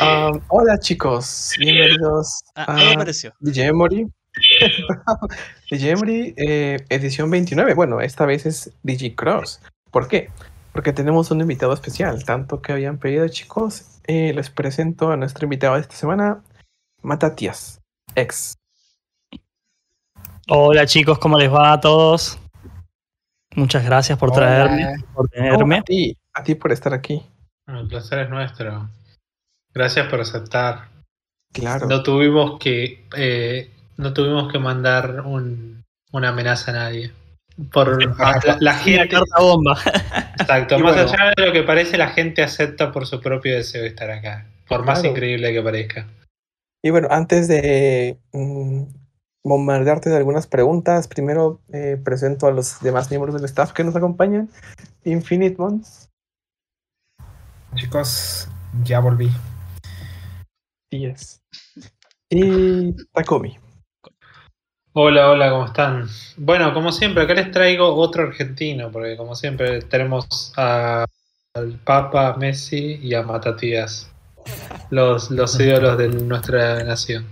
Ah, hola chicos, bienvenidos Ah, a apareció. DJ Emory. DJ Emory, eh, edición 29. Bueno, esta vez es DJ Cross. ¿Por qué? Porque tenemos un invitado especial, tanto que habían pedido chicos. Eh, les presento a nuestro invitado de esta semana, Matatias, ex. Hola chicos, ¿cómo les va a todos? Muchas gracias por traerme, por No, tenerme. a ti, a ti por estar aquí. El placer es nuestro. Gracias por aceptar. Claro. No tuvimos que eh, no tuvimos que mandar un- una amenaza a nadie. Por la, la Una gente, carta bomba. exacto, Y más bueno. allá de lo que parece, la gente acepta por su propio deseo de estar acá. Por más Claro. increíble que parezca. Y bueno, antes de mm, bombardearte de algunas preguntas, primero eh, presento a los demás miembros del staff que nos acompañan. Infinite Mons. Chicos, ya volví. Yes. Y Takumi. Hola, hola, ¿cómo están? Bueno, como siempre, acá les traigo otro argentino, porque como siempre tenemos a- al Papa, a Messi y a Matatías, los, los ídolos de nuestra nación.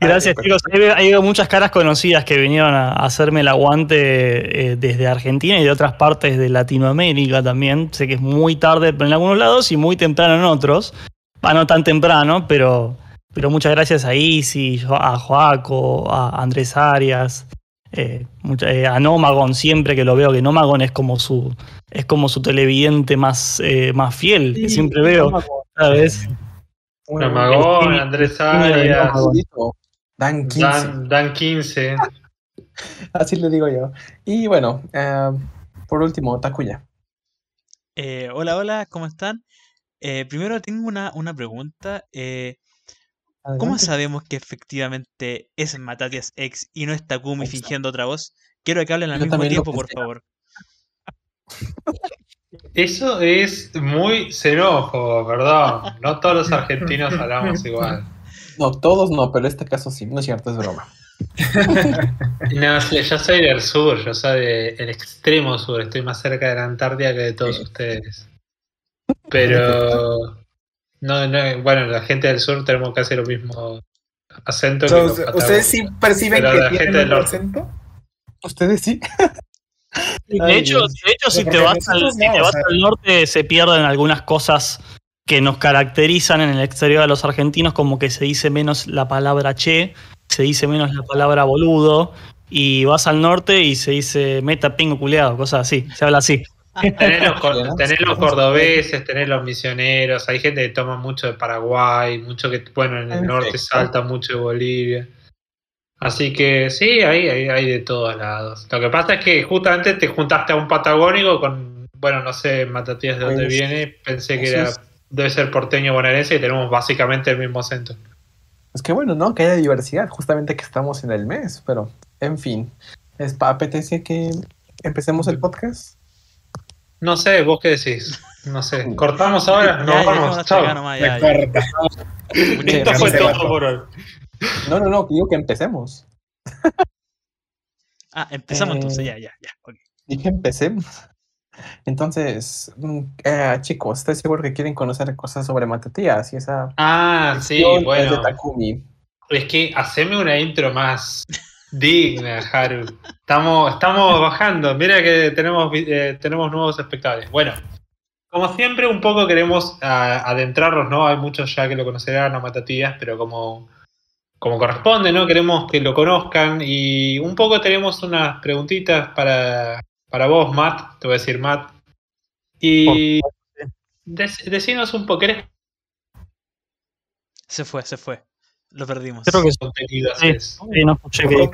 Gracias chicos. Hay, muchas caras conocidas que vinieron a hacerme el aguante eh, desde Argentina y de otras partes de Latinoamérica también. Sé que es muy tarde en algunos lados y muy temprano en otros. Ah, no tan temprano, pero, pero muchas gracias a Isi, a Joaco, a Andrés Arias, eh, mucha- eh, a Nomagon siempre que lo veo, que Nomagon es como su, es como su televidente más, eh, más fiel, que siempre veo, ¿sabes? Bueno, Andrés Arias. Dan 15. Dan, Dan 15. Así le digo yo. Y bueno, eh, por último, Takuya. Eh, hola, hola, ¿cómo están? Eh, primero tengo una, una pregunta. eh, ¿Cómo sabemos que efectivamente es Matatias X y no es Takumi Exacto. fingiendo otra voz? Quiero que hablen al Yo mismo tiempo, por favor. Eso es muy xenófobo, perdón. No todos los argentinos hablamos igual. No, todos no, pero en este caso sí. No es cierto, es broma. No, yo soy del sur, yo soy del extremo sur, estoy más cerca de la Antártida que de todos ustedes. Pero no, no, bueno, la gente del sur tenemos casi lo mismo acento que los ¿Ustedes sí perciben Pero la que gente tienen del un norte. acento? Ustedes sí. De Ay, hecho, de hecho, si te vas, al, si te o vas sea- al norte se pierden algunas cosas que nos caracterizan en el exterior a los argentinos, como que se dice menos la palabra che, se dice menos la palabra boludo, y vas al norte y se dice meta pingo culeado, cosas así, se habla así. Tenés los, tenés los cordobeses, tenés los misioneros, hay gente que toma mucho de Paraguay, mucho que, bueno, en el norte salta mucho de Bolivia. Así que sí, hay, hay, hay de todos lados. Lo que pasa es que justamente te juntaste a un patagónico con, bueno, no sé, Matatías de dónde Pues, viene, pensé que era, debe ser porteño bonaerense y tenemos básicamente el mismo acento. Es que bueno, ¿no? Que haya diversidad, justamente que estamos en el mes, pero en fin. ¿Es, ¿Apetece que empecemos el podcast? No sé, vos qué decís. No sé, cortamos ahora, dejémoslo vamos, chao. nomás, Me ya, ya. corta. Esto Sí, fue se todo cortó. por hoy. No, no, no, digo que empecemos. Ah, empezamos entonces, ya, ya, ya. ok. Dije empecemos. Entonces, mm, eh, chicos, estoy seguro que quieren conocer cosas sobre Matatías y esa Ah, sí, es de bueno. Takumi. Es que haceme una intro más digna, Haru. Estamos, estamos bajando. Mira que tenemos, eh, tenemos nuevos espectadores. Bueno, como siempre, un poco queremos ah, adentrarnos, ¿no? Hay muchos ya que lo conocerán a Matatías, pero como, como corresponde, ¿no? Queremos que lo conozcan y un poco tenemos unas preguntitas para, para vos, Matt. Te voy a decir Matt. Y dec- decinos un poco, ¿querés Se fue, se fue. Lo perdimos. Creo que qué contenido sí, no escuché que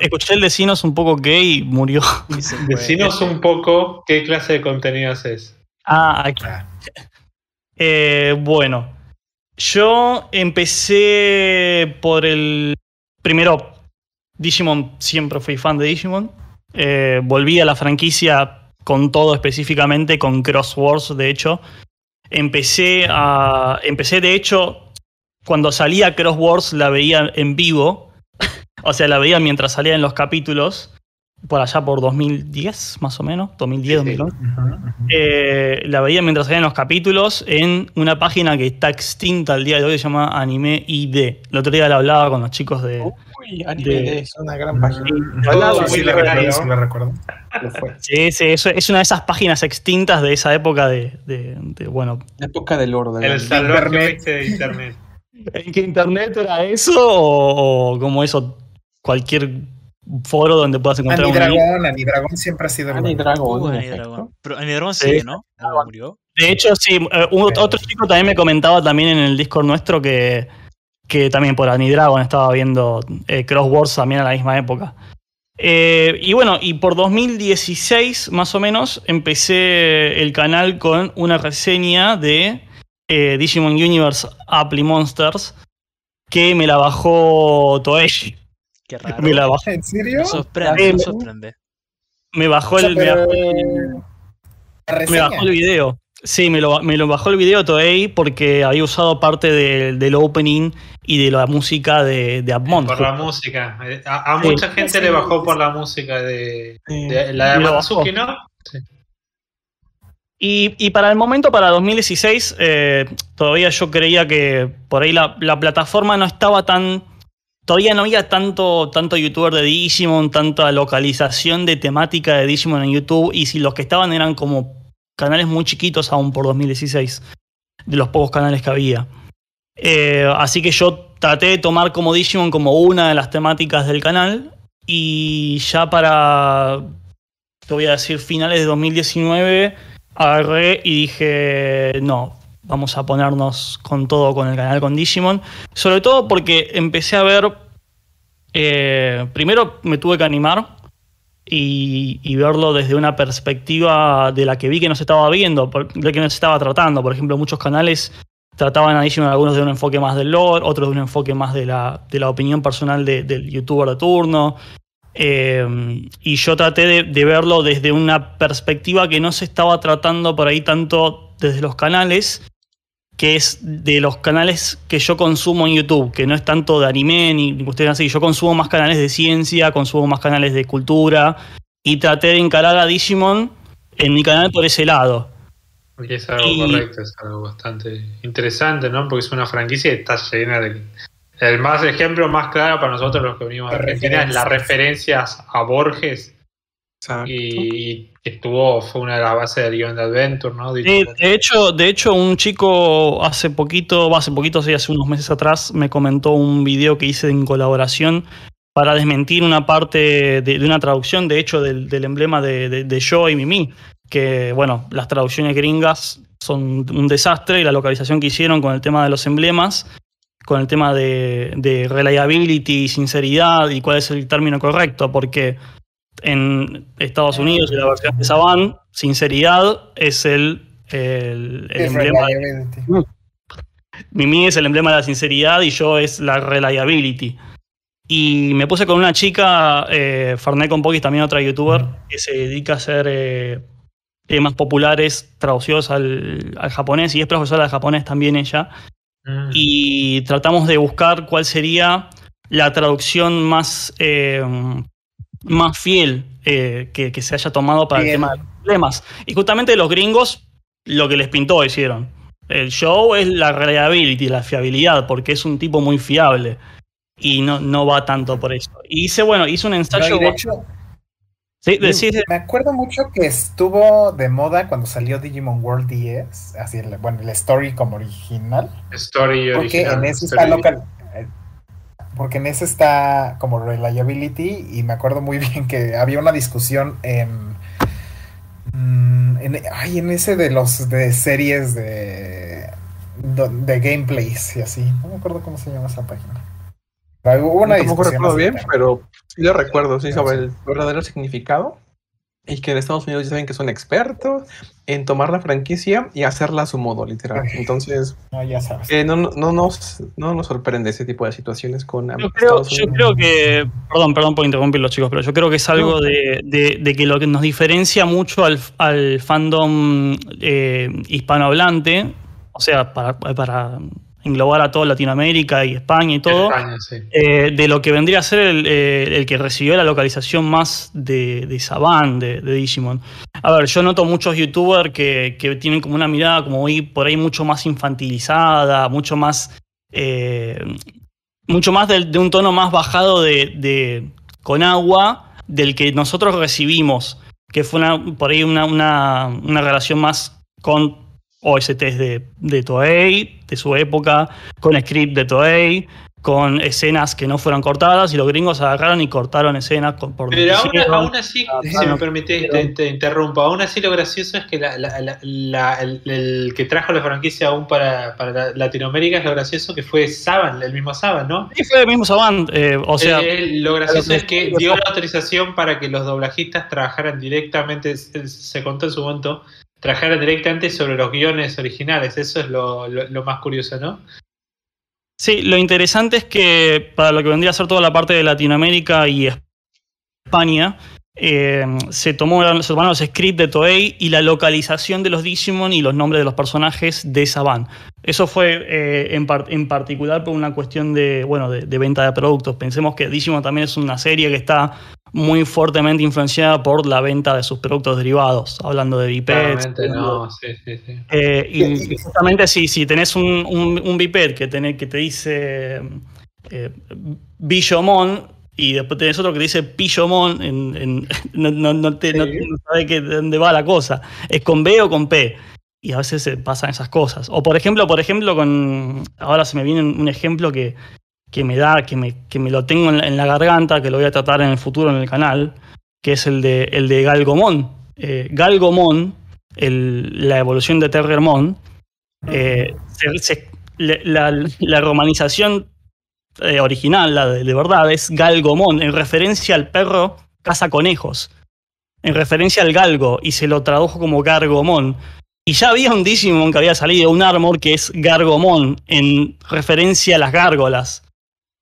escuché el vecinos un poco gay y murió. Decinos un poco qué clase de contenido haces. Ah, aquí. Ah, Eh, bueno, yo empecé por el. Primero, Digimon, siempre fui fan de Digimon. Eh, volví a la franquicia con todo específicamente, con Crosswords, de hecho. Empecé a. Empecé, de hecho, cuando salía Crosswords la veía en vivo. o sea, la veía mientras salían los capítulos por allá por 2010, más o menos, 2010, Sí, sí. 2011. Eh, la veía mientras salían los capítulos en una página que está extinta al día de hoy, se llama Anime ID. El otro día la hablaba con los chicos de... Uy, Anime de- D, es una gran página. Hablaba sí, muy sí, recuerdo, sí. Sí, sí, es una de esas páginas extintas de esa época de, de- de, bueno, La época del oro. De El salvaje de internet. ¿En que internet era eso o, o como eso? Cualquier foro donde puedas encontrar un link. Anidragón, Anidragón siempre ha sido el Ani bueno. Dragon. Uh, en Ani efecto. Dragón. Pero Ani Dragón Sí. ¿no? De hecho, sí, eh, un- otro chico también me comentaba también en el Discord nuestro que, que también por Anidragon estaba viendo eh, Cross Wars también a la misma época. Eh, y bueno, y por 2016 más o menos empecé el canal con una reseña de eh, Digimon Universe Apply Monsters que me la bajó Toei. Qué raro. Me la bajó, ¿En serio? Me sorprende, Eh, me sorprende. me bajó O sea, el, me bajó el- Me bajó el video. Sí, me lo, me lo bajó el video Toei porque había usado parte de- del opening y de la música de, de Upmont. Por la música. Eh, A, a Sí. mucha gente Sí. le bajó por la música de, Sí. de- la de Matsuki, ¿no? Y, y para el momento, para 2016, eh, todavía yo creía que por ahí la, la plataforma no estaba tan. Todavía no había tanto, tanto youtuber de Digimon, tanta localización de temática de Digimon en YouTube. Y si los que estaban eran como canales muy chiquitos aún por 2016, de los pocos canales que había. Eh, así que yo traté de tomar como Digimon como una de las temáticas del canal. Y ya para, te voy a decir, finales de 2019 agarré y dije, no, vamos a ponernos con todo con el canal con Digimon. Sobre todo porque empecé a ver, eh, primero me tuve que animar y, verlo desde una perspectiva de la que vi que no se estaba viendo, de que no se estaba tratando. Por ejemplo, muchos canales trataban a Digimon algunos de un enfoque más del lore, otros de un enfoque más de la, de la opinión personal de- del youtuber de turno. Eh, y yo traté de verlo desde una perspectiva que no se estaba tratando por ahí tanto desde los canales, que es de los canales que yo consumo en YouTube, que no es tanto de anime ni ni ustedes así. Yo consumo más canales de ciencia, consumo más canales de cultura, y traté de encarar a Digimon en mi canal por ese lado. Porque es algo Y- correcto, es algo bastante interesante, ¿no? Porque es una franquicia que está llena de. El más ejemplo más claro para nosotros los que venimos de Argentina es las referencias a Borges Exacto. y estuvo, fue una de las bases del guion de Adventure, ¿no? Eh, de hecho, de hecho, un chico hace poquito, hace poquito, sí, hace unos meses atrás, me comentó un video que hice en colaboración para desmentir una parte de, de una traducción, de hecho, del, del emblema de, de, de Yo y Mimi. Que, bueno, las traducciones gringas son un desastre y la localización que hicieron con el tema de los emblemas, con el tema de, de reliability, sinceridad y cuál es el término correcto, porque en Estados Unidos y la versión de Saban, sinceridad es el, el, emblema. reliability. Mimi es el emblema de la sinceridad y yo es la reliability. Y me puse con una chica, eh, Fernet Compokis, también otra youtuber, que se dedica a hacer eh, temas populares traducidos al, al japonés y es profesora de japonés también ella. Mm. Y tratamos de buscar cuál sería la traducción más, eh, más fiel eh, que, que se haya tomado para Bien. el tema de los emblemas. Y justamente los gringos lo que les pintó hicieron. El show es la reliability, la fiabilidad, porque es un tipo muy fiable. Y no, no va tanto por eso. Y hice, bueno, hice un No, ensayo. y de hecho, Sí, sí, sí. me acuerdo mucho que estuvo de moda cuando salió Digimon World 10, así, el- bueno, el story como original. Story Porque original. en ese story- está local. Porque en ese está como reliability y me acuerdo muy bien que había una discusión en, mm, en ay, en ese de los de series de de gameplays y así. No me acuerdo cómo se llama esa página. Pero hubo una Tampoco discusión recuerdo así, bien, pero- sí lo recuerdo, sí, sobre el verdadero significado. Y que en Estados Unidos ya saben que son expertos en tomar la franquicia y hacerla a su modo, literal. Entonces, no, ya sabes. eh, no, no, no nos, no nos sorprende ese tipo de situaciones con Yo creo, Estados yo creo que, perdón, perdón por interrumpirlos chicos, pero yo creo que es algo No. de, de- de que lo que nos diferencia mucho al, al fandom eh, hispanohablante, o sea, para, para englobar a toda Latinoamérica y España y todo, España, sí. eh, de lo que vendría a ser el, eh, el que recibió la localización más de, de Saban, de, de Digimon. A ver, yo noto muchos youtubers que, que tienen como una mirada como hoy por ahí mucho más infantilizada, mucho más... eh, mucho más de, un tono más bajado de, de- con agua del que nosotros recibimos, que fue una, por ahí una, una, una relación más con OSTs de, de Toei, de su época, con script de Toei, con escenas que no fueron cortadas, y los gringos agarraron y cortaron escenas con, por Pero aún, así, Ah, si me permitís, te, te interrumpo. Aún así, lo gracioso es que la- la- la- la- el, el que trajo la franquicia aún para, para la- Latinoamérica es lo gracioso que fue Saban, el mismo Saban, ¿no? Y fue el mismo Saban, eh, o sea, Eh, lo gracioso es que- que dio la autorización para que los doblajistas trabajaran directamente, se se contó en su momento, trabajaran directamente sobre los guiones originales. Eso es lo, más curioso, ¿no? Sí, lo interesante es que para lo que vendría a ser toda la parte de Latinoamérica y España, eh, se, tomó, se tomaron los scripts de Toei y la localización de los Digimon y los nombres de los personajes de Saban. Eso fue eh, en particular por una cuestión de, bueno, de, de venta de productos. Pensemos que Digimon también es una serie que está muy fuertemente influenciada por la venta de sus productos derivados, hablando de bipeds, no, sí, sí, sí. eh, y, justamente si, si tenés un, un, un biped que, tenés- que te dice eh, Billomon y después tenés otro que te dice en, en- no, no, no te, no- Sí. no sabés que- de dónde va la cosa. ¿Es con B o con P? Y a veces se pasan esas cosas. O por ejemplo, por ejemplo, con. Ahora se me viene un ejemplo que, que me da, que me, que me lo tengo en la, garganta, que lo voy a tratar en el futuro en el canal, que es el de, el de Galgomon. Eh, Galgomon, el- la evolución de Terrormon, eh, la, romanización eh, original, la de, verdad, es Galgomon, en referencia al perro caza conejos, en referencia al galgo, y se lo tradujo como Gargomon. Y ya había un Digimon que había salido, un Armor que es Gargomon, en referencia a las gárgolas.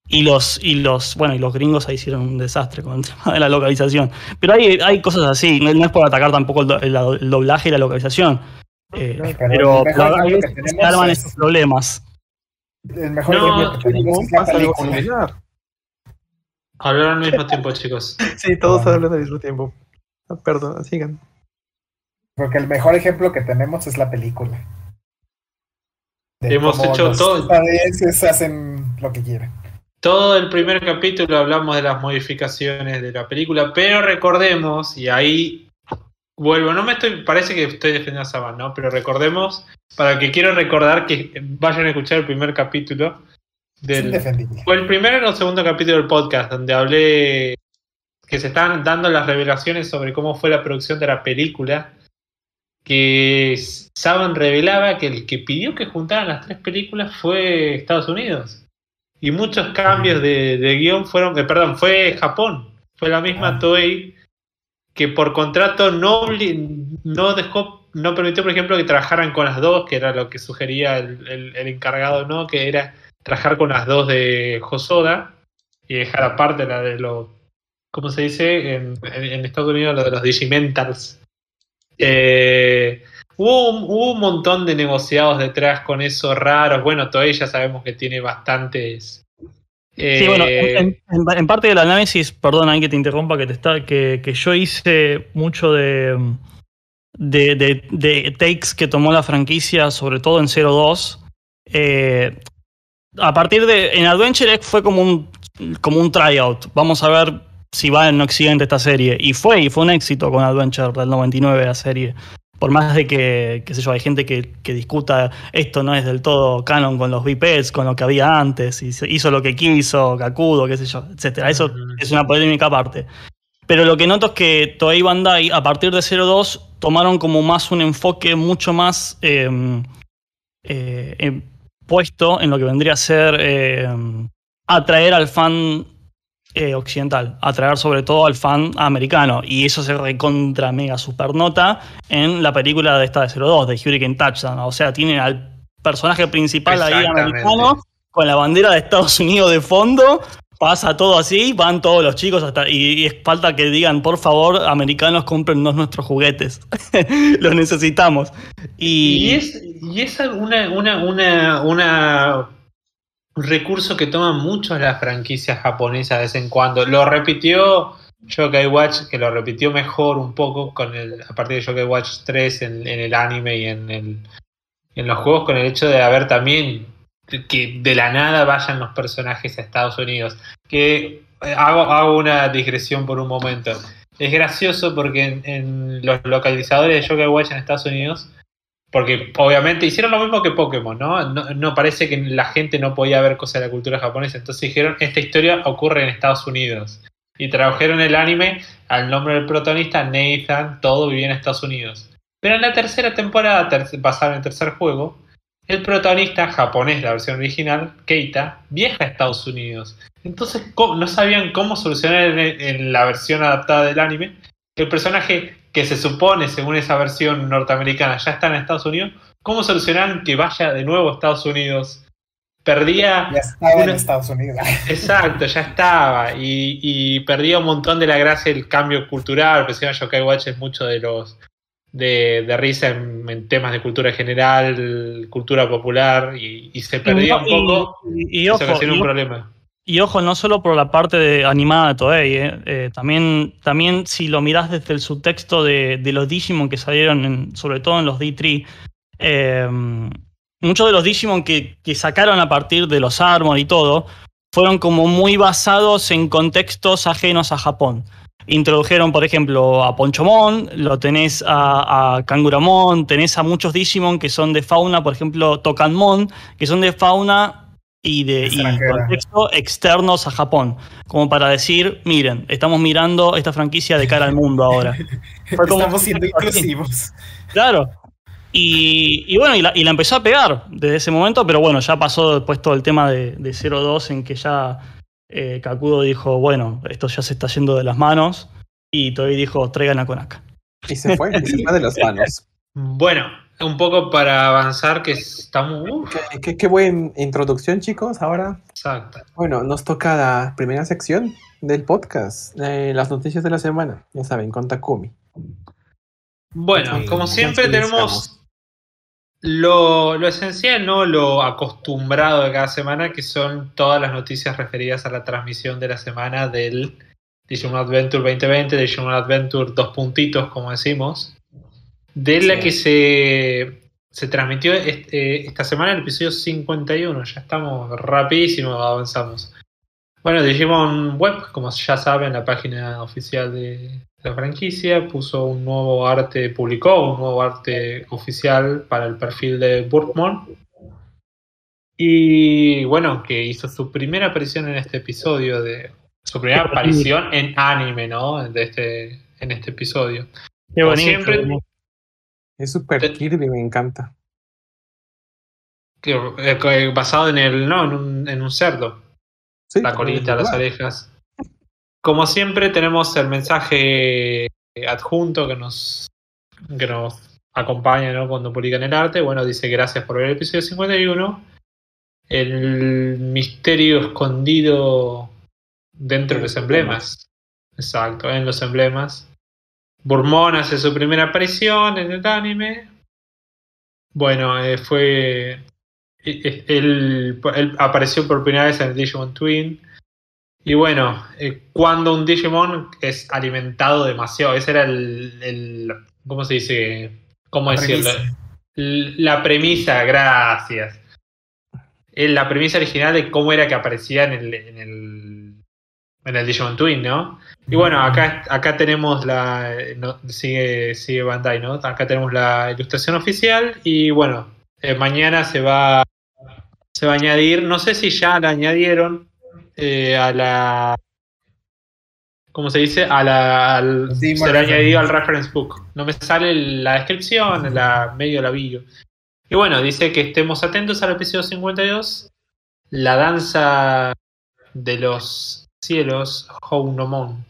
Y los, y los, bueno, y los gringos ahí hicieron un desastre con el tema de la localización. Pero hay, hay cosas así, no, no es por atacar tampoco el, do- el- el doblaje y la localización. Eh, Pero ejemplo veces se arman es- esos problemas. El mejor No, ejemplo que tenemos es la película. Hablar al mismo tiempo, chicos. Sí, todos Ah. hablan al mismo tiempo. Ah, Perdón, sigan. Porque el mejor ejemplo que tenemos es la película. De Hemos cómo hecho los todo. estadounidenses hacen lo que quieren. Todo el primer capítulo hablamos de las modificaciones de la película, pero recordemos, y ahí vuelvo, no me estoy, parece que estoy defendiendo a Saban, ¿no? Pero recordemos, para que quiero recordar que vayan a escuchar el primer capítulo del. Fue el o segundo capítulo del podcast donde hablé que se están dando las revelaciones sobre cómo fue la producción de la película. Que Saban revelaba que el que pidió que juntaran las tres películas fue Estados Unidos. Y muchos cambios de, de guion fueron, eh, perdón, fue Japón. Fue la misma Ah. Toei que por contrato no, no dejó, no permitió, por ejemplo, que trabajaran con las dos, que era lo que sugería el, el- el encargado, ¿no? Que era trabajar con las dos de Hosoda y dejar aparte la de los, ¿cómo se dice? En, en- en Estados Unidos, lo de los Digimentals. Eh, hubo, un, hubo un montón de negociados detrás con eso raros. Bueno, Toei ya sabemos que tiene bastantes. Sí, bueno, eh, en, en- en parte del análisis, perdón ahí que te interrumpa, que, te está, que, que yo hice mucho de, de, de- de takes que tomó la franquicia, sobre todo en 02. Eh, a partir de. En Adventure fue como un, como un tryout. Vamos a ver si va en Occidente esta serie. Y fue, y fue un éxito con Adventure del 99 la serie. Por más de que, qué sé yo, hay gente que, que discuta esto no es del todo canon con los bipeds, con lo que había antes, y hizo lo que quiso, Kakudo, qué sé yo, etcétera. Eso es una polémica aparte. Pero lo que noto es que Toei Bandai, a partir de 02, tomaron como más un enfoque mucho más eh, eh, eh, puesto en lo que vendría a ser eh, atraer al fan eh, occidental, atraer sobre todo al fan americano. Y eso se recontra mega supernota en la película de esta de 02, de Hurricane Touchdown. O sea, tienen al personaje principal ahí americano con la bandera de Estados Unidos de fondo, pasa todo así, van todos los chicos hasta y, y es falta que digan, por favor, americanos, cómprennos nuestros juguetes. los necesitamos. Y, Y es, y es una, una, una, una- un recurso que toman mucho las franquicias japonesas de vez en cuando. Lo repitió Yokai Watch, que lo repitió mejor un poco con el, a partir de Yokai Watch 3 en, en el anime y en, el, en los juegos, con el hecho de haber también que de la nada vayan los personajes a Estados Unidos. Que eh, hago, hago una digresión por un momento. Es gracioso porque en, en los localizadores de Yokai Watch en Estados Unidos porque obviamente hicieron lo mismo que Pokémon, ¿no? ¿no? parece que la gente no podía ver cosas de la cultura japonesa. Entonces dijeron, esta historia ocurre en Estados Unidos. Y tradujeron el anime al nombre del protagonista, Nathan, todo vivía en Estados Unidos. Pero en la tercera temporada, ter- basada en el tercer juego, el protagonista japonés, la versión original, Keita, viaja a Estados Unidos. Entonces ¿cómo- no sabían cómo solucionar en, la versión adaptada del anime el personaje que se supone, según esa versión norteamericana, ya está en Estados Unidos, ¿cómo solucionaron que vaya de nuevo a Estados Unidos? Perdía Ya estaba en Estados Unidos. Exacto, ya estaba. Y, y perdía un montón de la gracia del cambio cultural. Pues encima Yokai Watch es mucho de los de, de risa en, en temas de cultura general, cultura popular, y, y se perdía un poco. y, y y ojo, se ocasionó y un problema. Y ojo, no solo por la parte de animada de Toei, eh, eh, también, también si lo mirás desde el subtexto de, los Digimon que salieron, en- sobre todo en los D3, eh, muchos de los Digimon que, que sacaron a partir de los Armor y todo, fueron como muy basados en contextos ajenos a Japón. Introdujeron, por ejemplo, a Ponchomon, lo tenés a, a Kanguramon, tenés a muchos Digimon que son de fauna, por ejemplo, Tokanmon, que son de fauna y de y contexto externos a Japón, como para decir, miren, estamos mirando esta franquicia de cara al mundo ahora. Fue como- Estamos siendo inclusivos. Claro. Y, y bueno, y la, y la empezó a pegar desde ese momento, pero bueno, ya pasó después todo el tema de, de 0-2 en que ya eh, Kakudo dijo, bueno, esto ya se está yendo de las manos, y Toei dijo, traigan a Konaka. Y se fue, y se fue de las manos. Bueno, un poco para avanzar, que estamos. Qué, qué, qué buena introducción, chicos. Ahora, exacto. bueno, nos toca la primera sección del podcast, eh, las noticias de la semana. Ya saben, con Takumi. Bueno, Sí, como siempre tenemos lo, lo esencial, no lo acostumbrado de cada semana, que son todas las noticias referidas a la transmisión de la semana del Digimon Adventure 2020, Digimon Adventure dos puntitos, como decimos, de la Sí. que se, se transmitió este- esta semana el episodio 51. Ya estamos rapidísimo, avanzamos. Bueno, Digimon Web, como ya saben, la página oficial de la franquicia puso un nuevo arte, publicó un nuevo arte oficial para el perfil de Burkmon. Y bueno, que hizo su primera aparición en este episodio de su primera aparición en anime, ¿no? De este, en este episodio. Qué Como bonito. Es super Kirby, me encanta. eh, que basado en el, no, en un, en un cerdo. Sí, la colita, las orejas. Como siempre, tenemos el mensaje adjunto que nos, que nos acompaña ¿no? cuando publican el arte. Bueno, dice gracias por ver el episodio 51. El misterio escondido dentro de los emblemas. Exacto, en los emblemas. Burmón hace su primera aparición en el anime. Bueno, eh, fue eh, él, él apareció por primera vez en el Digimon Twin. Y bueno, eh, cuando un Digimon es alimentado demasiado, ese era el. el- ¿Cómo se dice? ¿Cómo La decirlo? premisa. La premisa, gracias. Eh, La premisa original de cómo era que aparecía en el, en el, en el Digimon Twin, ¿no? Y bueno, acá, acá tenemos la. no, sigue, sigue Bandai, ¿no? Acá tenemos la ilustración oficial y bueno, eh, mañana se va, se va a añadir, no sé si ya la añadieron eh, a la. ¿Cómo se dice? A la, al, Sí, será bueno, añadido al reference book. No me sale la descripción, la medio la bio. Y bueno, dice que estemos atentos al episodio 52. La danza de los cielos, Hounomon.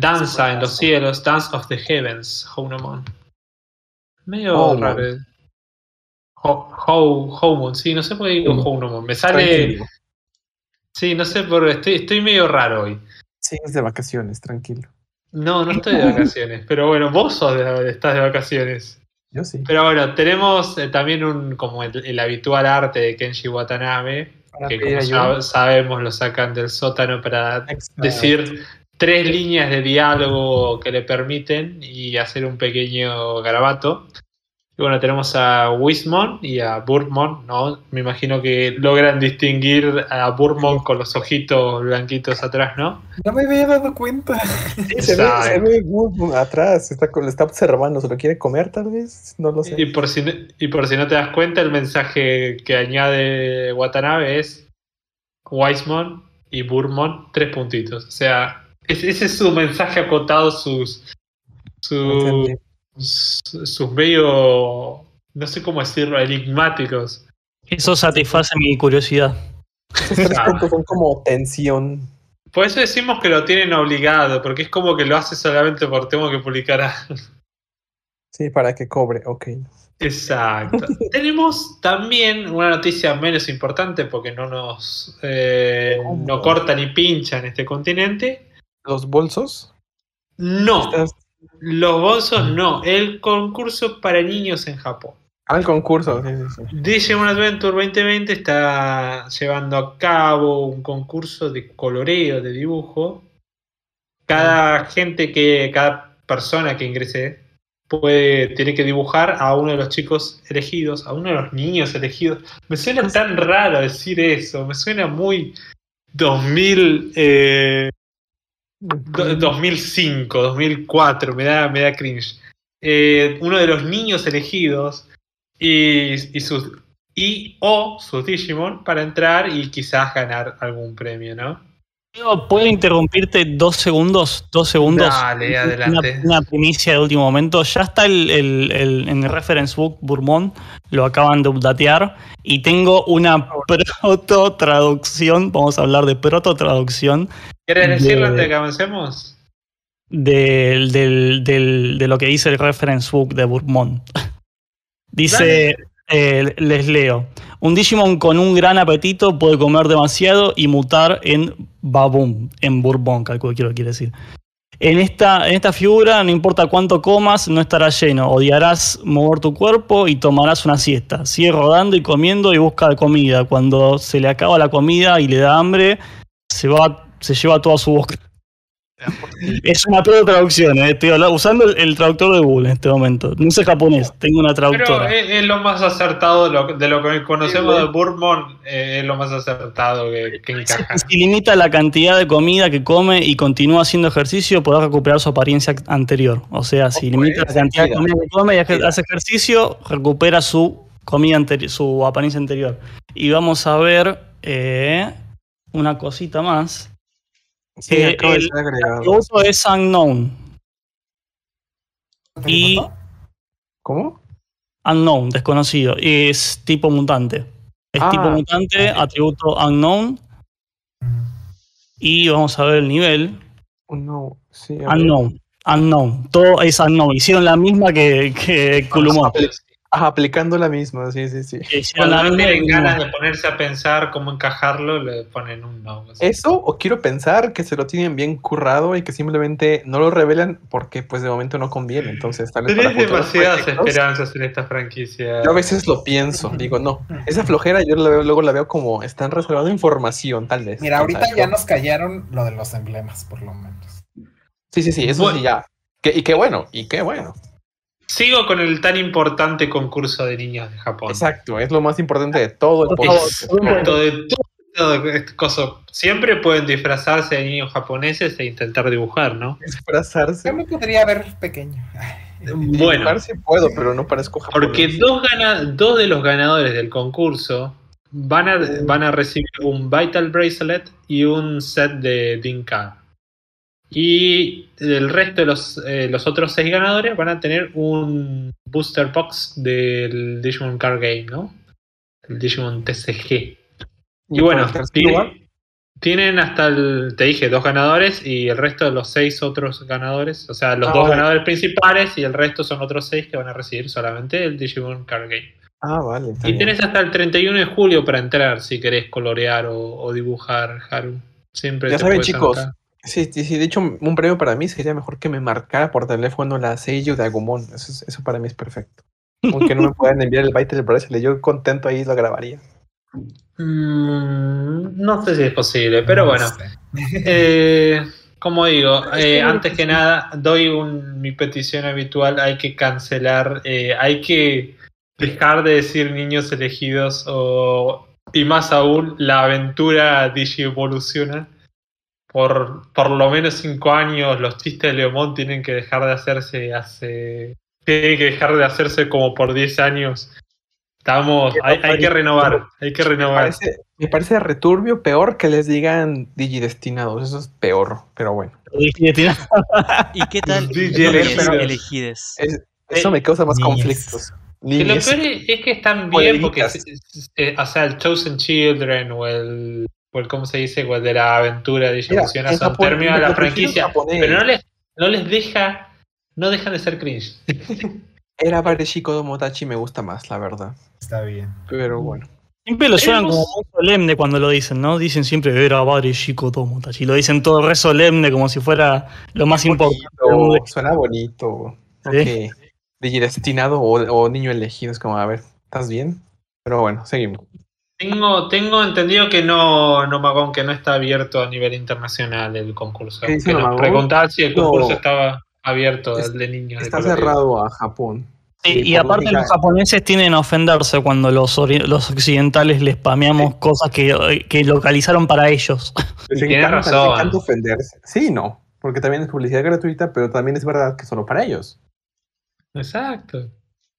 Danza en los cielos, Dance of the Heavens, Hounomon. Medio Houmon. raro. Ho- Hou- Houmon, sí, no sé por qué digo. Hounomon. Me sale. Tranquilo. Sí, no sé, por estoy, estoy medio raro hoy. Sí, es de vacaciones, tranquilo. No, no estoy de vacaciones. Pero bueno, vos sos de- estás de vacaciones. Yo sí. Pero bueno, tenemos eh, también un como el, el habitual arte de Kenji Watanabe, Para que como sab- sabemos lo sacan del sótano para Exacto. decir tres líneas de diálogo que le permiten y hacer un pequeño garabato. Y bueno, tenemos a Wismon y a Burmon, ¿no? Me imagino que logran distinguir a Burmon con los ojitos blanquitos atrás, ¿no? No me había dado cuenta. Sí, se ve, se ve Wood atrás, está, lo está observando, se lo quiere comer tal vez, no lo sé. Y por, si, no- y por si no te das cuenta, el mensaje que añade Watanabe es Wisemon y Burmon, tres puntitos. O sea, es- ese es su mensaje acotado, sus, su-. Sus, sus medio, no sé cómo decirlo, enigmáticos. Eso satisface mi curiosidad. Esos tres puntos son como tensión. Por eso decimos que lo tienen obligado, porque es como que lo hace solamente por tengo que publicar algo. Sí, para que cobre, ok. Exacto. Tenemos también una noticia menos importante porque no nos eh, no corta ni pincha en este continente. Los bolsos. No, Estás los bolsos no. El concurso para niños en Japón. al concurso, sí, sí, sí. Digimon Adventure 2020 está llevando a cabo un concurso de coloreo, de dibujo. Cada gente que, cada persona que ingrese puede, tiene que dibujar a uno de los chicos elegidos, a uno de los niños elegidos. Me suena tan raro decir eso, me suena muy 2000, eh, do- 2005, 2004, me da, me da cringe. Eh, uno de los niños elegidos y, y sus y o sus Digimon para entrar y quizás ganar algún premio, ¿no? ¿Puedo interrumpirte dos segundos? Dos segundos. Dale, Una, adelante. una primicia de último momento. Ya está el, el- el- en el reference book Burmont, lo acaban de updatear. Y tengo una proto traducción, vamos a hablar de proto traducción ¿Quieres de- decirlo antes de que avancemos? del, del- del- de lo que dice el reference book de Burmont. Dice, eh, les leo, un Digimon con un gran apetito puede comer demasiado y mutar en Baboom, en Bourbon, calculo que lo quiere decir. En esta, en esta figura, no importa cuánto comas, no estarás lleno. Odiarás mover tu cuerpo y tomarás una siesta. Sigue rodando y comiendo y busca comida. Cuando se le acaba la comida y le da hambre, se, va, se lleva toda su boca. Es una peor traducción, eh. estoy hablando- usando el, el traductor de Google en este momento. No sé japonés, tengo una Pero traductora. es, es lo más acertado de lo, de lo que conocemos Sí, de Burmon, eh, es lo más acertado que, que encaja. Si limita la cantidad de comida que come y continúa haciendo ejercicio, podrá recuperar su apariencia anterior. O sea, si limita la cantidad de comida que come y hace ejercicio, recupera su comida anteri- su apariencia anterior. Y vamos a ver eh, una cosita más. Sí, Eh, de el- ser agregado. El otro es unknown. Y- ¿Cómo? Unknown, desconocido. Es tipo mutante. Es Ah, tipo mutante, atributo unknown. Y vamos a ver el nivel. Uno, sí. Unknown. Unknown. Todo es unknown. Hicieron la misma que, que Kulumon. Ajá, aplicando la misma, sí, sí, sí. Hicieron Cuando la no misma tienen y ganas de ponerse a pensar cómo encajarlo, le ponen un no. así. Eso, o quiero pensar que se lo tienen bien currado y que simplemente no lo revelan porque pues de momento no conviene. Entonces, tal vez futuros demasiadas proyectos, esperanzas en esta franquicia. Yo a veces lo pienso, digo, no, esa flojera yo la veo- luego la veo como están reservando información, tal vez. Mira, ahorita ya nos callaron lo de los emblemas, por lo menos. Sí, sí, sí, eso Bueno. sí ya. Que- y qué bueno, y qué bueno. Sigo con el tan importante concurso de niños de Japón. Exacto, es lo más importante de todo el podcast. Exacto, de todo, este coso. Siempre pueden disfrazarse de niños japoneses e intentar dibujar, ¿no? Disfrazarse. Yo me podría ver pequeño. Bueno, Dibujar sí puedo, pero no parezco japonés. porque dos, gana- dos de los ganadores del concurso van a, van a recibir un Vital Bracelet y un set de Dinka. Y el resto de los, eh, los otros seis ganadores van a tener un booster box del Digimon Card Game, ¿no? El Digimon TCG. Y bueno, tienen, hasta el, te dije, dos ganadores y el resto de los seis otros ganadores, o sea, los Ah, dos ganadores principales y el resto son otros seis que van a recibir solamente el Digimon Card Game. Ah, vale. Y bien. tenés hasta el 31 de julio para entrar si querés colorear o, o dibujar, Haru. Siempre Ya te saben, chicos. anotar. Sí, sí, sí, de hecho, un premio para mí sería mejor que me marcara por teléfono la sello de Agumon. Eso, es- eso para mí es perfecto. Aunque no me puedan enviar el byte del bracelet, yo contento ahí lo grabaría. Mm, no sé si es posible, pero No bueno. Eh, como digo, eh, antes que nada, doy un- mi petición habitual, hay que cancelar, eh, hay que dejar de decir niños elegidos o, y más aún, la aventura Digievoluciona. Por, por lo menos cinco años los chistes de Leomón tienen que dejar de hacerse hace... Tienen que dejar de hacerse como por 10 años. Estamos, hay, hay que renovar, hay que Me renovar. parece, me parece returbio peor que les digan digidestinados. Eso es peor, pero bueno. Tiene- ¿Y qué tal elegides? Es- eso me causa más conflictos. Lo peor es, es que están bien porque, es- o sea, el Chosen Children o el, o el ¿cómo se dice? O el de la aventura de en son términos de la franquicia, pero no les, no les deja, no dejan de ser cringe. Era Bareshiko Domotachi me gusta más, la verdad. Está bien. Pero bueno. Siempre lo suenan como muy solemne cuando lo dicen, ¿no? Dicen siempre, era Bare Chico Tomotachi. Lo dicen todo re solemne, como si fuera lo más importante. suena bonito. Sí. Ok. Digidestinado o, o niño elegido. Es como, a ver, ¿estás bien? Pero bueno, seguimos. Tengo, tengo entendido que no, no Magón, que no está abierto a nivel internacional el concurso. ¿Qué dice Que nos Nomagón? preguntaba si el No. concurso estaba abierto, Es- el de niños. Está cerrado a Japón. Sí, Y aparte los japoneses tienen a ofenderse cuando los, los occidentales les spameamos cosas que, que localizaron para ellos. Les encanta, les razón. encanta ofenderse. Sí, no. Porque también es publicidad gratuita, pero también es verdad que solo para ellos. Exacto.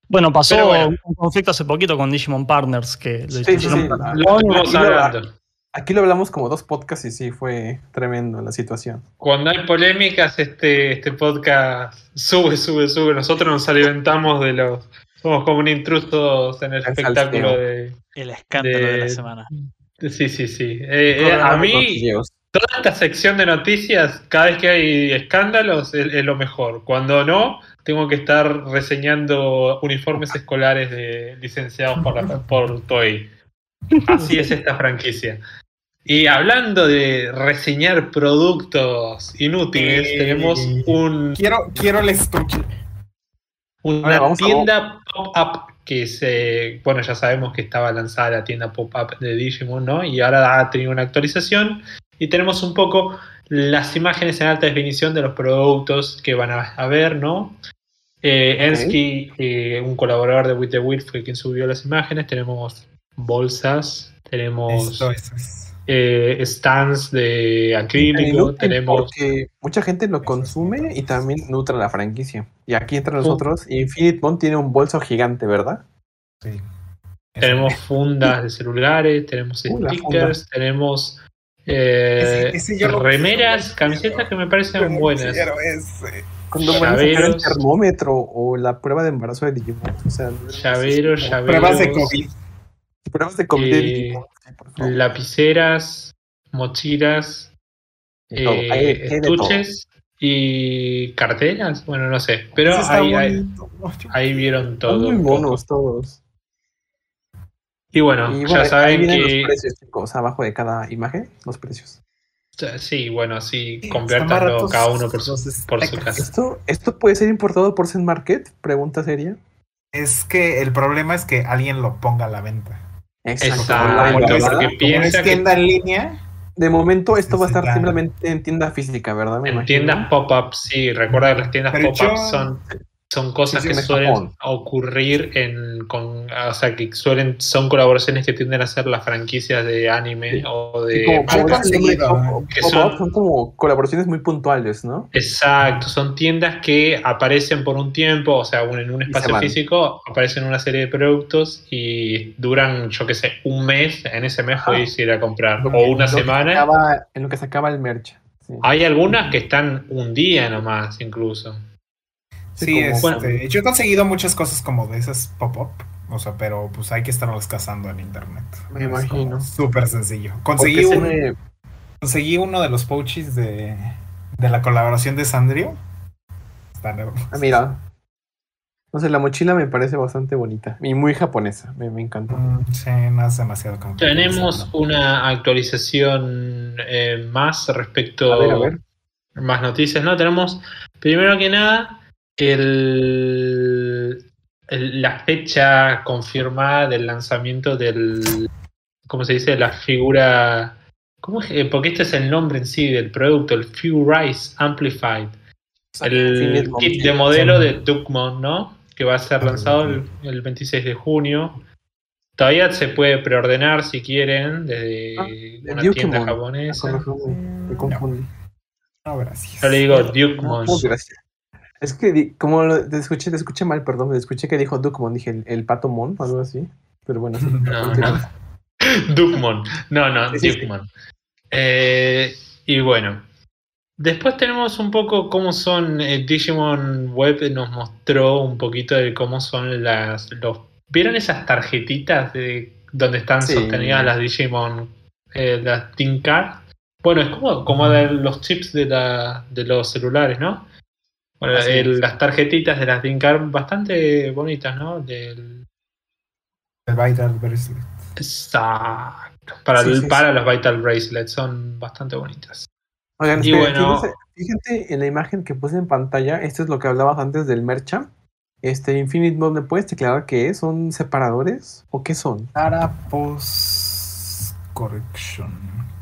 Bueno, pasó bueno. un conflicto hace poquito con Digimon Partners que lo Sí, sí, sí. Lo Aquí lo- hablando. Aquí lo hablamos como dos podcasts y sí, fue tremendo la situación. Cuando hay polémicas, este, este podcast sube, sube, sube. Nosotros nos alimentamos de los. Somos como un intrusos en el El espectáculo de, El escándalo de, la semana. Sí, sí, sí. Eh, eh, a mí, toda esta sección de noticias, cada vez que hay escándalos, es, es lo mejor. Cuando no, tengo que estar reseñando uniformes escolares de, licenciados por, la, por Toei. Así es esta franquicia. Y hablando de reseñar productos inútiles, Eh, tenemos un Quiero, quiero el estuche. una Ahora tienda pop-up que se. Bueno, ya sabemos que estaba lanzada la tienda pop-up de Digimon, ¿no? Y ahora ha tenido una actualización. Y tenemos un poco las imágenes en alta definición de los productos que van a, a ver, ¿no? Eh. Ensky, eh, un colaborador de With the Wheel, fue quien subió las imágenes. Tenemos bolsas, tenemos Esto, eso es. eh, stands de acrílico, tenemos. Porque mucha gente lo consume y también nutre la franquicia. Y aquí entre nosotros, Infinite Bond tiene un bolso gigante, ¿verdad? Sí. Tenemos fundas de celulares, tenemos Uh, stickers, tenemos eh, Ese- ese yo lo remeras, camisetas que me parecen buenas. ese. Cuando van a sacar el termómetro o la prueba de embarazo de Digimon. O sea, Llaveros, llaveros, Pruebas de COVID. Pruebas de COVID de Eh, Digimon. sí, lapiceras, mochilas, De todo. eh, Hay- de estuches y carteras. Bueno, no sé, pero ahí, ahí, ahí vieron todo. muy monos todos. Y bueno, Y ya bueno, ahí saben que. los precios, chicos, abajo de cada imagen, los precios. Sí, bueno, sí, Están conviértanlo cada uno por su, por su casa. ¿Esto, ¿Esto puede ser importado por Zen Market? Pregunta seria. Es que el problema es que alguien lo ponga a la venta. Exacto, Online, porque piensa es que tienda en línea, De momento esto va a estar simplemente en tienda física, ¿verdad? Me En imagino. tiendas pop-up, sí, recuerda que las tiendas pop-up yo- son, son cosas Sí, sí, que en suelen Japón. ocurrir en con o sea que suelen son colaboraciones que tienden a ser las franquicias de anime o de como, manga. que son- son como colaboraciones muy puntuales, ¿no? Exacto, son tiendas que aparecen por un tiempo, o sea, en un espacio físico aparecen una serie de productos y duran, yo qué sé, un mes, en ese mes podéis ir a comprar, Lo o que- una se semana. acaba- en lo que se acaba el merch. Hay algunas que están un día nomás, incluso. Sí, sí, como- este, yo he conseguido muchas cosas como de esas pop-up, o sea, pero pues hay que estarlas cazando en internet. Me Es imagino. Súper sencillo. Conseguí, se un- me- conseguí uno de los pouches de, de la colaboración de Sandrio. Está nuevo. Ah, mira. No sé, la mochila me parece bastante bonita y muy japonesa. Me, me encantó. Mm, sí, no es demasiado como. Tenemos una actualización eh, más respecto A ver, a ver. más noticias, ¿no? Tenemos primero que nada el, el- la fecha confirmada del lanzamiento del ¿cómo se dice? la figura ¿cómo es? Eh, porque este es el nombre en sí del producto, el Furize Amplified, el kit de modelo de Duckmon, ¿no? Que va a ser Ah, lanzado el, el 26 de junio. Todavía se puede preordenar si quieren desde Ah, de una tienda japonesa. me confundí. No, gracias. Yo le digo No, Dukemon. oh, gracias. Es que como lo- te escuché, te escuché mal, perdón, me escuché que dijo Duckmon, dije el, el pato mon o algo así. Pero bueno, sí. No, no. Dukemon. No, no, Sí. Eh, y bueno. Después tenemos un poco cómo son. eh, Digimon Web nos mostró un poquito de cómo son las. Los, ¿Vieron esas tarjetitas de donde están sostenidas las Digimon? eh, las Tinkar. Bueno, es como, como de los chips de, la, de los celulares, ¿no? Bueno, el- las tarjetitas de las Tinkar bastante bonitas, ¿no? Del, El Vital Bracelet. Exacto. Para, Sí, el- sí, para los Vital Bracelets son bastante bonitas. Oigan, Y bueno- fíjense, fíjate en la imagen que puse en pantalla, esto es lo que hablabas antes del mercha. Este Infinite Mode, ¿me puedes declarar qué es? ¿Son separadores? ¿O qué son? Carapos Correction.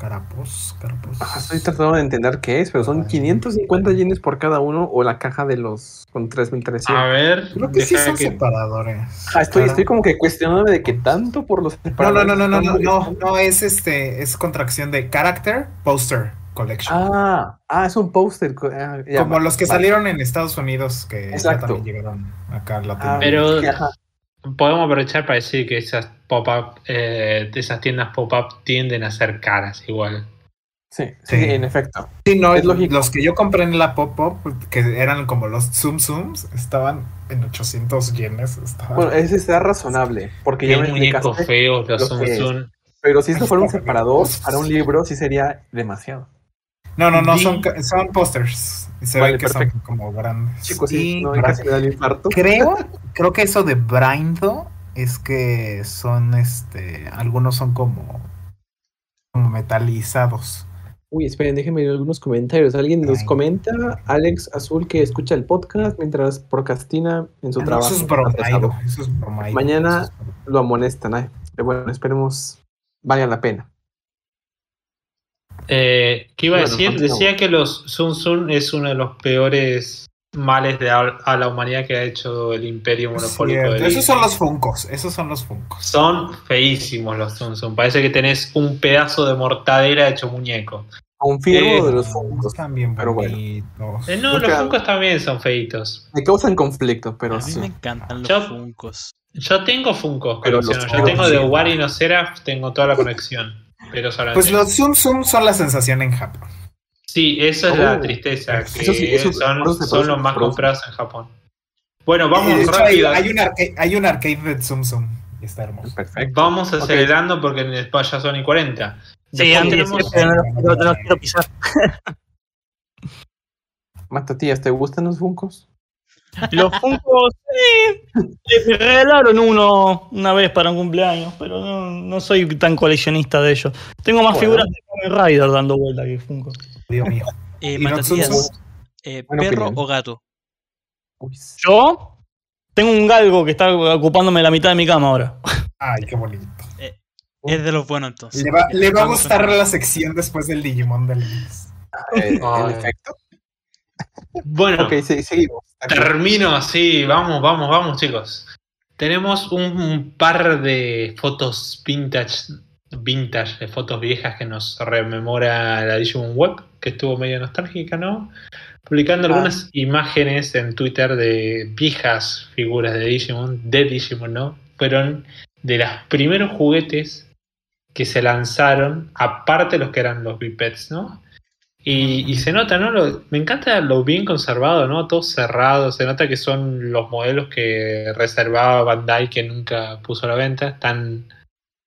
Carapos, Carapos. Ah, estoy tratando de entender qué es, pero son Ay. 550 yenes por cada uno o la caja de los con A 3300. ver, Creo que sí son que- separadores. Ah, estoy, estoy como que cuestionándome de qué tanto por los No, no, separadores. no, no, no, no, están no, molestando. no, es este, es contracción de Character Poster Collection. Ah, ah, es un póster. co- ah, ya, Como va- los que salieron en Estados Unidos, que ya también llegaron acá a Ah. Pero- que, ajá, podemos aprovechar para decir que esas pop-up, eh, esas tiendas pop-up tienden a ser caras igual. sí, sí, Sí. en efecto. Sí, no, Es lógico. los que yo compré en la Pop-Up, que eran como los Zoom Zooms, estaban en 800 yenes. estaban- Bueno, ese está razonable, porque ya me muñecos explicaste. feos los es. Zoom. Pero si esto fuera un separador para un libro, sí sería demasiado. No, no, no, son, son posters. Y se Vale, ve que perfecto. son como grandes. Chicos, sí, no, bra- casi me da el infarto. creo, creo que eso de Brindo es que son, este, algunos son como, como metalizados. Uy, esperen, déjenme ver algunos comentarios. Alguien nos Ay. comenta, Alex Azul, que escucha el podcast mientras procrastina en su no, trabajo. eso es bromaido, eso es bromaido. Mañana- Eso es bromaido. Lo amonestan. ay. Bueno, esperemos valga la pena. Eh, ¿Qué iba a decir? Decía que los Zoom Zoom es uno de los peores males de a, a la humanidad que ha hecho el imperio monopólico Cierto, de Esos son los funcos, esos son los funcos. Son feísimos los Zoom Zoom. Parece que tenés un pedazo de mortadera hecho muñeco. Confirmo Eh, de los. Están bien pero bueno. Eh, no, los Funkos también son feitos. Me causan conflicto, pero a mí sí. me encantan los Yo- Funcos. Yo tengo Funkos Pero los. Yo tengo de sí. Wari no Seraph, tengo toda la conexión. Pero solamente. Pues los Zoom Zoom son la sensación en Japón. Sí, eso es Oh. la tristeza. Eso Que sí, eso- son, los más comprados en Japón. Bueno, vamos de hecho, hay, rápido. hay un arcade, hay un arcade de Zoom Zoom. Y está hermoso. Perfecto. Vamos acelerando porque en el ya son y 40. Sí, Después antes tenemos- pero no, quiero pisar. Matatías, ¿te gustan los funcos? Los Funkos, sí. Me regalaron uno una vez para un cumpleaños, pero no, no soy tan coleccionista de ellos. Tengo más Bueno. figuras de Kamen Rider dando vuelta que Funko. Dios mío. Eh, Zoom. eh, ¿perro opinión. o gato? Uy, Yo tengo un galgo que está ocupándome la mitad de mi cama ahora. Ay, qué bonito. Es de los buenos entonces. Le va, le va a gustar con- la sección después del Digimon del Luis. eh, Ay. efecto. Bueno, Ok, sí, seguimos. Termino así. Vamos, vamos, vamos, chicos. Tenemos un par de fotos vintage, vintage, de fotos viejas que nos rememora la Digimon Web, que estuvo medio nostálgica, ¿no? Publicando Ah. algunas imágenes en Twitter de viejas figuras de Digimon, de Digimon, ¿no? Fueron de los primeros juguetes que se lanzaron, aparte de los que eran los bipeds, ¿no? Y, y se nota, ¿no? Lo- me encanta lo bien conservado, ¿no? Todo cerrado. Se nota que son los modelos que reservaba Bandai que nunca puso a la venta. Están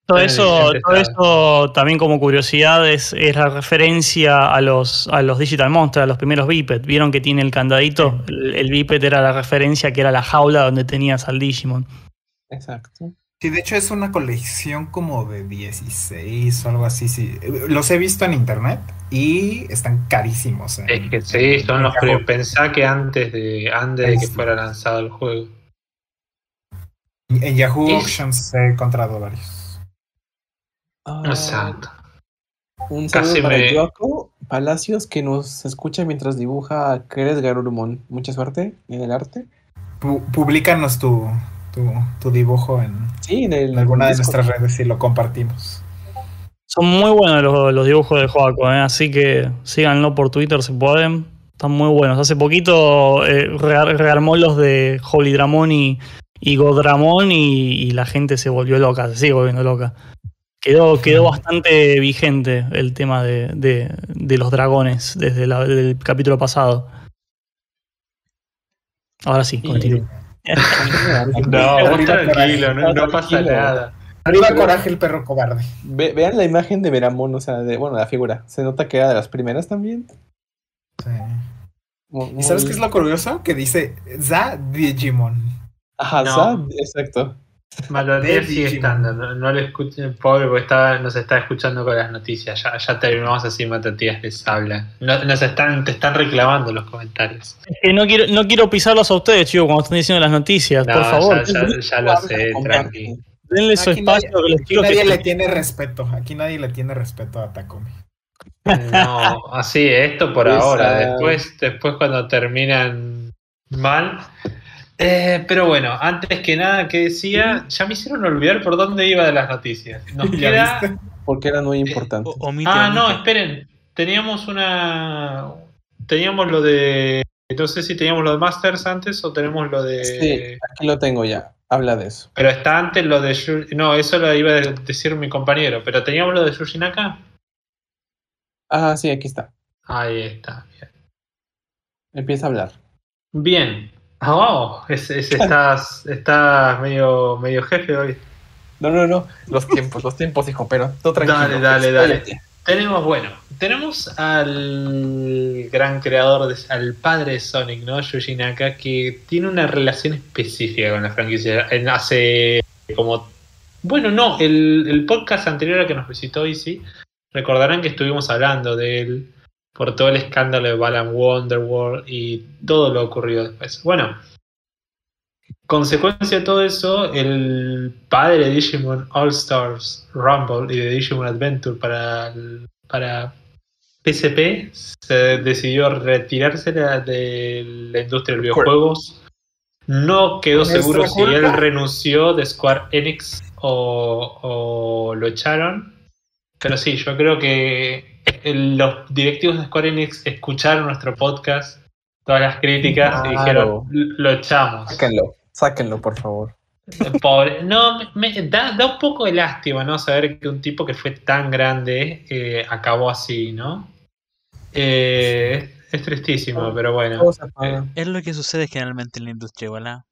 Todo eso, todo eso también como curiosidad es, es la referencia a los, a los Digital Monsters, a los primeros Biped. ¿Vieron que tiene el candadito? El, el Biped era la referencia que era la jaula donde tenías al Digimon. Exacto. Sí, de hecho es una colección como de 16 o algo así, sí. Los he visto en internet y están carísimos. en- Es que sí, son los. Yahoo. Pensá que antes de, antes de que fuera lanzado el juego. En Yahoo Auctions he encontrado varios. Ah, Exacto. Un saludo Casi para me- Yoko Palacios que nos escucha mientras dibuja Keres Garurumon. Mucha suerte en el arte. Pu- Publícanos tu, tu, tu dibujo en, Sí, en, alguna de Discord. nuestras redes y lo compartimos. Son muy buenos los, los dibujos de Joaco, ¿eh? así que síganlo por Twitter si pueden. Están muy buenos. Hace poquito eh, re- rearmó los de Holy Dramon y, y Godramon y, y la gente se volvió loca, se sigue volviendo loca. Quedó, quedó bastante vigente el tema de, de- de los dragones desde la- el capítulo pasado. Ahora sí, continúo. No, tranquilo, no, no pasa nada. Arriba coraje el perro cobarde. Ve- vean la imagen de Veramon, o sea, de, bueno, la figura. Se nota que era de las primeras también. Sí. ¿Y sabes muy- qué es lo curioso? Que dice Za Digimon. Ajá, No. Sad, exacto. De sigue estando, no, no le escuchen, pobre, porque estaba, nos está escuchando con las noticias. Ya, ya terminamos así, Matatías les habla. No- nos están, te están reclamando los comentarios. Es que no quiero, no quiero pisarlos a ustedes, chicos, cuando están diciendo las noticias. No, por favor, ya, ya- ya lo sé, tranqui. denle su espacio nadie, los aquí nadie que le tiene respeto. Aquí nadie le tiene respeto a Takumi. No, así, esto por ahora. Después, después cuando terminan mal. Eh, pero bueno, antes que nada, que decía, ya me hicieron olvidar por dónde iba de las noticias. Nos ¿Ya queda. viste? Porque era muy Eh, importante. O- omite, Ah, no, esperen. Teníamos una. Teníamos lo de. No sé si teníamos lo de Masters antes o tenemos lo de. Sí, aquí lo tengo ya. Habla de eso. Pero está antes lo de. No, eso lo iba a decir mi compañero. Pero teníamos lo de Yuji Naka. Ah, sí, aquí está. Ahí está. Bien. Empieza a hablar. Bien. Oh, ese, ese estás, estás medio, medio jefe hoy. No, no, no. Los tiempos, los tiempos, hijo, pero tú tranquilo. Dale, dale, dale. Tenemos, bueno, tenemos al gran creador, de- al padre de Sonic, ¿no? Yuji Naka, que tiene una relación específica con la franquicia. En hace como. Bueno, no, el, el podcast anterior al que nos visitó Easy, recordarán que estuvimos hablando de él por todo el escándalo de Balan Wonderworld y todo lo ocurrido después. Bueno, consecuencia de todo eso, el padre de Digimon All Stars Rumble y de Digimon Adventure para, para PSP se decidió retirarse de, de la industria de los videojuegos. No quedó ¿Nuestra seguro si él renunció de Square Enix o, o lo echaron. Pero sí, yo creo que los directivos de Square Enix escucharon nuestro podcast, todas las críticas y dijeron, lo echamos. Sáquenlo, sáquenlo, por favor. Pobre. No, me, me- da, da un poco de lástima, ¿no? Saber que un tipo que fue tan grande eh, acabó así, ¿no? Eh, es, es tristísimo, pero bueno. Es lo que sucede generalmente en la industria, ¿verdad?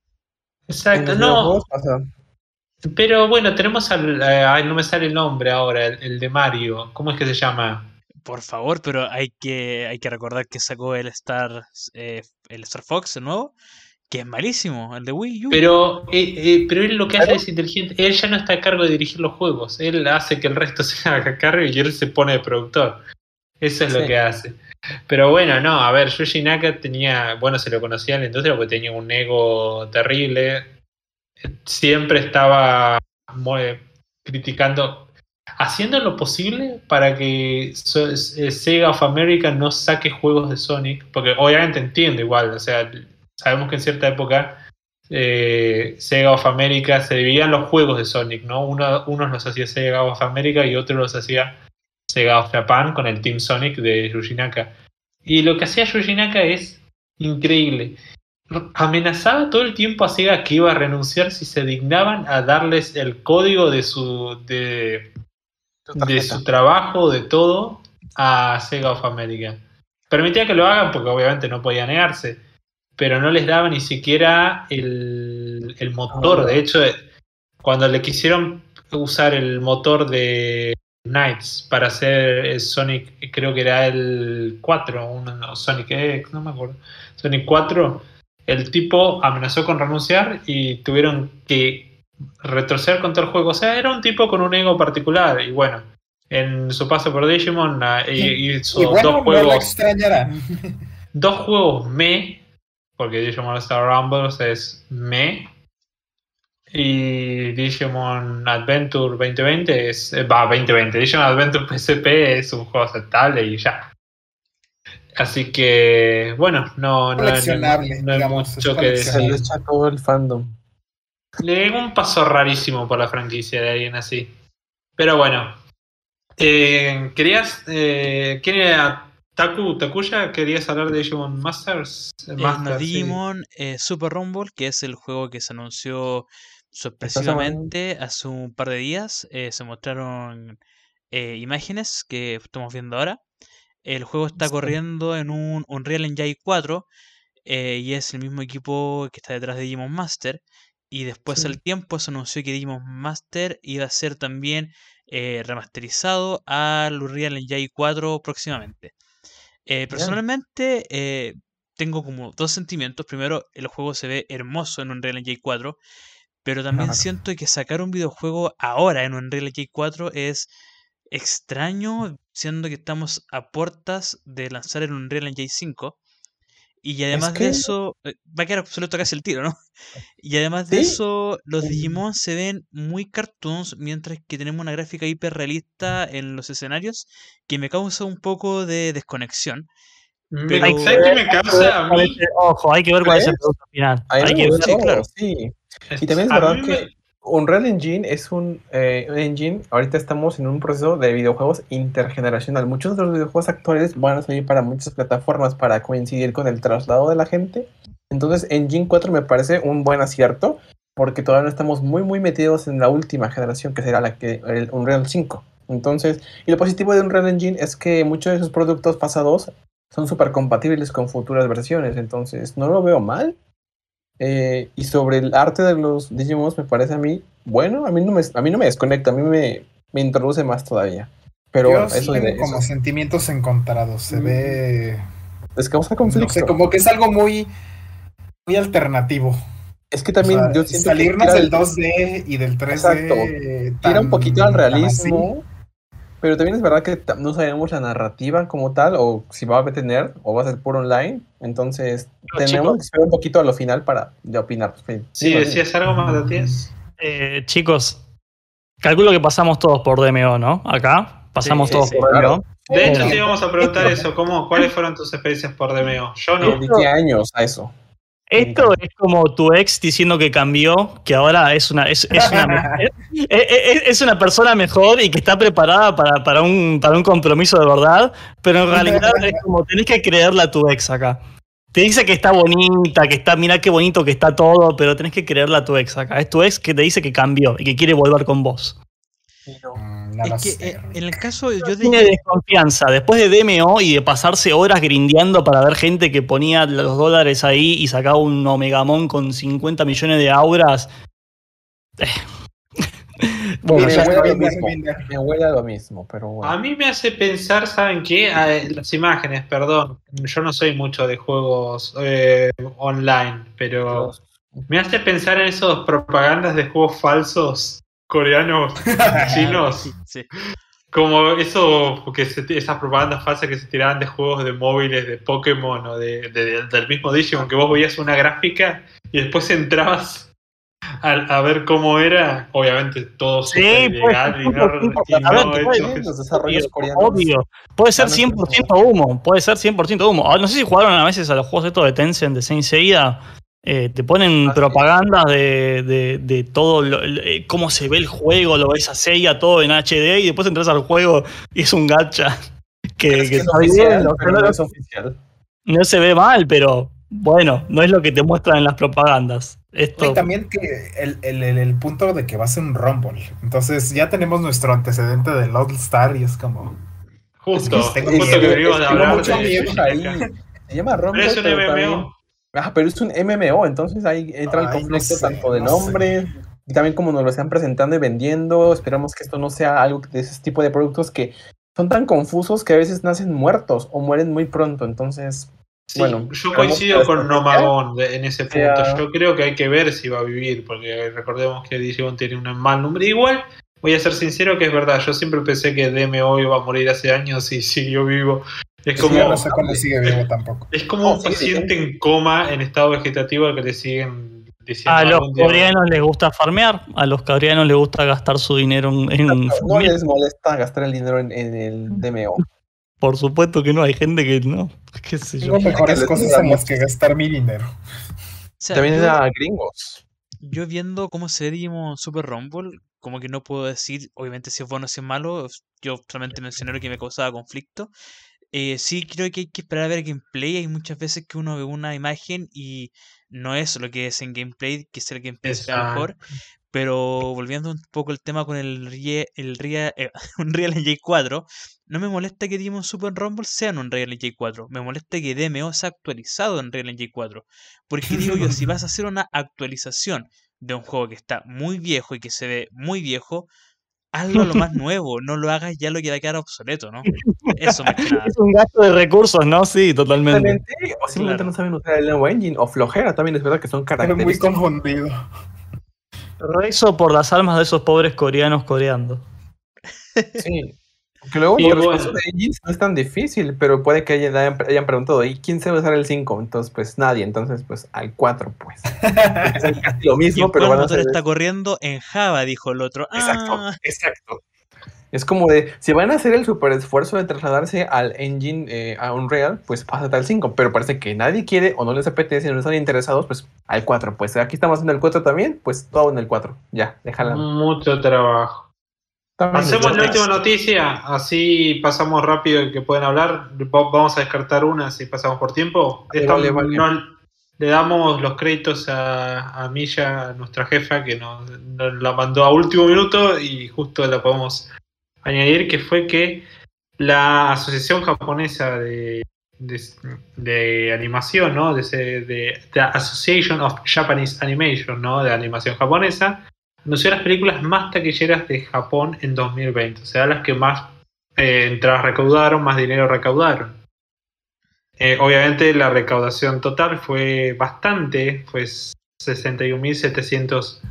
En Exacto, no. Pero bueno, tenemos al. eh, ay, no me sale el nombre ahora, el, el de Mario. ¿Cómo es que se llama? Por favor, pero hay que, hay que recordar que sacó el Star, eh, el Star Fox de nuevo, que es malísimo, el de Wii U. Pero, eh, eh, pero él lo que hace es inteligente. Él ya no está a cargo de dirigir los juegos. Él hace que el resto se haga cargo y él se pone de productor. Eso es lo que hace. Pero bueno, no, a ver, Yuji Naka tenía, bueno, se lo conocía en la industria porque tenía un ego terrible. Siempre estaba muy- criticando, haciendo lo posible para que eh, Sega of America no saque juegos de Sonic, porque obviamente entiendo igual, o sea, sabemos que en cierta época eh, Sega of America se dividían los juegos de Sonic, ¿no? Uno, unos los hacía Sega of America y otros los hacía Sega of Japan con el Team Sonic de Yuji Naka. Y lo que hacía Yuji Naka es increíble. Amenazaba todo el tiempo a Sega que iba a renunciar si se dignaban a darles el código de su de, de su trabajo, de todo, a Sega of America. Permitía que lo hagan porque obviamente no podía negarse, pero no les daba ni siquiera el, el motor. Ah. De hecho, cuando le quisieron usar el motor de Knights para hacer el Sonic, creo que era el 4, un- no, Sonic X, no me acuerdo, Sonic 4, el tipo amenazó con renunciar y tuvieron que retroceder con todo el juego. O sea, era un tipo con un ego particular y bueno, en su paso por Digimon ah, y- hizo Y bueno, dos no lo juegos extrañarán. dos juegos me, porque Digimon Star Rumbles es me, y Digimon Adventure 2020 es, va, 2020, Digimon Adventure PSP es un juego aceptable y ya. Así que, bueno, no, no, no, no hay mucho es que Se decir. le echa todo el fandom. Le dio un paso rarísimo por la franquicia de alguien así. Pero bueno. Eh, ¿Querías. Eh, ¿Quién era? Taku, Takuya, ¿querías hablar de Digimon Masters? Eh, Masters. Digimon eh, Super Rumble, que es el juego que se anunció sorpresivamente hace un par de días. eh, se mostraron eh, imágenes que estamos viendo ahora. El juego está Sí. corriendo en un Unreal Engine 4 eh, y es el mismo equipo que está detrás de Digimon Master. Y después Sí. al tiempo se anunció que Digimon Master iba a ser también eh, remasterizado al Unreal Engine 4 próximamente. Eh, personalmente eh, tengo como dos sentimientos. Primero, el juego se ve hermoso en Unreal Engine 4, pero también Claro. siento que sacar un videojuego ahora en Unreal Engine 4 es extraño, siendo que estamos a puertas de lanzar el Unreal Engine 5. Y además de que- eso, eh, va a quedar obsoleto casi el tiro, ¿no? Y además de Sí. eso, los Mm. Digimon se ven muy cartoons, mientras que tenemos una gráfica hiperrealista en los escenarios que me causa un poco de desconexión. Me- Pero- ¿Sabes qué me causa Ojo, hay que ver cuál es el producto final. Hay que ver. Sí, claro. sí. Y también es A verdad que me- Unreal Engine es un, eh, engine, ahorita estamos en un proceso de videojuegos intergeneracional. Muchos de los videojuegos actuales van a salir para muchas plataformas para coincidir con el traslado de la gente. Entonces Engine 4 me parece un buen acierto porque todavía no estamos muy muy metidos en la última generación que será la que el Unreal 5. Entonces, y lo positivo de Unreal Engine es que muchos de sus productos pasados son súper compatibles con futuras versiones, entonces no lo veo mal. Eh, y sobre el arte de los Digimon me parece a mí bueno, a mí no me, a mí no me desconecta, a mí me, me introduce más todavía. Pero Yo bueno, sí eso, tengo de, como eso sentimientos encontrados. Se Mm. ve. es causa No conflicto. sé, como que es algo muy. Muy alternativo. Es que también O sea, yo siento que salirnos tira- del 2D y del 3D. Exacto. tira un poquito al realismo, pero también es verdad que no sabemos la narrativa como tal, o si va a tener, o va a ser puro online. Entonces, No, tenemos chicos. que esperar un poquito a lo final para de opinar. Sí, Sí, decías algo más, Matías. Eh, chicos, calculo que pasamos todos por DMO, ¿no? Acá. Pasamos Sí, todos sí, por claro. DMO. De hecho, Bueno. sí vamos a preguntar eso. ¿Cómo, ¿Cuáles fueron tus experiencias por DMO? Yo no. Dediqué años a eso. Esto es como tu ex diciendo que cambió, que ahora es una, es, es una, es, es- es una persona mejor y que está preparada para, para, un, para un compromiso de verdad, pero en realidad es como tenés que creerle a tu ex acá. Te dice que está bonita, que está, mira qué bonito que está todo, pero tenés que creerle a tu ex acá. Es tu ex que te dice que cambió y que quiere volver con vos. Mm, no lo es que sé, eh, en el caso yo de Tiene desconfianza. Después de DMO y de pasarse horas grindeando para ver gente que ponía los dólares ahí y sacaba un Omegamon con 50 millones de auras. eh. bueno, Me ya huele a lo mismo. Rinder. Me huele a lo mismo, pero bueno. A mí me hace pensar, ¿saben qué? Las imágenes, perdón. Yo no soy mucho de juegos eh, online, pero me hace pensar en esos propagandas de juegos falsos coreanos, chinos. Sí. Como eso, que se- esas propagandas falsas que se tiraban de juegos de móviles, de Pokémon o de, de- del mismo Digimon, que vos veías una gráfica y después entrabas a, a ver cómo era, obviamente todo Sí, pues, ilegal y no. Obvio. Puede ser Ah, no, 100% humo. Puede ser 100% humo. Ah, No sé si jugaron a veces a los juegos estos de Tencent de Saint Seiya. Eh, te ponen Ah, sí. propagandas de, de, de todo, lo- eh, cómo se ve el juego, lo ves a Seiya todo en HD y después entras al juego y es un gacha. Que, Es que que es está oficial, bien, pero no, no es oficial. no se ve mal, pero bueno, no es lo que te muestran en las propagandas. Esto, Y también que el, el, el, el punto de que va a ser un Rumble. Entonces ya tenemos nuestro antecedente del All Star y es como. Justo, Es que tengo justo miedo, que venimos de tengo hablar mucho de miedo ahí. Se llama Pero Rumble, es un MMO. Ah, pero es un MMO, entonces ahí entra el no conflicto sé, tanto de no sé. nombre, y también como nos lo están presentando y vendiendo, esperamos que esto no sea algo de ese tipo de productos que son tan confusos que a veces nacen muertos o mueren muy pronto. Entonces, Sí, bueno, yo coincido con. Nomagón en ese punto. sea- Yo creo que hay que ver si va a vivir, porque recordemos que Digimon tiene un mal nombre. Igual, voy a ser sincero que es verdad, yo siempre pensé que DMO iba a morir hace años y siguió vivo. Es como, no sé cuándo sigue vivo tampoco. es como un paciente en coma en estado vegetativo al que le siguen diciendo A los coreanos les gusta farmear, a los coreanos les gusta gastar su dinero en, en no farmear. les molesta gastar el dinero en, en el DMO. Por supuesto que no, hay gente que no. ¿Qué sé yo? Tengo mejores cosas en las que gastar mi dinero. O sea, También yo- a gringos. yo viendo cómo se ve Digimon Super Rumble, como que no puedo decir, obviamente, si es bueno o si es malo. Yo solamente mencioné lo que me causaba conflicto. Eh, sí, creo que hay que esperar a ver gameplay. Hay muchas veces que uno ve una imagen y no es lo que es en gameplay, que es el gameplay se vea mejor. Pero volviendo un poco el tema con el, Rie- el Ria- eh, Unreal Engine 4, no me molesta que Digimon Super Rumble sea en Unreal Engine 4. Me molesta que DMO sea actualizado en Unreal Engine 4. Porque digo yo, si vas a hacer una actualización de un juego que está muy viejo y que se ve muy viejo, hazlo lo más nuevo, no lo hagas ya lo que va a quedar obsoleto, ¿no? Eso nada. Es un gasto de recursos, ¿no? Sí, totalmente. O simplemente Claro. no saben usar el nuevo engine, o flojera también es verdad que son Estoy muy características. confundido. Rezo por las almas de esos pobres coreanos coreando. Sí. Que luego Y los bueno. casos de engines no es tan difícil, pero puede que hayan, preguntado, ¿y quién sabe usar el 5? Entonces, pues nadie, entonces, pues al 4, pues. Es casi lo mismo, pero van a hacer está eso. corriendo en Java, dijo el otro. Exacto, Ah, exacto. Es como de, si van a hacer el super esfuerzo de trasladarse al engine, eh, a Unreal, pues pásate al 5, pero parece que nadie quiere o no les apetece, no están interesados, pues al 4. Pues aquí estamos en el 4 también, pues todo en el 4. Ya, déjala. Mucho trabajo. Hacemos la última noticia, así pasamos rápido y que pueden hablar. Va- Vamos a descartar una si pasamos por tiempo. Vale, Esta vale, vale. no- le damos los créditos a, a Milla, nuestra jefa, que nos, nos la mandó a último minuto y justo la podemos añadir, que fue que la Asociación Japonesa de, de, de Animación, ¿no? De, de, The Association of Japanese Animation, ¿no? De animación japonesa, anunció las películas más taquilleras de Japón en 2020, o sea, las que más eh, entradas recaudaron, más dinero recaudaron. Eh, obviamente la recaudación total fue bastante, fue 61.700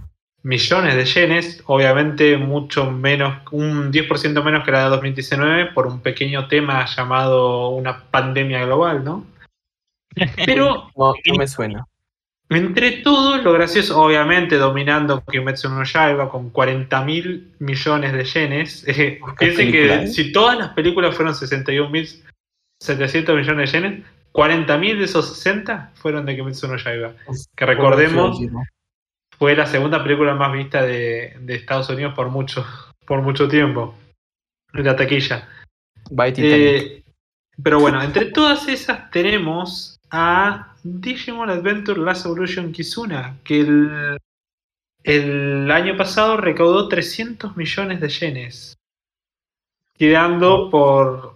millones de yenes, obviamente mucho menos, un 10% menos que la de 2019 por un pequeño tema llamado una pandemia global, ¿no? Pero No, no me suena. Entre todo, lo gracioso, obviamente dominando Kimetsu no Yaiba con 40 mil millones de yenes. Eh, piensen película, que ¿eh? si todas las películas fueron 61.700 millones de yenes, 40 mil de esos 60 fueron de Kimetsu no Yaiba. Que recordemos, fue la segunda película más vista de, de Estados Unidos por mucho, por mucho tiempo. En la taquilla. Bye. Eh, pero bueno, entre todas esas tenemos a Digimon Adventure Last Evolution Kizuna, que el, el año pasado recaudó 300 millones de yenes. Quedando por.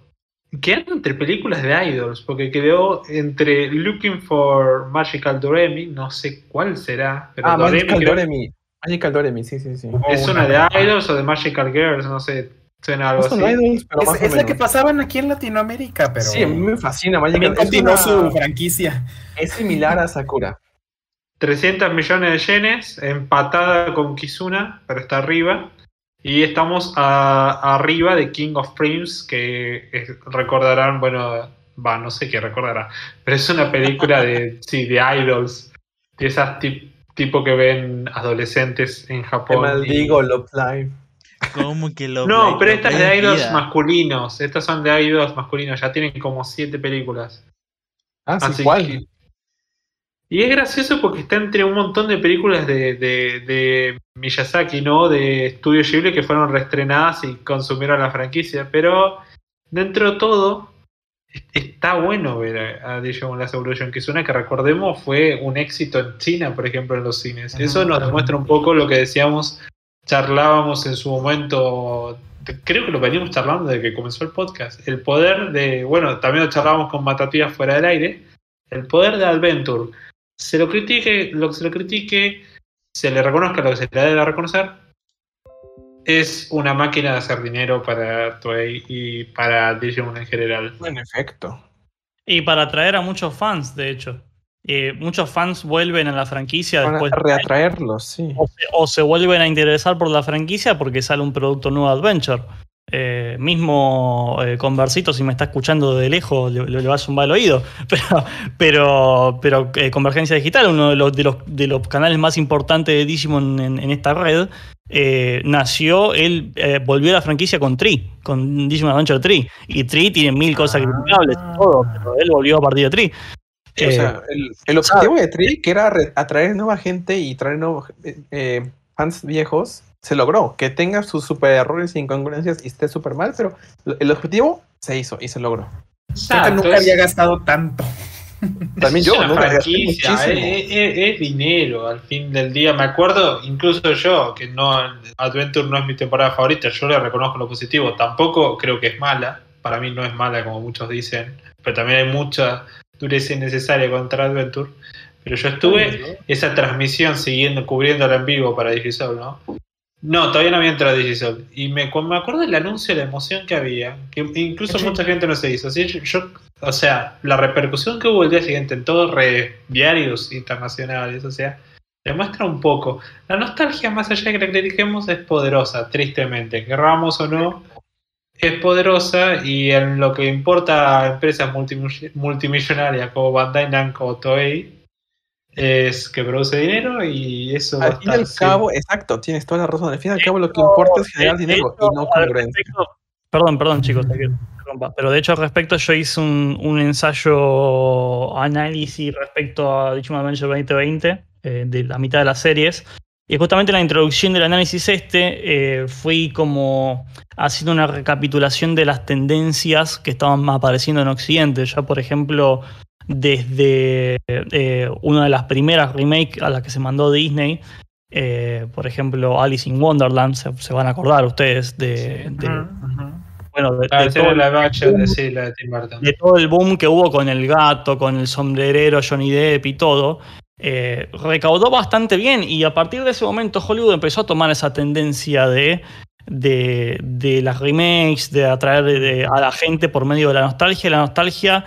Quedando entre películas de idols, porque quedó entre Looking for Magical Doremi, no sé cuál será, pero ah, Doremi Magical creo- Doremi. Magical Doremi, sí, sí, sí. es Oh, una una- de idols o de Magical Girls, no sé, suena algo No son así. idols, pero Es, más es la que pasaban aquí en Latinoamérica, pero Sí, a mí me fascina también continuó una- su franquicia. es similar a Sakura. 300 millones de yenes, empatada con Kizuna, pero está arriba. Y estamos a- arriba de King of Dreams, que es- recordarán, bueno, va, no sé qué recordará, pero es una película de, sí, de idols, de esas tip- tipo que ven adolescentes en Te Japón. y- maldigo, Love Live. ¿Cómo que lo No, pero estas de idols masculinos, estas son de idols masculinos, ya tienen como siete películas. Ah, sí, Así ¿cuál? que- Y es gracioso porque está entre un montón de películas de, de- de Miyazaki, ¿no? De Studio Ghibli que fueron reestrenadas y consumieron la franquicia. Pero dentro de todo, es- está bueno ver a a Digimon Last Evolution, que es una que recordemos fue un éxito en China, por ejemplo, en los cines. Eso nos demuestra un poco lo que decíamos, charlábamos en su momento. Creo que lo venimos charlando desde que comenzó el podcast. El poder de. Bueno, también lo charlábamos con Matatías fuera del aire. El poder de Adventure se lo critique, lo que se lo critique, se le reconozca lo que se le debe reconocer, es una máquina de hacer dinero para Toei y para Digimon en general. En efecto. Y para atraer a muchos fans, de hecho. Eh, muchos fans vuelven a la franquicia Para después. reatraerlos, sí. O se, o se vuelven a interesar por la franquicia porque sale un producto nuevo Adventure. Eh, mismo eh, Conversito, si me está escuchando de lejos, le, le- le va a zumbar el oído. Pero, pero, pero eh, Convergencia Digital, uno de los, de, los, de los canales más importantes de Digimon en, en esta red, nació, él volvió a la franquicia con Tree, con Digimon Adventure Tree. Y Tree tiene mil cosas Ah. criticables todo, pero él volvió a partir de Tree. O Eh, sea, el, el objetivo de Tree, que era atraer nueva gente y traer nuevos eh, eh, fans viejos, se logró. Que tenga sus super errores e incongruencias y esté súper mal, pero el objetivo se hizo y se logró. Exacto, nunca había gastado tanto. También es yo, una franquicia, es- es dinero al fin del día. Me acuerdo, incluso yo, que no Adventure no es mi temporada favorita, yo le reconozco lo positivo. Tampoco creo que es mala. Para mí no es mala, como muchos dicen. Pero también hay mucha dureza innecesaria contra Adventure. Pero yo estuve esa transmisión siguiendo, cubriéndola en vivo para Digisol, ¿no? No, todavía no había entrado Digisol. Y me, cuando me acuerdo del anuncio, la emoción que había, que incluso mucha gente no se hizo. Así, yo, yo- o sea, la repercusión que hubo el día siguiente en todos redes, diarios internacionales, o sea, demuestra un poco. La nostalgia, más allá de que la critiquemos, es poderosa, tristemente. Querramos o no, es poderosa y en lo que importa a empresas multimi- multimillonarias como Bandai Namco o Toei, es que produce dinero y eso Al fin y al cabo, exacto, tienes toda la razón. Al fin y al cabo, lo que importa es generar De dinero hecho, y no congruencia. respecto- Perdón, perdón, chicos, te quiero interrumpir, pero de hecho al respecto yo hice un, un ensayo análisis respecto a Digimon Adventure 2020 eh, de la mitad de las series y justamente en la introducción del análisis este eh, fui como haciendo una recapitulación de las tendencias que estaban apareciendo en Occidente. Ya por ejemplo desde eh, una de las primeras remakes a las que se mandó Disney, eh, por ejemplo, Alice in Wonderland, se, se van a acordar ustedes de, bueno, de, Ah, todo, sí, de todo el boom que hubo con el gato, con el sombrerero Johnny Depp y todo. Eh, recaudó bastante bien y a partir de ese momento Hollywood empezó a tomar esa tendencia de, de, de las remakes, de atraer de- a la gente por medio de la nostalgia. La nostalgia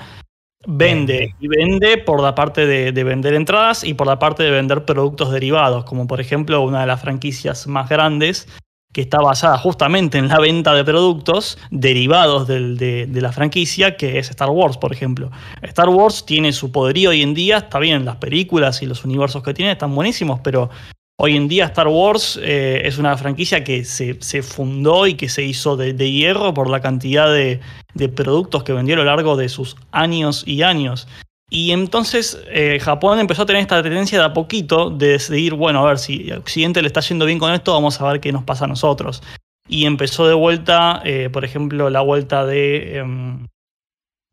vende y vende por la parte de, de vender entradas y por la parte de vender productos derivados, como por ejemplo una de las franquicias más grandes que está basada justamente en la venta de productos derivados de, la franquicia, que es Star Wars, por ejemplo. Star Wars tiene su poderío hoy en día, está bien, las películas y los universos que tiene están buenísimos, pero hoy en día Star Wars eh, es una franquicia que se, fundó y que se hizo de, hierro por la cantidad de productos que vendió a lo largo de sus años y años. Y entonces eh, Japón empezó a tener esta tendencia de a poquito de decidir, bueno, a ver, si a Occidente le está yendo bien con esto, vamos a ver qué nos pasa a nosotros. Y empezó de vuelta, eh, por ejemplo, la vuelta de... em,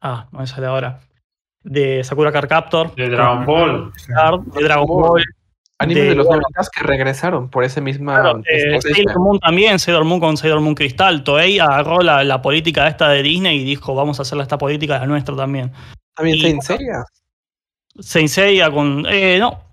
ah, no me sale ahora. De Sakura Card Captor. De Dragon Ball. Card, de Dragon Ball. Animes de- de los bueno. 90 que regresaron por esa misma Claro, eh. Sailor Moon también, Sailor Moon con Sailor Moon Cristal. Toei agarró la, la política esta de Disney y dijo, vamos a hacer esta política la nuestra también. También Saint Seiya. Saint Seiya con... Eh, no.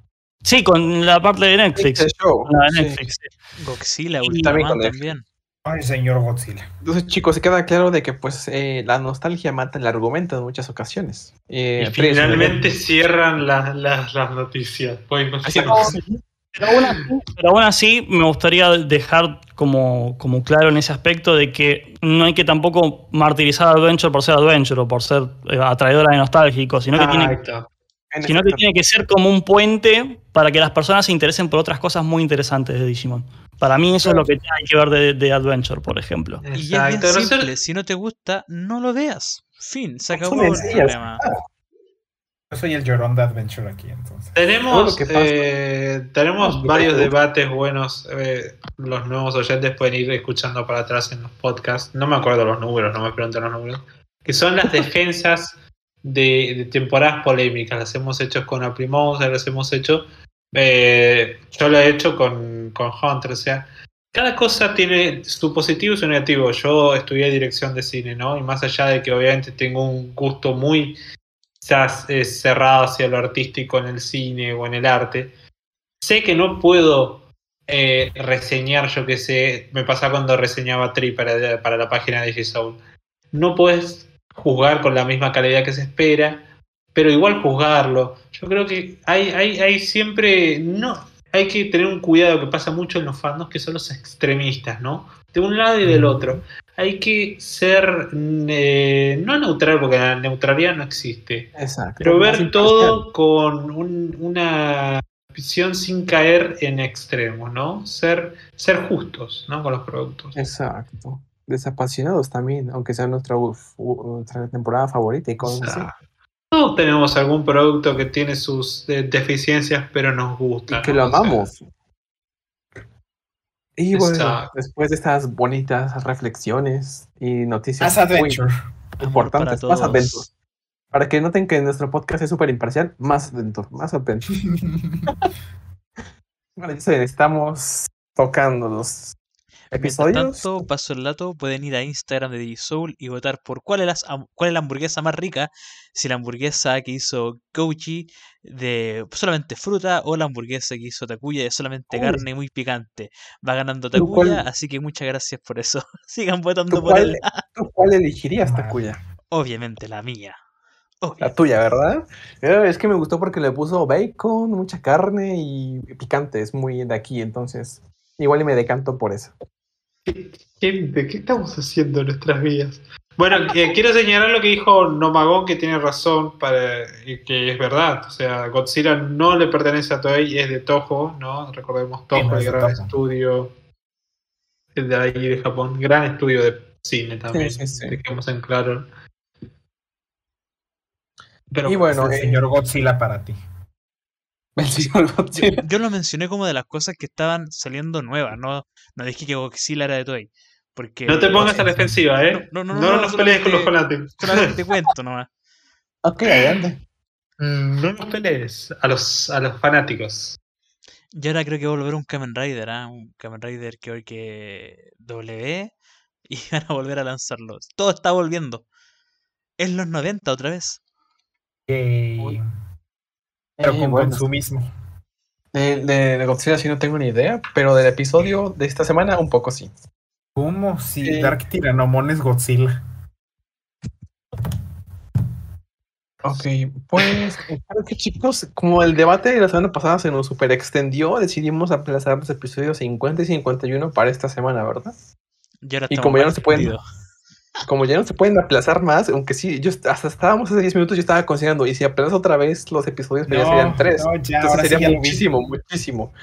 Sí, con la parte de Netflix. Show, Con la de sí. Netflix. sí. Godzilla, Y también con también. Ay, señor Godzilla. Entonces, chicos, se queda claro de que pues eh, la nostalgia mata el argumento en muchas ocasiones. Eh, Y finalmente cierran las, las, las noticias. Pues. Pero aún, así, pero aún así me gustaría dejar como, como claro en ese aspecto de que no hay que tampoco martirizar a Adventure por ser Adventure o por ser eh, atraedora de nostálgico, sino que, tiene, Exacto. en sino que tiene que ser como un puente para que las personas se interesen por otras cosas muy interesantes de Digimon. Para mí eso es lo que hay que ver de, de Adventure, por ejemplo. Y es bien simple, si no te gusta, no lo veas. Fin, se acabó el problema. Yo soy el llorón de Adventure aquí, entonces. Tenemos, pasa. eh, tenemos varios debates buenos. eh, los nuevos oyentes pueden ir escuchando para atrás en los podcasts. No me acuerdo los números, no me pregunten los números. Que son las defensas de, de temporadas polémicas. Las hemos hecho con Aprimosa, las hemos hecho. eh, yo lo he hecho con, con Hunter. O sea, cada cosa tiene su positivo y su negativo. Yo estudié dirección de cine, ¿no? Y más allá de que obviamente tengo un gusto muy quizás cerrado hacia lo artístico en el cine o en el arte, sé que no puedo eh, reseñar, yo que sé, me pasa cuando reseñaba Tri para, para la página de Soul. No puedes juzgar con la misma calidad que se espera, pero igual juzgarlo. Yo creo que hay, hay, hay siempre. No, hay que tener un cuidado que pasa mucho en los fandoms, que son los extremistas, ¿no? De un lado y del otro. Hay que ser eh, no neutral, porque la neutralidad no existe. Exacto. Pero ver todo con un- una visión sin caer en extremos, ¿no? Ser, ser justos, ¿no? Con los productos. Exacto. Desapasionados también, aunque sea nuestra, temporada favorita y cosas así. Todos tenemos algún producto que tiene sus eh, deficiencias, pero nos gusta. Y que ¿no? lo O sea, amamos. Y bueno, después de estas bonitas reflexiones y noticias As muy Adventure. importantes, más. Adventure. Para que noten que nuestro podcast es súper imparcial, más Adventure, más Adventure. Bueno, ya saben, estamos tocando los Mientras episodios. tanto, paso el dato, pueden ir a Instagram de DigiSoul y votar por cuál es, la, cuál es la hamburguesa más rica, si la hamburguesa que hizo Goji de solamente fruta o la hamburguesa que hizo Takuya de solamente Uy. carne muy picante. Va ganando ¿Tú cuál- Takuya, así que muchas gracias por eso. Sigan votando ¿Tú por cuál, él. tú cuál elegirías, Madre. Takuya? Obviamente la mía. La tuya, ¿verdad? Es que me gustó porque le puso bacon, mucha carne y picante. Es muy de aquí, entonces igual y me decanto por eso. Gente, ¿qué estamos haciendo en nuestras vidas? Bueno, eh, quiero señalar lo que dijo Nomagón, que tiene razón, para, que es verdad. O sea, Godzilla no le pertenece a Toei, es de Toho, ¿no? Recordemos Toho, Sí, no el gran Toho. estudio de ahí de Japón. Gran estudio de cine también. sí, sí. Dejemos en claro. Pero Y bueno, el eh, señor Godzilla para ti. Yo, lo mencioné como de las cosas que estaban saliendo nuevas, no, no dije que Godzilla era de Toei. Porque no te pongas a la defensiva, ¿eh? No, no, No, no, no, nos pelees con los fanáticos. solamente cuento nomás. Ok, adelante. Mm, no nos pelees a los, a los fanáticos. Y ahora creo que va a volver un Kamen Rider, ¿ah? Un Kamen Rider que hoy que W y van a volver a lanzarlo. Todo está volviendo. Es los 90 otra vez. Yay. Pero Eh, con bueno, consumismo. de, de- de Godzilla sí no tengo ni idea, pero del episodio de esta semana un poco sí. ¿Cómo si Eh. Dark Tyrannomon es Godzilla? Ok, pues creo que chicos, como el debate de la semana pasada se nos super extendió, decidimos aplazar los episodios 50 y 51 para esta semana, ¿verdad? Y ahora Y como ya no se pueden-. Como ya no se pueden aplazar más, aunque sí, yo hasta estábamos hace 10 minutos, yo estaba considerando, y si aplazo otra vez los episodios, pues ya serían 3. no, Entonces sí sería vi. muchísimo, muchísimo.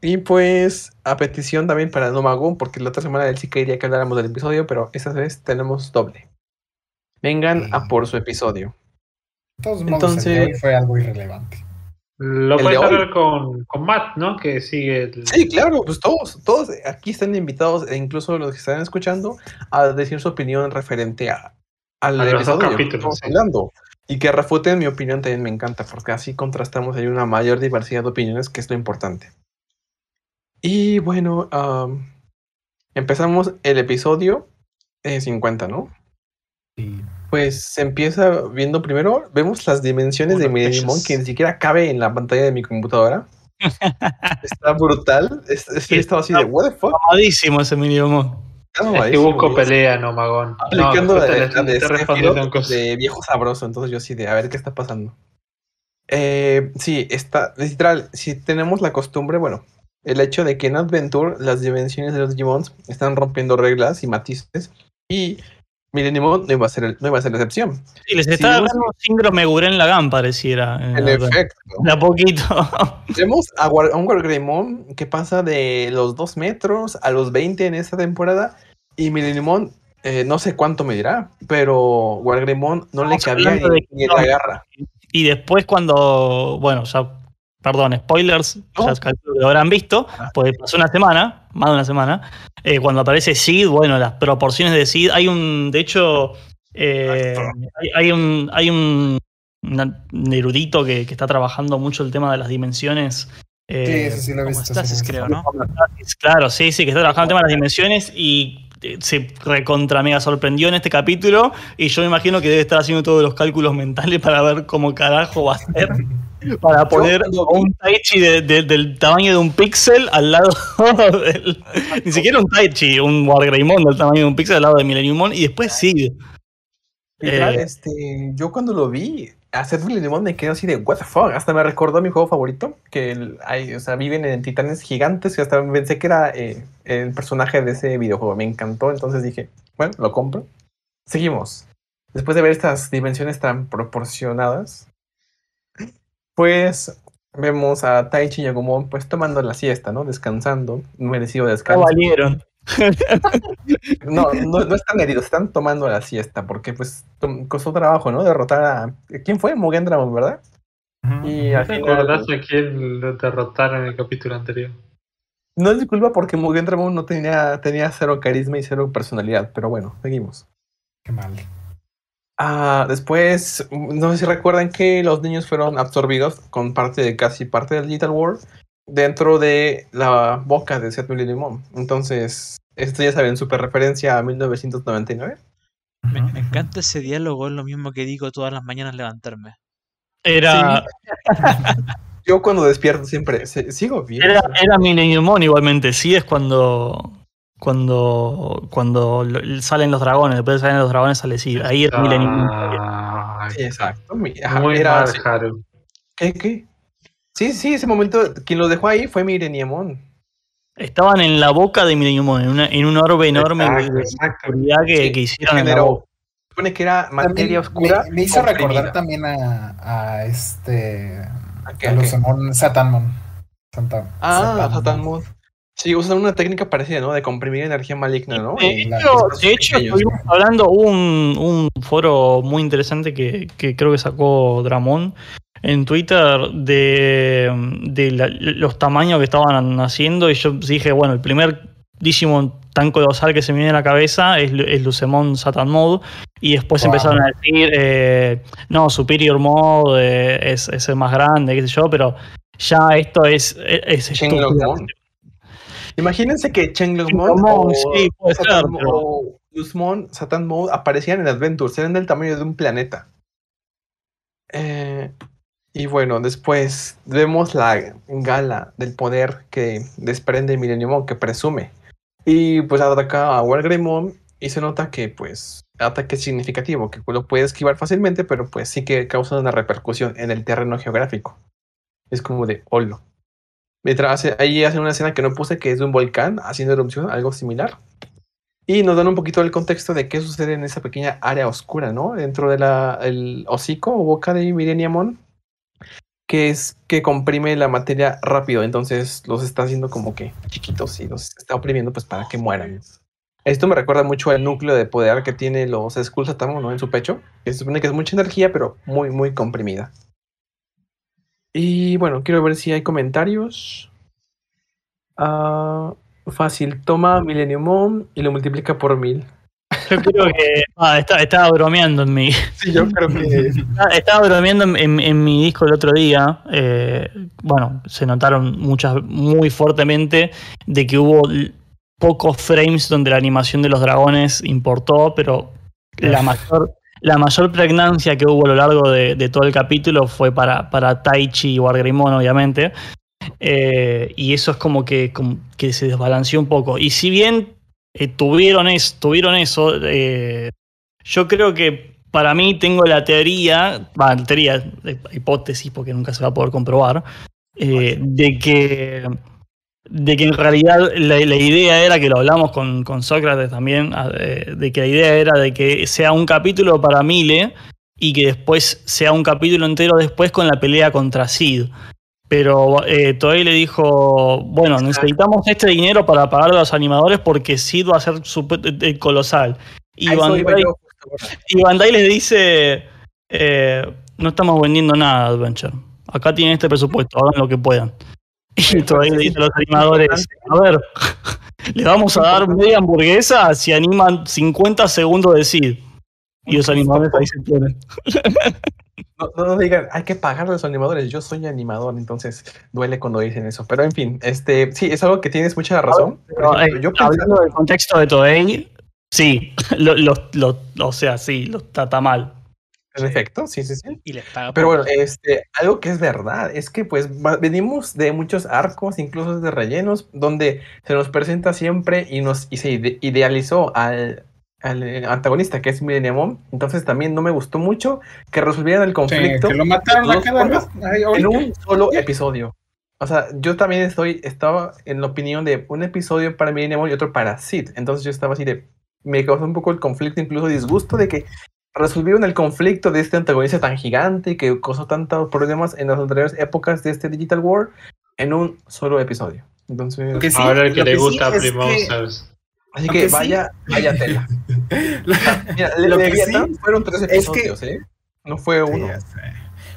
Y pues, a petición también para Nomagón, porque la otra semana él sí quería que habláramos del episodio, pero esta vez tenemos doble. Vengan a Sí. por su episodio. De todos modos, Entonces- el de hoy fue algo irrelevante. Lo ¿El puedes hablar con, con Matt, ¿no? Que sigue el... Sí, claro, pues todos, todos aquí están invitados, e incluso los que están escuchando, a decir su opinión referente a, al A episodio que estamos sí. hablando. Y que refuten mi opinión también me encanta, porque así contrastamos hay una mayor diversidad de opiniones, que es lo importante. Y bueno, am, empezamos el episodio eh, 50, ¿no? Sí. Pues se empieza viendo primero, vemos las dimensiones de mi. Digimon que ni siquiera cabe en la pantalla de mi computadora. Está brutal. Es, es- Sí, estaba así de, what the fuck. Amadísimo ese Minimon. Está Es que busco pelea, no, Magón. Aplicando no, de, te- de te viejo sabroso. Entonces yo sí de, a ver qué está pasando. Eh, sí, está, literal, si tenemos la costumbre, bueno, el hecho de que en Adventure las dimensiones de los Digimons están rompiendo reglas y matices y Millennium no iba a ser, el- no iba a ser la excepción. Sí, les vemos- dando un síndrome Guren Lagan, pareciera. en En efecto. De a poquito. Vemos a, un Wargreymon que pasa de los 2 metros a los 20 en esta temporada. Y Millennium, eh, no sé cuánto medirá, pero Wargreymon no le cabía hablando ni, de ni en la garra. Y después cuando, bueno, ya, perdón, spoilers, No. ya lo habrán visto, Ah. pues pasó una semana, más de una semana, eh, cuando aparece Sid, bueno, las proporciones de Sid, hay un, de hecho, eh, hay, hay un, hay un, un erudito que, que está trabajando mucho el tema de las dimensiones. Sí, eh, eso sí lo he visto. Stasis, sí creo. ¿no? Claro, sí, sí, que está trabajando el tema de las dimensiones y se recontra mega sorprendió en este capítulo y yo me imagino que debe estar haciendo todos los cálculos mentales para ver cómo carajo va a ser. Para poner un Taichi de- de- del tamaño de un píxel al lado del. Ni siquiera un Taichi, un Wargreymon del tamaño de un píxel al lado de Millennium Mon y después sí. Literal, Eh. este, yo cuando lo vi, a Seth Limón me quedé así de what the fuck. Hasta me recordó mi juego favorito, que hay, o sea, viven en titanes gigantes y hasta pensé que era eh, el personaje de ese videojuego. Me encantó, entonces dije, bueno, lo compro. Seguimos. Después de ver estas dimensiones tan proporcionadas, pues vemos a Taichi y Agumon pues tomando la siesta, ¿no? Descansando, merecido descanso. valieron. No, no, no están heridos, están tomando la siesta porque pues costó trabajo, ¿no? Derrotar a... ¿Quién fue? Mugen Dragon, ¿verdad? Y al ¿Te final... acordás a quién lo derrotaron en el capítulo anterior? No es mi culpa porque Mugen Dragon no tenía, tenía cero carisma y cero personalidad, pero bueno, seguimos. Qué mal. Ah, después, no sé si recuerdan que los niños fueron absorbidos con parte de casi parte del Digital World dentro de la boca de Seth Limón. Entonces, esto ya saben, super referencia a 1999. Me, me encanta ese diálogo, es lo mismo que digo todas las mañanas levantarme. Era, Yo cuando despierto siempre sigo bien. era, era Millennium Mon igualmente. Sí es cuando. Cuando, cuando salen los dragones, después de salen los dragones sale sí. Ahí es Millennium Mon. Ay, Sí, exacto. Mi- ajá, muy era- mal, Haru. ¿Qué, qué? Sí, sí, ese momento, quien lo dejó ahí fue Mireniamon. Estaban en la boca de Millennium Mon, en, una- en un orbe enorme Exacto, de oscuridad que, Sí, que hicieron en la generó- boca. Supone que era También materia oscura. Me, me hizo comprimida. recordar también a, a este. ¿A qué? Lucemon Satanmon. Santa- Ah, Satanmon. Satanmon. Sí, usan una técnica parecida, ¿no? De comprimir energía maligna, ¿no? De hecho, de hecho, estuvimos hablando, hubo un, un foro muy interesante que, que creo que sacó Dramón en Twitter de, de la- los tamaños que estaban haciendo y yo dije, bueno, el primer Digimon tan colosal que se me viene a la cabeza es, Lu- es Lucemon Satan Mode y después Wow. empezaron a decir, eh, no, Superior Mode eh, es, es el más grande, qué sé yo, pero ya esto es, es, es. Imagínense que Chenglongmon o, sí, Satan- pero- o Luzmon, Satan Mode aparecían en Adventures, eran del tamaño de un planeta. Eh, y bueno, después vemos la gala del poder que desprende Millennium que presume. Y pues ataca a Wargreymon y se nota que pues ataque significativo, que lo puede esquivar fácilmente, pero pues sí que causa una repercusión en el terreno geográfico. Es como de holo. Mientras hace- ahí hacen una escena que no puse, que es de un volcán haciendo erupción, algo similar. Y nos dan un poquito el contexto de qué sucede en esa pequeña área oscura, ¿no? Dentro del hocico o boca de Millenniumon, que es que comprime la materia rápido, entonces los está haciendo como que chiquitos y los está oprimiendo pues para que mueran. Esto me recuerda mucho al núcleo de poder que tiene los Skull Satamon, ¿no? En su pecho, que se supone que es mucha energía, pero muy, muy comprimida. Y bueno, quiero ver si hay comentarios. Ah, fácil, toma Millennium Mon y lo multiplica por mil. Yo creo que ah, está- estaba bromeando en mi, Sí, yo creo que estaba- estaba bromeando en, en- en mi disco el otro día. eh, bueno, se notaron muchas muy fuertemente de que hubo pocos frames donde la animación de los dragones importó, pero la mayor, la mayor pregnancia que hubo a lo largo de, de todo el capítulo fue para, para Taichi y Wargreymon, obviamente. Eh, y eso es como que, como que se desbalanceó un poco. Y si bien eh, tuvieron, es, tuvieron eso, eh, yo creo que para mí tengo la teoría, va, teoría, eh, hipótesis, porque nunca se va a poder comprobar, de que de que en realidad la, idea era, que lo hablamos con, con Sócrates también, de que la idea era de que sea un capítulo para Mile y que después sea un capítulo entero después con la pelea contra Sid. Pero eh, Toei le dijo, bueno, necesitamos este dinero para pagar a los animadores porque Sid va a ser super- eh, colosal. Y Bandai, y Bandai le dice, eh, no estamos vendiendo nada, Adventure. Acá tienen este presupuesto, hagan lo que puedan. Y Toei le dice a los animadores, a ver, le vamos a dar media hamburguesa si animan 50 segundos de Sid. Y los animadores ahí se ponen. no, no, no digan, hay que pagar a los animadores. Yo soy animador, entonces duele cuando dicen eso. Pero en fin, este, sí, es algo que tienes mucha razón. Ejemplo, eh, yo hablando del contexto de Toei, sí, lo, lo- lo- o sea, sí, lo trata mal. en efecto, sí, sí, sí. Y les paga Pero bueno, este, algo que es verdad es que pues venimos de muchos arcos, incluso de rellenos, donde se nos presenta siempre y nos y se ide- idealizó al, al eh, antagonista que es Millennium. Entonces también no me gustó mucho que resolvieran el Sí, conflicto que lo mataron de a dos cada formas vez. Ay, en un solo episodio. O sea, yo también estoy, estaba en la opinión de un episodio para Millennium y otro para Sid. Entonces yo estaba así de, me causó un poco el conflicto, incluso disgusto de que resolvieron el conflicto de este antagonista tan gigante que causó tantos problemas en las anteriores épocas de este Digital War en un solo episodio. Entonces, sí- Ahora el que le sí gusta a es Primo que- Sabes. Así que, sí- vaya, vaya tela. Mira, le, Lo que sí fueron tres es que- episodios, ¿eh? No fue uno.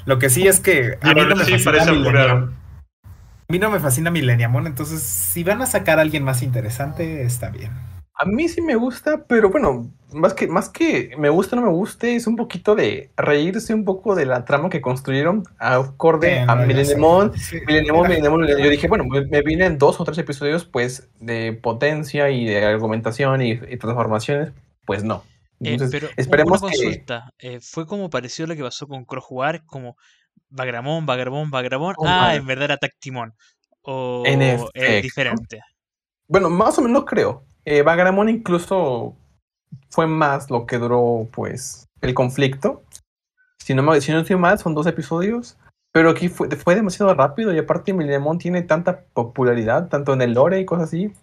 Lo que sí es que a mí no me sí, fascina. A mí no me fascina Millennium, entonces si van a sacar a alguien más interesante, está bien. A mí sí me gusta, pero bueno, más que, más que me gusta o no me guste, es un poquito de reírse un poco de la trama que construyeron acorde Eh, a no, sé. Sí, Millennium, era- Millennium, Millennium. Yo dije, bueno, me vienen dos o tres episodios, pues, de potencia y de argumentación y, y transformaciones. Pues no. Eh, Entonces, pero u- esperemos una que. consulta. eh, ¿Fue como parecido a lo que pasó con Cross Jugar? Como Bagramón, Bagramón, Bagramón. Oh, ah, en verdad era Tactimón. O es diferente. Bueno, más o menos creo. Eh, Bagramon incluso fue más lo que duró, pues, el conflicto. Si no, me, si no estoy mal, son dos episodios. Pero aquí fue, fue demasiado rápido y aparte Millennium tiene tanta popularidad, tanto en el lore y cosas así.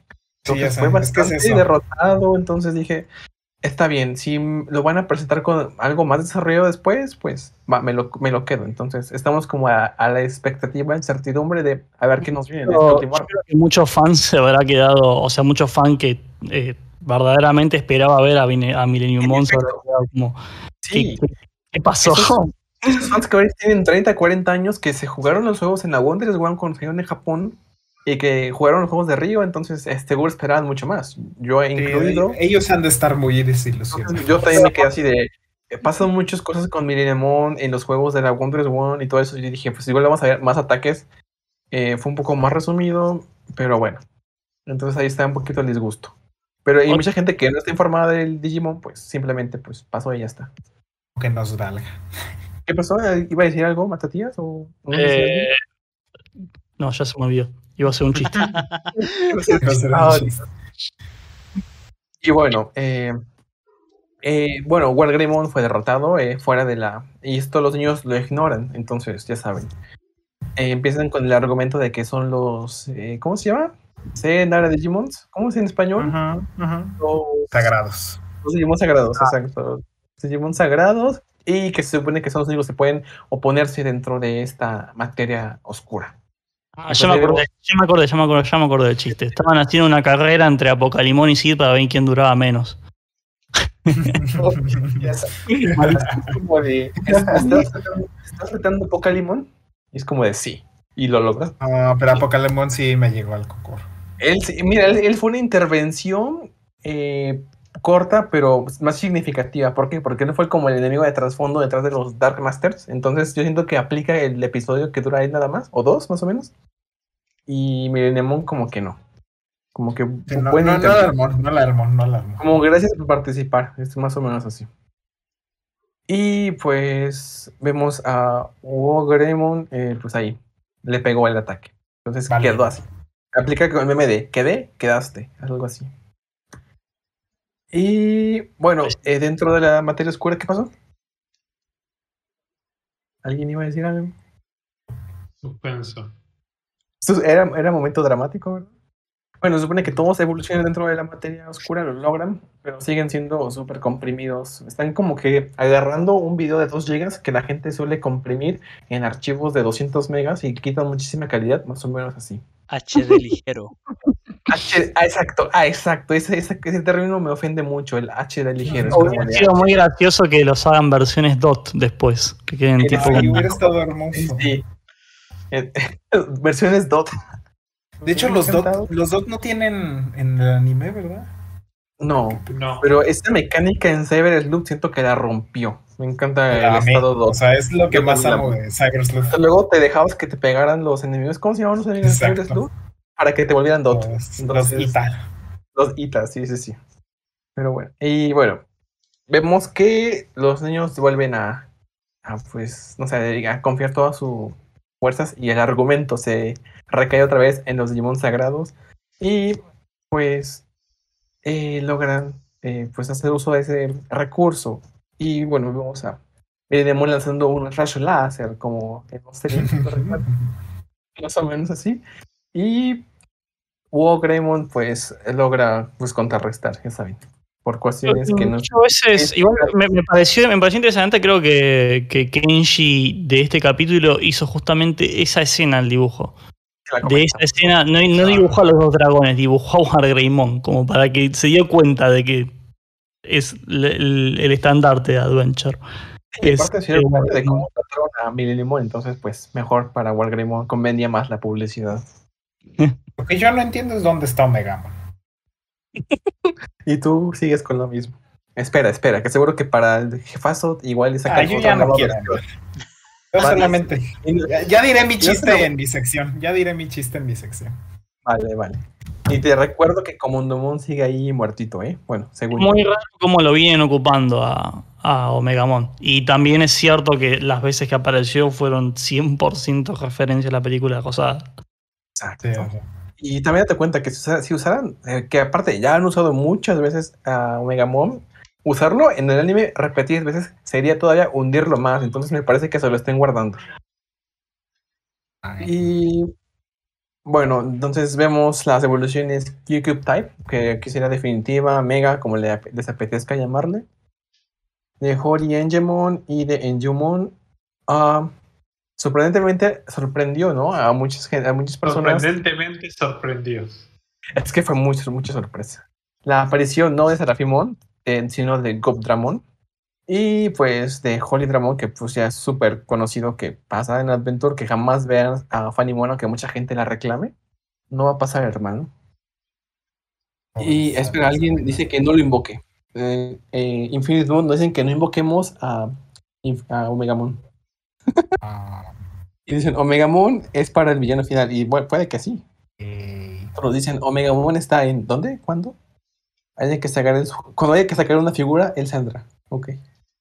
Sí, que fue es que es bastante eso. derrotado, entonces dije, está bien, si lo van a presentar con algo más desarrollado después, pues va, me, lo, me lo quedo. Entonces estamos como a, a la expectativa, incertidumbre de a ver qué nos viene en este Pero último yo arco. creo que muchos fans se habrá quedado, o sea, muchos fans que eh, verdaderamente esperaba ver a, Millennium En Monster. Como, Sí. ¿qué, qué- qué pasó? Eso Esos fans que ahora tienen 30, 40 años que se jugaron los juegos en la Wonders One cuando en Japón y que jugaron los juegos de Río, entonces eh, seguro esperaban mucho más. Yo he Sí, incluido. ellos han de estar muy desilusionados. Yo también me quedé así de. eh, Pasan muchas cosas con Millennium en los juegos de la Wonders One y todo eso. Y dije, pues igual vamos a ver más ataques. Eh, fue un poco más resumido, pero bueno. Entonces ahí está un poquito el disgusto. Pero hay mucha gente que no está informada del Digimon, pues simplemente pues pasó y ya está. Que nos valga. ¿Qué pasó? ¿Iba a decir algo, Matatías? ¿O no? Eh, no, ya se me olvidó. Iba a ser un chiste. Ah, Y bueno, eh, eh, bueno, Wargreymon fue derrotado eh, fuera de la... Y esto los niños lo ignoran, entonces ya saben. Eh, empiezan con el argumento de que son los... eh, ¿Cómo se llama? Nara Digimons. ¿Cómo es en español? Ajá, ajá. Los, Sagrados. los Digimon sagrados, exacto. Los Digimon sagrados y que se supone que son los únicos que pueden oponerse dentro de esta materia oscura. Ah, ya, me acordé, ya me acordé, ya me acordé, ya me acordé del chiste. Estaban haciendo una carrera entre Apocalimón y Sid para ver quién duraba menos. como de, ¿estás, retando- estás retando Pokémon? Y es como de sí. Y lo logras. No, pero Apocalemon sí me llegó al cocor. Él, sí- mira, él, él fue una intervención eh, corta, pero más significativa. ¿Por qué? Porque no fue como el enemigo de trasfondo detrás de los Dark Masters. Entonces yo siento que aplica el episodio que dura ahí nada más, o dos más o menos. Y Mirenemon como que no. Como que Sí, no, no, la armó, no la armó, no la armó. como gracias por participar, es más o menos así. Y pues vemos a Wogremon, eh, pues ahí, le pegó el ataque. Entonces Vale. quedó así. Aplica con el meme de quedé, quedaste, algo así. Y bueno, eh, dentro de la materia oscura, ¿qué pasó? ¿Alguien iba a decir algo? Suspenso. Era, era momento dramático, ¿verdad? Bueno, se supone que todos evolucionan dentro de la materia oscura, lo logran, pero siguen siendo súper comprimidos. Están como que agarrando un video de 2 GB que la gente suele comprimir en archivos de 200 megas y quitan muchísima calidad, más o menos así. HD ligero. H, ah, exacto, ah, exacto. Ese, ese, ese término me ofende mucho, el HD ligero. Hubiera sido muy gracioso que los hagan versiones DOT después. Que queden tipo. Hubiera estado hermoso. sí. Eh, versiones DOT. De hecho, los dot, los dot no tienen en el anime, ¿verdad? No, No. pero esta mecánica en Cyber Sloop siento que la rompió. Me encanta el A estado o 2. sea, es lo que más amo de Cyber Sleuth. Luego te dejabas que te pegaran los enemigos. ¿Cómo se llamaban los enemigos de Exacto. Cyber Sleuth? Para que te volvieran dot. Los, los Ita. Los itas, sí, sí, sí. Pero bueno. Y bueno, vemos que los niños vuelven a, a, pues, no sé, a confiar todas sus fuerzas y el argumento se recae otra vez en los Digimon sagrados. Y pues eh, logran eh, pues hacer uso de ese recurso. Y bueno, vamos a Demon lanzando un rayo láser como en ¿no más o menos así. Y Hugo Greymon pues logra pues contrarrestar, ya saben, por cuestiones que no... Muchas veces, igual me, me pareció, me pareció interesante, creo que, que Kenji de este capítulo hizo justamente esa escena al dibujo. De esa escena no, no dibujó a los dos dragones, dibujó a Wargreymon, como para que se dio cuenta de que es el, el- el estandarte de Adventure. Y Es, dieron eh, de cómo trataron a Mililimon, entonces pues mejor para Wargreymon convenía más la publicidad. Lo que yo no entiendo es dónde está Omegamon. Y tú sigues con lo mismo. Espera, espera, que seguro que para el jefazo igual le Ah, sacan yo otra ya no quiero. Yo Vale. solamente. Ya, ya diré mi chiste en mi sección. Ya diré mi chiste en mi sección. Vale, vale. Y te recuerdo que Comundomon sigue ahí muertito, ¿eh? Bueno, según muy raro cómo lo vienen ocupando a, a Omegamon. Y también es cierto que las veces que apareció fueron 100% referencia a la película Rosada. Exacto. Sí. Y también date cuenta que si usaran, eh, que aparte ya han usado muchas veces a Omegamon, usarlo en el anime repetidas veces sería todavía hundirlo más. Entonces me parece que se lo estén guardando. Ay, Y bueno, entonces vemos las evoluciones Q-Cube Type, que aquí sería definitiva, Mega, como le les apetezca llamarle. De Hori Engemon y de Enjumon. Ah, sorprendentemente sorprendió, ¿no? A muchas, a muchas personas. Sorprendentemente sorprendió. Es que fue mucha, mucha sorpresa. La aparición no de Serafimon, sino de Gobdramon. Y pues de Holy Dramon, que pues ya es súper conocido que pasa en Adventure, que jamás vean a Fanny Mono, que mucha gente la reclame. No va a pasar, hermano. Y espera, alguien dice que no lo invoque. Eh, eh, Infinite Moon nos dicen que no invoquemos a, Inf- a Omegamon. Ah, Y dicen, Omegamon es para el villano final. Y bueno, puede que sí. Nos dicen, Omega Moon está en ¿dónde? ¿Cuándo? Hay que sacar el- cuando haya que sacar una figura, él saldrá. Ok.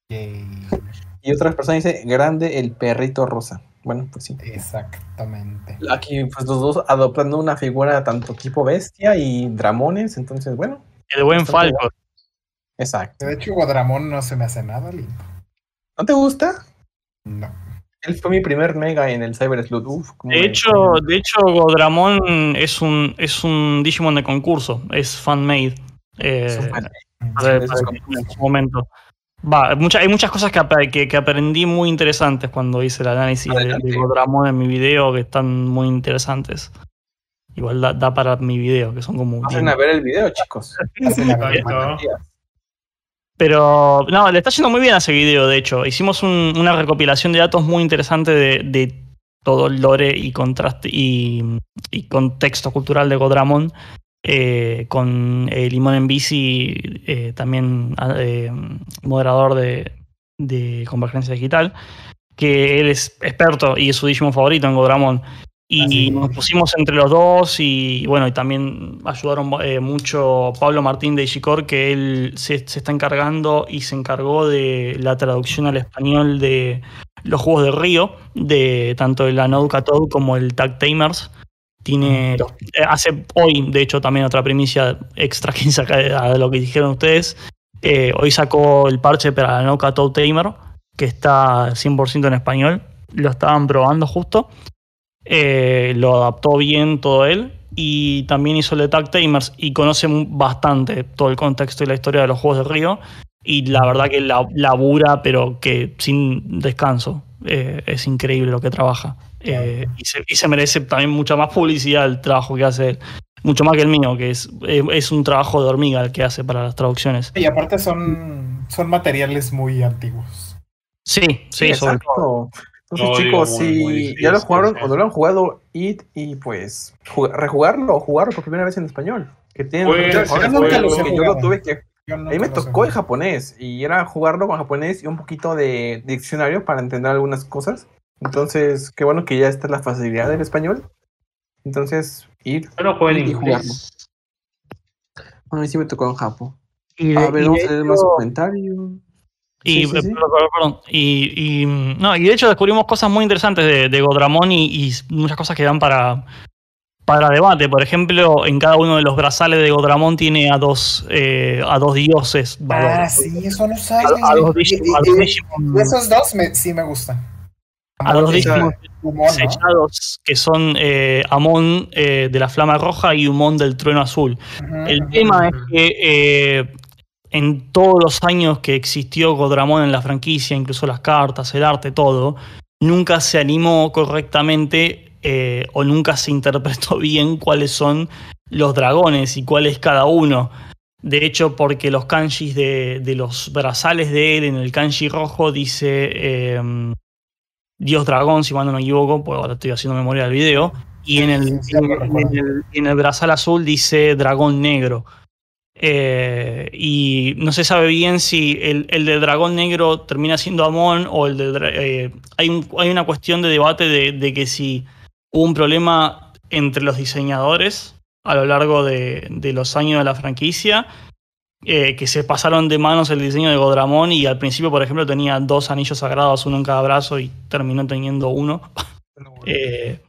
Y otras personas dicen, grande el perrito rosa. Bueno, pues sí. exactamente. Aquí, pues los dos adoptando una figura tanto tipo bestia y dramones. Entonces, bueno, El buen Falco. exacto. De hecho, Guadramón no se me hace nada lindo. ¿No te gusta? No. Él fue mi primer mega en el Cyber Sleuth. Uf, De me- hecho, de hecho, Godramon es un, es un Digimon de concurso, es fan-made. Eh, para- de para que en su momento. Va, mucha- hay muchas cosas que, que- que aprendí muy interesantes cuando hice el análisis de, Adelante. de Godramon en mi video, que están muy interesantes. Igual da, da para mi video, que son como... Pasen a ver el video, chicos. Pero no, le está yendo muy bien a ese video, de hecho. Hicimos un- una recopilación de datos muy interesante de, de todo el lore y contraste y, y contexto cultural de Godramon. Eh, con eh, Limón en Bici, eh, también eh, moderador de, de Convergencia Digital, que él es experto y es su Digimon favorito en Godramon. Y nos pusimos entre los dos y bueno, y también ayudaron mucho Pablo Martín de Digicor, que él se, se está encargando y se encargó de la traducción al español de los juegos de Río, de tanto el Anouka Toad como el Tag Tamers. Tiene, los- eh, hace hoy, de hecho, también otra primicia extra que saca a lo que dijeron ustedes. Eh, hoy sacó el parche para el Anouka Toad Tamer, que está 100% en español. Lo estaban probando justo. Eh, lo adaptó bien todo él y también hizo el de Tag Tamers y conoce bastante todo el contexto y la historia de los juegos de Río y la verdad que la, labura pero que sin descanso Eh, es increíble lo que trabaja Eh, y, se, y se merece también mucha más publicidad el trabajo que hace él mucho más que el mío que es, es, es un trabajo de hormiga el que hace para las traducciones Y aparte son, son materiales muy antiguos. sí, sí, sobre todo. exacto. Entonces, No, chicos, digo, muy, si muy ya lo jugaron sí. o no lo han jugado, id y pues ju- rejugarlo o jugarlo por primera vez en español. Que tienen he que yo lo tuve que Yo A mí me tocó el japonés y era jugarlo con japonés y un poquito de diccionario para entender algunas cosas. Entonces, qué bueno que ya está la facilidad del español. Entonces, ir. Yo lo jugué en inglés. A mí sí me tocó en Japón. Y de- A ver, y vamos a leer hecho- más comentarios. Y, Sí, sí, sí. perdón, perdón, y, y, mm, no, y de hecho descubrimos cosas muy interesantes de, de Godramón y, y muchas cosas que dan para, para debate. Por ejemplo, en cada uno de los brazales de Godramón tiene a dos, eh, a dos dioses. a Ah, dos- sí, eso no sale. a, a dos Digimon- y- a dos y- Digimon- y esos dos me, sí me gustan. a dos Amon y Digimon ¿no? sellados que son eh, Amon eh, de la Flama Roja y Humon del Trueno Azul. El tema es que eh, en todos los años que existió Godramon en la franquicia, incluso las cartas, el arte, todo, nunca se animó correctamente eh, o nunca se interpretó bien cuáles son los dragones y cuál es cada uno. De hecho, porque los kanjis de, de los brazales de él, en el kanji rojo dice eh, Dios dragón, si mal no me equivoco, pues ahora estoy haciendo memoria del video. Y en el, en- el- en el brazal azul dice dragón negro. Eh, y no se sabe bien si el, el de dragón negro termina siendo Amon o el de... dra- eh, hay, un- hay una cuestión de debate de, de que si hubo un problema entre los diseñadores a lo largo de, de los años de la franquicia, eh, que se pasaron de manos el diseño de Godramón y al principio, por ejemplo, tenía dos anillos sagrados, uno en cada brazo y terminó teniendo uno. Eh,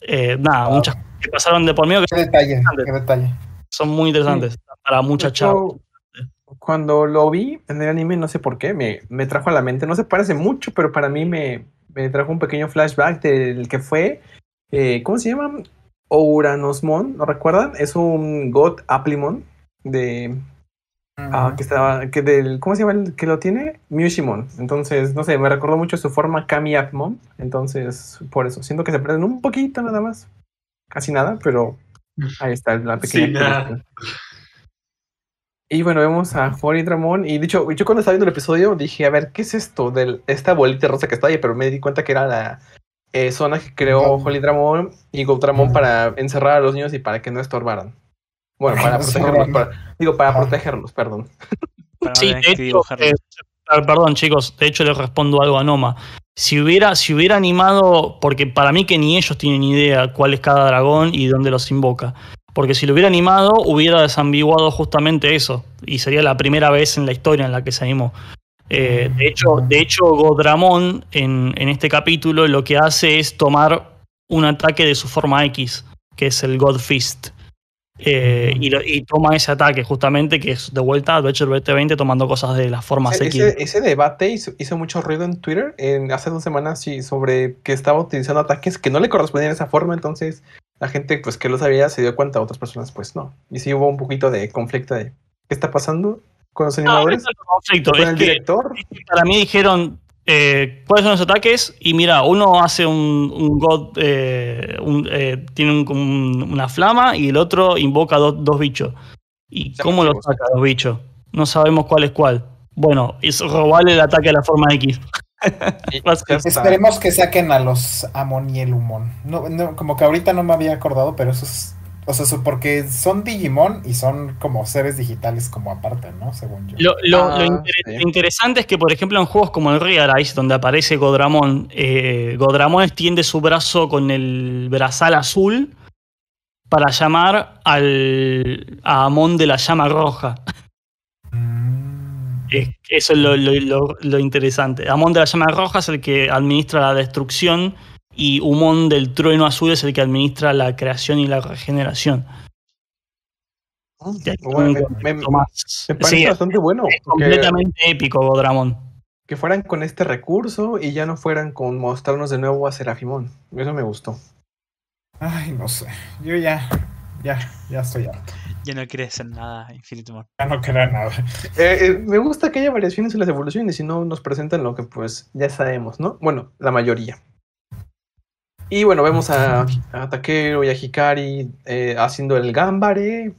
eh, nada, Wow. muchas cosas que pasaron de por medio que Qué detalle, qué detalle. son muy interesantes para De mucha hecho, chava. Cuando lo vi en el anime, no sé por qué, me, me trajo a la mente. No se parece mucho, pero para mí me, me trajo un pequeño flashback del que fue. Eh, ¿Cómo se llama? Ouranosmon, ¿lo recuerdan? Es un God Aplimon de. ah, que estaba. Que del, ¿Cómo se llama el que lo tiene? Mushimon. Entonces, no sé, me recordó mucho su forma Kami. Entonces, por eso. Siento que se prenden un poquito nada más. Casi nada, pero ahí está la pequeña. Sí, nada. Y bueno, vemos a Hori Dramon. Y dicho, yo cuando estaba viendo el episodio dije, a ver, ¿qué es esto de esta bolita rosa que está ahí? Pero me di cuenta que era la eh, zona que creó. Holy Dramon y Goldramon para encerrar a los niños y para que no estorbaran. Bueno, para No protegerlos. para- digo, para protegerlos, perdón. Sí, de hecho, eh, ah, perdón chicos, de hecho le respondo algo a Noma. Si hubiera, si hubiera animado, porque para mí que ni ellos tienen idea cuál es cada dragón y dónde los invoca. Porque si lo hubiera animado, hubiera desambiguado justamente eso. Y sería la primera vez en la historia en la que se animó. Eh, de, hecho, de hecho, Godramon en, en este capítulo lo que hace es tomar un ataque de su forma X, que es el God Fist. Eh, y, lo- y toma ese ataque justamente, que es de vuelta a Adventure 2020 tomando cosas de las formas Ese, X. ese- ese debate hizo, hizo mucho ruido en Twitter en, hace dos semanas sí, sobre que estaba utilizando ataques que no le correspondían de esa forma. Entonces, la gente pues que lo sabía se dio cuenta, otras personas pues no. Y sí hubo un poquito de conflicto de qué está pasando con los no con el director. para mí dijeron eh, cuáles son los ataques y mira, uno hace un, un god, eh, un, eh, tiene un- un- una flama y el otro invoca dos- dos bichos. ¿Y cómo lo Llamativos. saca los bichos? No sabemos cuál es cuál. Bueno, es robarle el ataque a la forma X. Esperemos que saquen a los Amon y el Humon. No, no, como que ahorita no me había acordado, pero eso es. O sea, porque son Digimon y son como seres digitales como aparte, ¿no? Según yo. Lo, lo- Ah, lo inter- sí. lo interesante es que, por ejemplo, en juegos como el Realize, donde aparece Godramon, eh, Godramon extiende su brazo con el brazal azul para llamar al, a Amon de la llama roja. Mm. Es- Eso es lo, lo- lo- lo interesante. Amon de la llama roja es el que administra la destrucción y Humon del trueno azul es el que administra la creación y la regeneración. Bueno, tiene un me, me- parece Sí, bastante bueno es completamente épico Godramon. que fueran con este recurso y ya no fueran con mostrarnos de nuevo a Serafimón. Eso me gustó. Ay, no sé. Yo ya, ya, ya estoy harto. Ya no quieres hacer nada, Infinity War. Ya no queda nada. Eh, eh, me gusta que haya variaciones en las evoluciones y no nos presentan lo que pues ya sabemos, ¿no? Bueno, la mayoría. Y bueno, vemos a, a Takeru y a Hikari eh, haciendo el gambare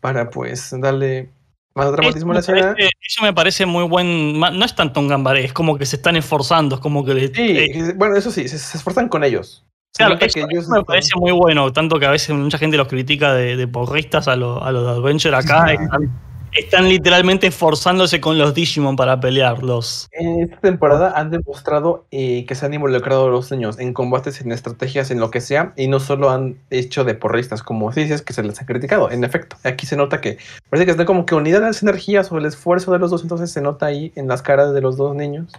para pues darle más dramatismo a la escena. eso me parece muy buen. No es tanto un gambaré, es como que se están esforzando, es como que le. Sí, eh, bueno, eso sí, se, se esfuerzan con ellos. Claro, eso, que ellos me están- parece muy bueno, tanto que a veces mucha gente los critica de, de porristas a, los a los de Adventure acá. Sí. Están, están literalmente forzándose con los Digimon para pelear. Los... En esta temporada han demostrado eh, que se han involucrado los niños en combates, en estrategias, en lo que sea, y no solo han hecho de porristas, como dices, que se les ha criticado. En efecto, aquí se nota que parece que están como que unidas las energías o el esfuerzo de los dos, entonces se nota ahí en las caras de los dos niños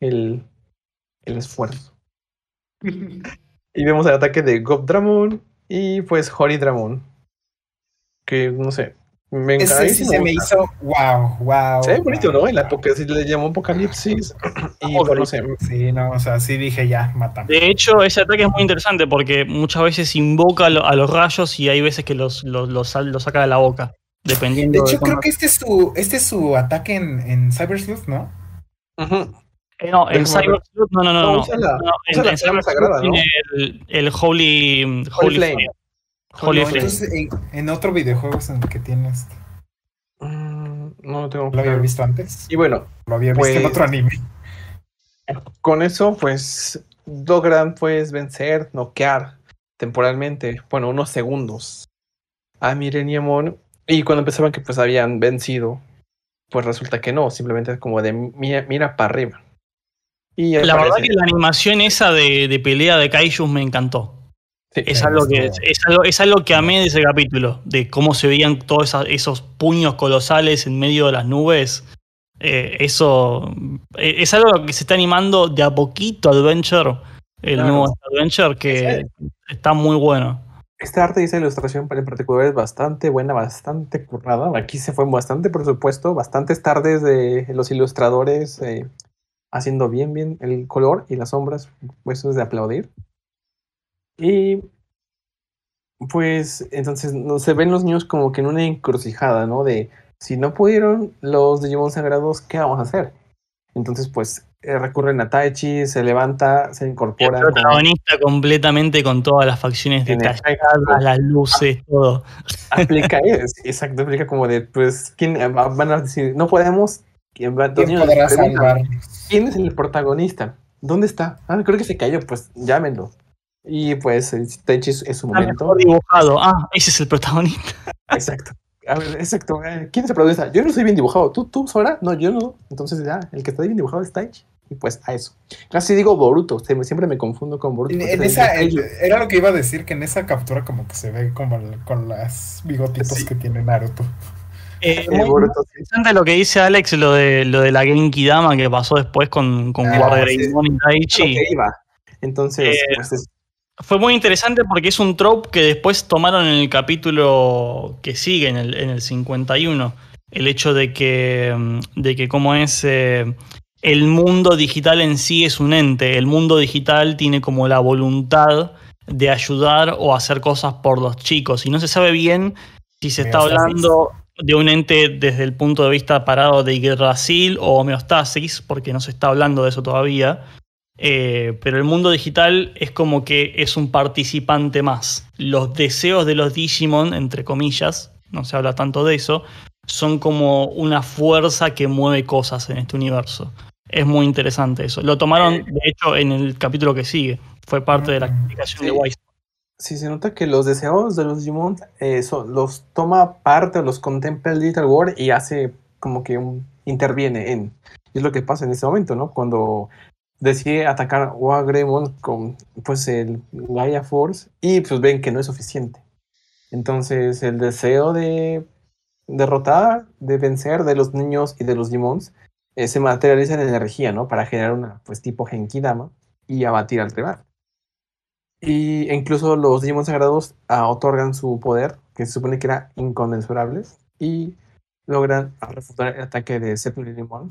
el, el esfuerzo. y vemos el ataque de Gob Dramon y pues Hori Dramon. Que no sé. Me Ese sí se me hizo wow, wow. Se ve bonito, wow, ¿no? En la wow. época sí le llamó Apocalipsis. Y Ok. no sé. Sí, no, o sea, sí dije ya, mátame. De hecho, ese ataque es muy interesante porque muchas veces invoca a, lo- a los rayos y hay veces que los, los, los saca de la boca. Dependiendo De hecho, creo que este es su, este es su ataque en, en Cyber Sleuth, ¿no? Eh, no, en Cyber Sleuth, no, no, no. No, no. usa la- No, en, en Cyber Sleuth ¿no? tiene el, el Holy, Holy, Holy Flame. Flame. Holy No, Flame. entonces, en, en otro videojuego es en el que tienes. Mm, No lo tengo ¿Lo había visto antes? Y bueno, Lo había visto en Pues- otro anime. con eso, pues logran pues vencer, noquear temporalmente, bueno, unos segundos a Mireniamon. Y cuando pensaban que pues habían vencido, pues resulta que no, simplemente es como de mira, mira para arriba. Y La verdad que la animación esa de, de pelea de Kaijus me encantó. Sí, Es algo, que, es, algo, es algo que amé de ese capítulo, de cómo se veían todos esa- esos puños colosales en medio de las nubes. Eh, eso eh, es algo que se está animando de a poquito Adventure, el Claro. nuevo Adventure, que está muy bueno. Este arte y esta ilustración en particular es bastante buena, bastante currada. Aquí se fue bastante presupuesto, bastantes tardes de los ilustradores eh, haciendo bien, bien el color y las sombras, pues eso es de aplaudir. Y pues entonces no, se ven los niños como que en una encrucijada, ¿no? De si no pudieron los Digimon sagrados, ¿qué vamos a hacer? Entonces pues eh, recurren a Taichi, se levanta, se El incorpora. como- protagonista completamente con todas las facciones detalladas, las luces, todo. aplica es, exacto, aplica como de, pues, ¿quién eh, va- van a decir, no podemos? ¿Quién, va. ¿Quién es el protagonista? ¿Dónde está? Ah, creo que se cayó, pues llámenlo. Y pues, Tenchi es, su momento. mejor dibujado. Ah, ese es el protagonista. Exacto. A ver, exacto. eh, ¿Quién es el protagonista? Yo no soy bien dibujado. ¿Tú, tú, Sora? No, yo no. Entonces, ya, el que está bien dibujado es Taichi. Y pues, a eso. Casi digo Boruto. Siempre me confundo con Boruto. En, se- esa, era lo que iba a decir, que en esa captura como que se ve como el- con las bigotitos Sí. que tiene Naruto. Eh, Eh, muy Boruto, sí. interesante lo que dice Alex, lo de, lo de la Genki Dama que pasó después con, con Ah, Guardia sí. Y Taichi. Entonces, Eh, pues, es- Fue muy interesante porque es un trope que después tomaron en el capítulo que sigue, en el, en el 51. El hecho de que, mm, de que como es, eh, el mundo digital en sí es un ente. El mundo digital tiene como la voluntad de ayudar o hacer cosas por los chicos. Y no se sabe bien si se está hablando de un ente desde el punto de vista parado de Yggdrasil o homeostasis, porque no se está hablando de eso todavía. Eh, pero el mundo digital es como que es un participante más. Los deseos de los Digimon, entre comillas, no se habla tanto de eso, son como una fuerza que mueve cosas en este universo. Es muy interesante eso. Lo tomaron, de hecho, en el capítulo que sigue. Fue parte de la explicación Sí. de Wise. Sí, se nota que los deseos de los Digimon eh, son- los toma parte, los contempla el Digital World y hace como que un, interviene en. Y es lo que pasa en ese momento, ¿no? Cuando decide atacar a Greymon con pues el Gaia Force y pues ven que no es suficiente. Entonces el deseo de derrotar, de vencer de los niños y de los Digimons eh, se materializa en energía, ¿no? Para generar una pues tipo Genkidama y abatir al rival. Y incluso los Digimon sagrados ah, otorgan su poder, que se supone que era inconmensurable, y logran refutar el ataque de Digimon.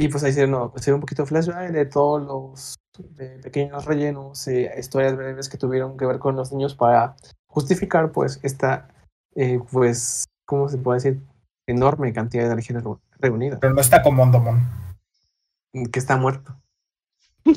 Y pues ahí se, no, se ve un poquito flashback de todos los de pequeños rellenos, eh, historias breves que tuvieron que ver con los niños para justificar pues esta, eh, pues, ¿cómo se puede decir? Enorme cantidad de energía reu- reunida, Pero no está como Mondomon. que está muerto.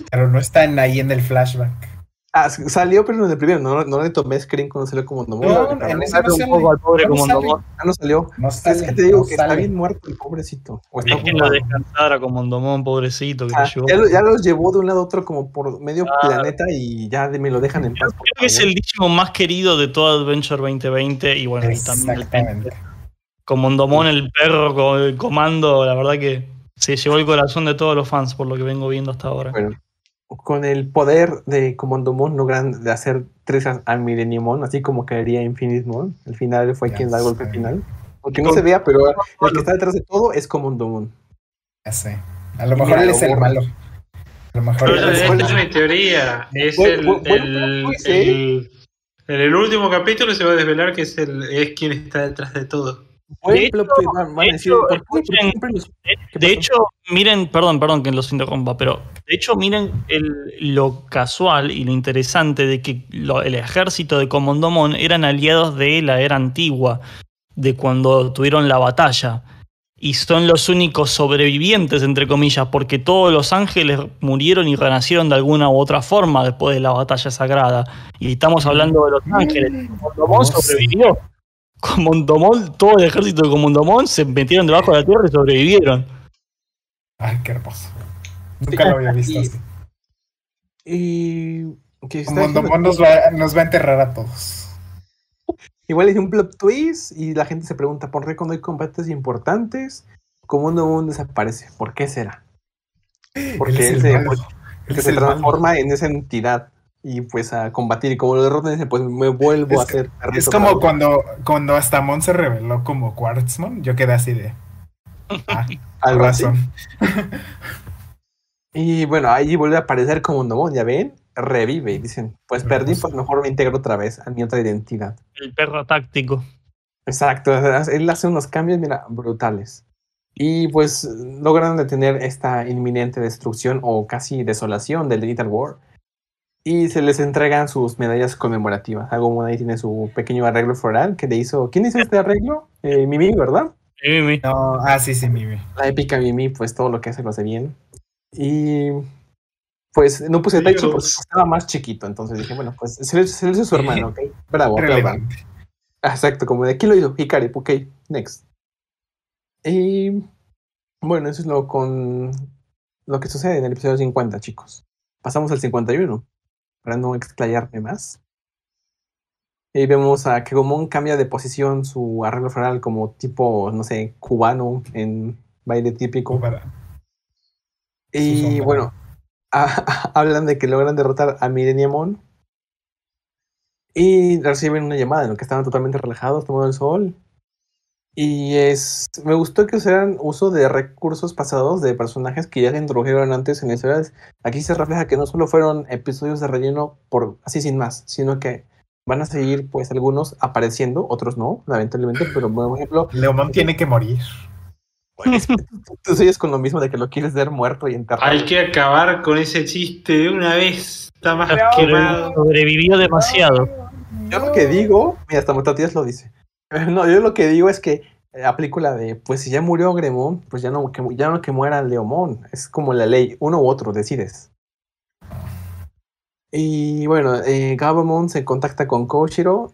Pero no están ahí en el flashback. Ah, salió, pero en el primero, no, no le tomé screen cuando salió como no. No, en ese no un sale. poco al pobre No como. Ah, no salió. No Es sale, que te digo no que está sale. bien muerto el pobrecito. O está Déjenlo ocupado. descansar a Comondomón, pobrecito, que Ah, lo llevó. ya, lo- ya los llevó de un lado a otro como por medio Claro. planeta y ya de- me lo dejan en paz. Creo que es el Digimon más querido de todo Adventure 2020 y bueno, y también el con Mondomón, el perro, con el comando, la verdad que se llevó el corazón de todos los fans por lo que vengo viendo hasta ahora. Bueno, con el poder de Comandomon logran de hacer tres a, a Millenniumon, así como caería Infinite El final fue Ya quien da el golpe final. Aunque no se vea, pero el que está detrás de todo es Comandomon. Ya sé. A lo mejor él es el malo. A lo mejor Pero es es mi teoría. Es Bueno, el, bueno, el- pues, el- en el último capítulo se va a desvelar que es, el, es quien está detrás de todo. De hecho- twist, van- van a de decir, hecho, ¿por qué? ¿Por qué escuchen, siempre los- ¿Qué De pasó? hecho, miren, perdón, perdón que los interrumpa, pero de hecho miren el- lo casual y lo interesante de que lo- el ejército de Comondomon eran aliados de la era antigua, de cuando tuvieron la batalla. Y son los únicos sobrevivientes, entre comillas, porque todos los ángeles murieron y renacieron de alguna u otra forma después de la batalla sagrada. Y estamos hablando de los ángeles. Comondomon No sobrevivió. Comondomon, todo el ejército de Comondomon se metieron debajo de la tierra y sobrevivieron. Ay, qué hermoso. Nunca lo había visto Y- así. Y que Mondomón nos va, nos va a enterrar a todos. Igual es un plot twist y la gente se pregunta por qué cuando hay combates importantes, Comandomon desaparece. ¿Por qué será? Porque Él es él el se, malo. porque Él se es el malo. transforma en esa entidad y pues a combatir. Y como lo derrotan, dice, pues me vuelvo a Es que- hacer. Es como cuando, cuando hasta Mon se reveló como Quartzmon. Yo quedé así de. Ah, Algo así. razón. Y bueno, ahí vuelve a aparecer Comandomon, ya ven, revive y dicen, pues perdí, pues mejor me integro otra vez a mi otra identidad. El perro táctico. Exacto, él hace unos cambios, mira, brutales. Y pues logran detener esta inminente destrucción o casi desolación del Little War. Y se les entregan sus medallas conmemorativas. Agumon ahí tiene su pequeño arreglo floral que le hizo. ¿Quién hizo este arreglo? Eh, Mimi, ¿verdad? Sí, mi- No, ah, sí, sí, Mimi. La épica Mimi, pues todo lo que hace lo hace bien. Y pues no puse Taichi porque estaba más chiquito. Entonces dije, bueno, pues se le hizo su hermano, ¿ok? Bravo, aplaudan. Relevante. Exacto, como de aquí lo hizo Hikari, ok, next. Y bueno, eso es lo con lo que sucede en el episodio 50, chicos. Pasamos al 51, para no explayarme más. Y vemos a que Gomon cambia de posición su arreglo floral como tipo, no sé, cubano en baile típico. Y bueno, ah, hablan de que logran derrotar a Millenniumon. Y reciben una llamada en lo que estaban totalmente relajados, tomando el sol. Y es. Me gustó que usaran uso de recursos pasados de personajes que ya se introdujeron antes en la historia. Aquí se refleja que no solo fueron episodios de relleno por así sin más, sino que van a seguir, pues, algunos apareciendo, otros no, lamentablemente. Pero, por ejemplo, Leomón tiene que morir. es que tú, sigues con lo mismo de que lo quieres ver muerto y enterrado. Hay que acabar con ese chiste de una vez. Está más Pero quemado. sobrevivió demasiado. Yo lo que digo, mira, hasta Matatías lo dice. No, yo lo que digo es que la de, pues si ya murió Gremón, pues ya no que, ya no que muera Leomón. Es como la ley, uno u otro, decides. Y bueno, eh, Gabamon se contacta con Koshiro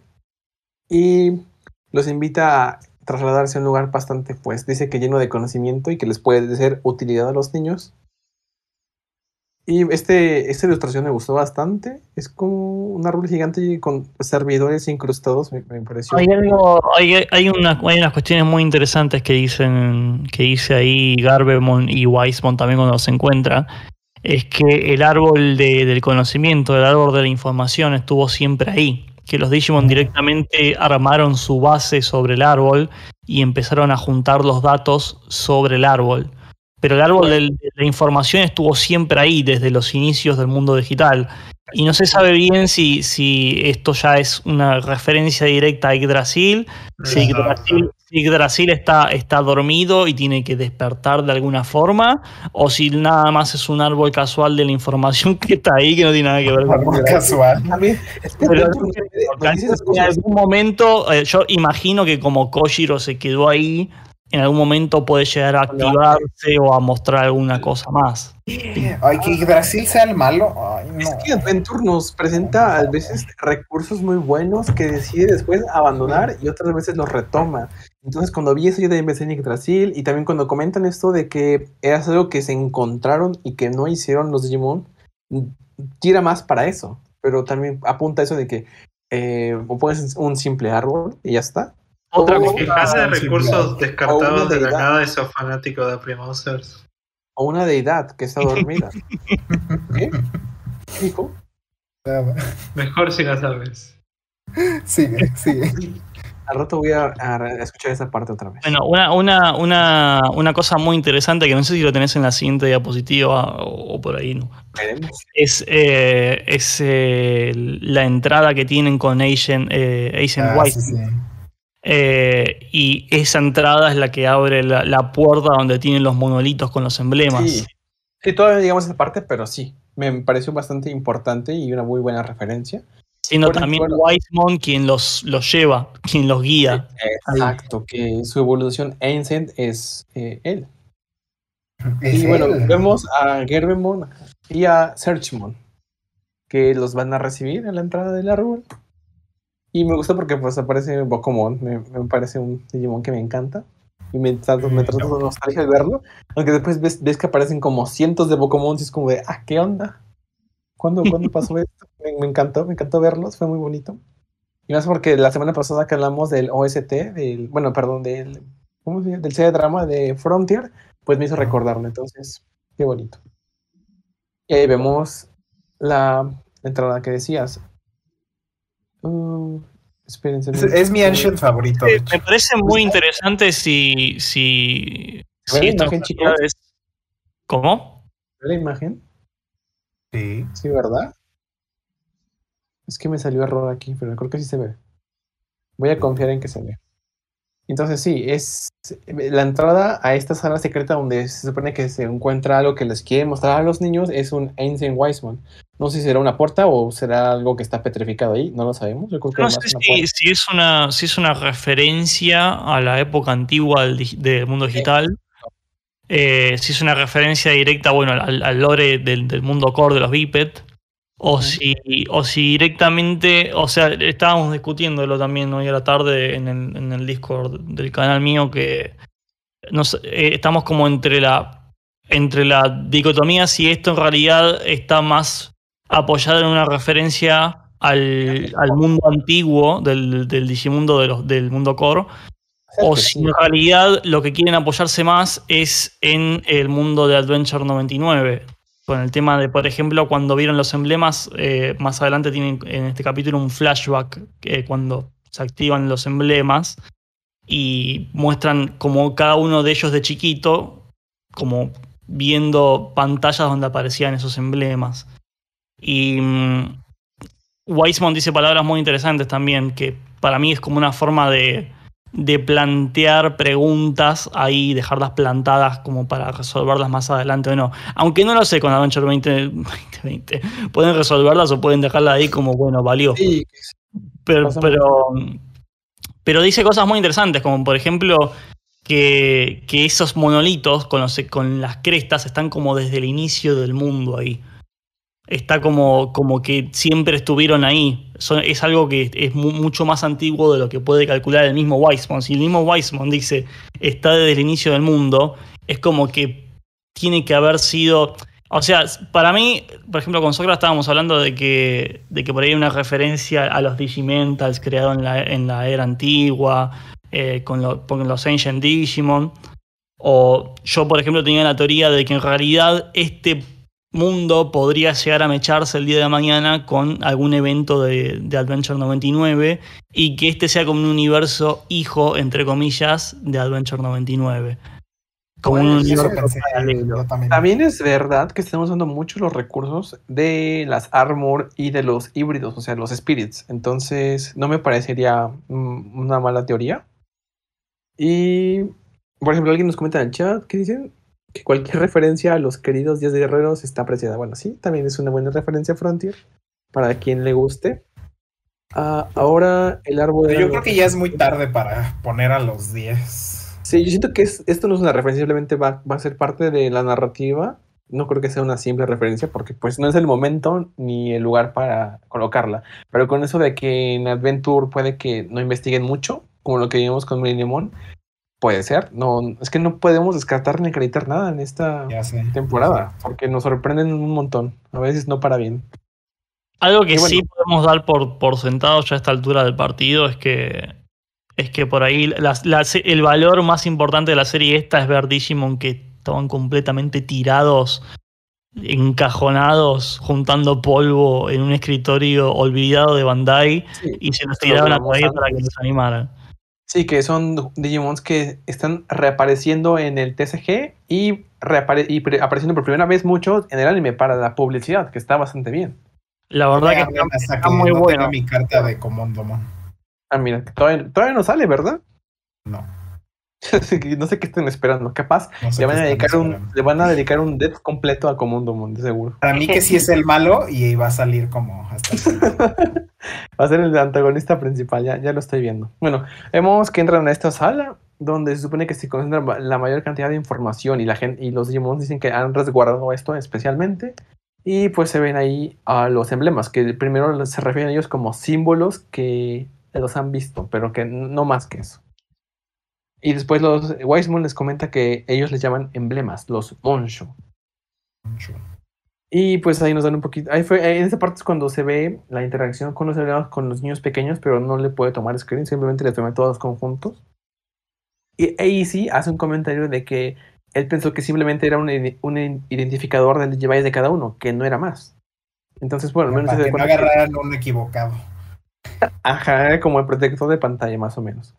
y los invita a trasladarse a un lugar bastante, pues dice que lleno de conocimiento y que les puede ser utilidad a los niños. Y este, esta ilustración me gustó bastante. Es como un árbol gigante con servidores incrustados, me, me pareció. Hay, algo, hay, hay, una- hay unas cuestiones muy interesantes que dicen que dice ahí Garbemon y Weismon también cuando se encuentran. Es que el árbol de- del conocimiento, el árbol de la información estuvo siempre ahí. Que los Digimon directamente armaron su base sobre el árbol y empezaron a juntar los datos sobre el árbol. Pero el árbol del- de la información estuvo siempre ahí desde los inicios del mundo digital. Y no se sabe bien si, si esto ya es una referencia directa a Yggdrasil, si Yggdrasil, si Yggdrasil está, está dormido y tiene que despertar de alguna forma, o si nada más es un árbol casual de la información que está ahí, que no tiene nada que ver con Muy casual. Pero en algún momento, eh, yo imagino que como Koshiro se quedó ahí, en algún momento puede llegar a activarse o a mostrar alguna cosa más. Ay, que Brasil sea el malo. Ay, no. Es que Adventure nos presenta a veces recursos muy buenos que decide después abandonar y otras veces los retoma. Entonces, cuando vi eso yo de empecé en Yggdrasil y también cuando comentan esto de que era algo que se encontraron y que no hicieron los Digimon, tira más para eso. Pero también apunta eso de que eh, o pones un simple árbol y ya está. Otra O- cosa- Quejarse de sí, recursos descartados de la nada de esos fanáticos de Primosers. O una deidad que está dormida. ¿Qué? ¿Qué dijo? Mejor si la sabes. Sigue, sigue. Al rato voy a, a escuchar esa parte otra vez. Bueno, una, una, una, una cosa muy interesante que no sé si lo tenés en la siguiente diapositiva o, o por ahí, ¿no? Es, eh, es eh, la entrada que tienen con Asian, eh, Asian Ah, White. sí, sí. Eh, y esa entrada es la que abre la, la puerta donde tienen los monolitos con los emblemas. Sí. Sí, todavía llegamos a esa parte, pero sí. Me pareció bastante importante y una muy buena referencia. Siendo Bueno, también bueno. Wiseman quien los, los lleva, quien los guía. Exacto, que su evolución Ancient es eh, él. Es y bueno, vemos a Gerbemon y a Searchmon, que los van a recibir en la entrada del árbol. Y me gusta porque pues aparece Bokomon, me, me parece un Digimon que me encanta. Y me, trato- me trata de nostalgia al verlo. Aunque después ves, ves que aparecen como cientos de Bokomon y es como de, ah, ¿qué onda? ¿Cuándo, ¿cuándo pasó esto? Me, me encantó, me encantó verlos, fue muy bonito. Y más porque la semana pasada que hablamos del OST, del, bueno, perdón, del, ¿cómo se llama? Del CD drama de Frontier, pues me hizo recordarlo. Entonces, qué bonito. Y ahí vemos la entrada que decías. Uh, espérense. Es, es mi ancient favorito. de hecho. Me parece muy interesante si. si, ¿Se ve si la imagen, chicos? es- ¿Cómo? ¿Ve la imagen? Sí. Sí, ¿verdad? Es que me salió error aquí, pero creo que sí se ve. Voy a confiar en que se ve. Entonces sí, es la entrada a esta sala secreta donde se supone que se encuentra algo que les quiere mostrar a los niños es un Ancient Wiseman. No sé si será una puerta o será algo que está petrificado ahí, no lo sabemos. Yo creo que No sé si, es una, si es una referencia a la época antigua del, mundo digital. eh, si es una referencia directa, bueno, al, al lore del, del mundo core de los biped. O si, o si directamente, o sea, estábamos discutiéndolo también hoy a la tarde en el, en el Discord del canal mío que nos, eh, estamos como entre la entre la dicotomía si esto en realidad está más apoyado en una referencia al, al mundo antiguo del, del Digimundo de los- del mundo core o si en realidad lo que quieren apoyarse más es en el mundo de Adventure 99. Con el tema de, por ejemplo, cuando vieron los emblemas, eh, más adelante tienen en este capítulo un flashback que cuando se activan los emblemas y muestran como cada uno de ellos de chiquito, como viendo pantallas donde aparecían esos emblemas. Y mm, Weisman dice palabras muy interesantes también, que para mí es como una forma de, de plantear preguntas ahí, dejarlas plantadas como para resolverlas más adelante o no. Aunque no lo sé con Adventure 20, 2020. Pueden resolverlas o pueden dejarla ahí como, bueno, valió. Sí, Pero, pero, pero dice cosas muy interesantes, como por ejemplo que, que esos monolitos con, los- con las crestas están como desde el inicio del mundo ahí. Está como, como que siempre estuvieron ahí. Es algo que es mu- mucho más antiguo de lo que puede calcular el mismo Weisman. Si el mismo Weisman dice está desde el inicio del mundo, es como que tiene que haber sido. O sea, para mí, por ejemplo, con Sócrates estábamos hablando de que, de que por ahí hay una referencia a los Digimentals creados en la, en la era antigua, eh, con, con los Ancient Digimon. O yo, por ejemplo, tenía la teoría de que en realidad este mundo podría llegar a mecharse el día de mañana con algún evento de, de Adventure 99 y que este sea como un universo hijo, entre comillas, de Adventure 99. Como un Bueno, Eso universo pensé, paralelo. yo también. También es verdad que estamos usando mucho los recursos de las armor y de los híbridos, o sea, los spirits. Entonces, no me parecería mm, una mala teoría. Y, por ejemplo, alguien nos comenta en el chat que dicen que cualquier referencia a los queridos días de guerreros está apreciada. Bueno, sí, también es una buena referencia a Frontier para quien le guste. Ah, ahora el árbol. Yo creo que ya es muy tarde para poner a los 10. Sí, yo siento que es- esto no es una referencia, simplemente va, va a ser parte de la narrativa no creo que sea una simple referencia porque pues no es el momento ni el lugar para colocarla. Pero con eso de que en Adventure puede que no investiguen mucho, como lo que vimos con Lemon, puede ser. No, es que no podemos descartar ni acreditar nada en esta temporada porque nos sorprenden un montón. A veces no para bien. Algo que bueno. sí podemos dar por, por sentado ya a esta altura del partido es que es que por ahí la- la se- el valor más importante de la serie esta es ver Digimon que estaban completamente tirados, encajonados, juntando polvo en un escritorio olvidado de Bandai Sí, y se los tiraron a por ahí para que los animaran. Sí, que son Digimons que están reapareciendo en el TCG y, reapare- y apareciendo por primera vez muchos en el anime para la publicidad, que está bastante bien. La verdad que hasta está que muy no bueno. mi carta de Comondomon. Ah, mira, todavía, todavía no sale, ¿verdad? No. No sé qué están esperando. Capaz no sé le van, a dedicar un, le van a dedicar un death completo a Comundomon, de seguro. Para mí que sí es el malo y va a salir como hasta el. Va a ser el antagonista principal, ya, ya lo estoy viendo. Bueno, vemos que entran a esta sala donde se supone que se concentra la mayor cantidad de información y la gente y los Digimon dicen que han resguardado esto especialmente. Y pues se ven ahí a los emblemas, que primero se refieren a ellos como símbolos que los han visto, pero que no más que eso. Y después los Wiseman les comenta que ellos les llaman emblemas, los Monsho. Y pues ahí nos dan un poquito. Ahí fue, en esa parte es cuando se ve la interacción con los con los niños pequeños, pero no le puede tomar screen, simplemente les toma todos conjuntos. Y AC hace un comentario de que él pensó que simplemente era un, un identificador del device de cada uno, que no era más. Entonces, bueno, al menos Para se que no que- agarraran un equivocado. Ajá, como el protector de pantalla, más o menos.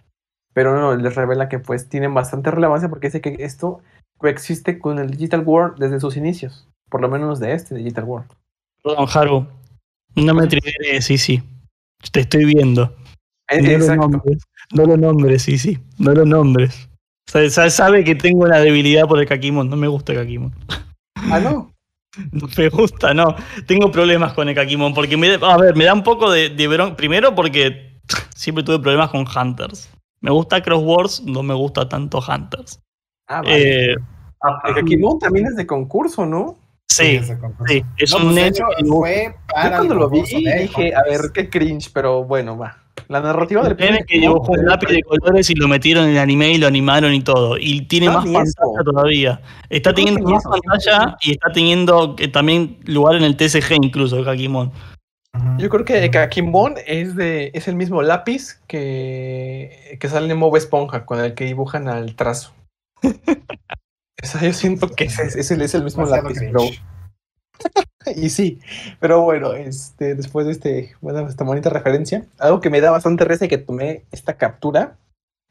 Pero no, les revela que pues tienen bastante relevancia porque dice que esto coexiste con el Digital World desde sus inicios. Por lo menos de este Digital World. Perdón, Haru. No me trigues, sí, sí. Te estoy viendo. Eh, No lo nombres, no lo nombres, sí, sí. No lo nombres. Sabe, sabe- sabe que tengo una debilidad por el Kakimon. No me gusta el Kakimon. Ah, no. No me gusta, no. Tengo problemas con el Kakimon. Porque me, a ver, me da un poco de, de Primero porque siempre tuve problemas con Hunters. Me gusta Crosswords, no me gusta tanto Hunters. Ah, vale. Eh, El Kakimon también es de concurso, ¿no? sí, concurso. sí. Es No, un pues, hecho, fue para Yo cuando lo vi dije, a ver, qué cringe, pero bueno, va. La narrativa del nene que dibujó un lápiz de colores y lo metieron en el anime y lo animaron y todo. Y tiene No, más pantalla eso. todavía. Está teniendo más pantalla y está teniendo que también lugar en el TCG incluso, Kakimon. Yo creo que el Kakimon es de es el mismo lápiz que, que sale en Mob Esponja, con el que dibujan al trazo. o sea, yo siento que ese, ese es el mismo Demasiado lápiz, pero, y sí, pero bueno, este, después de este, bueno, esta bonita referencia, algo que me da bastante risa y que tomé esta captura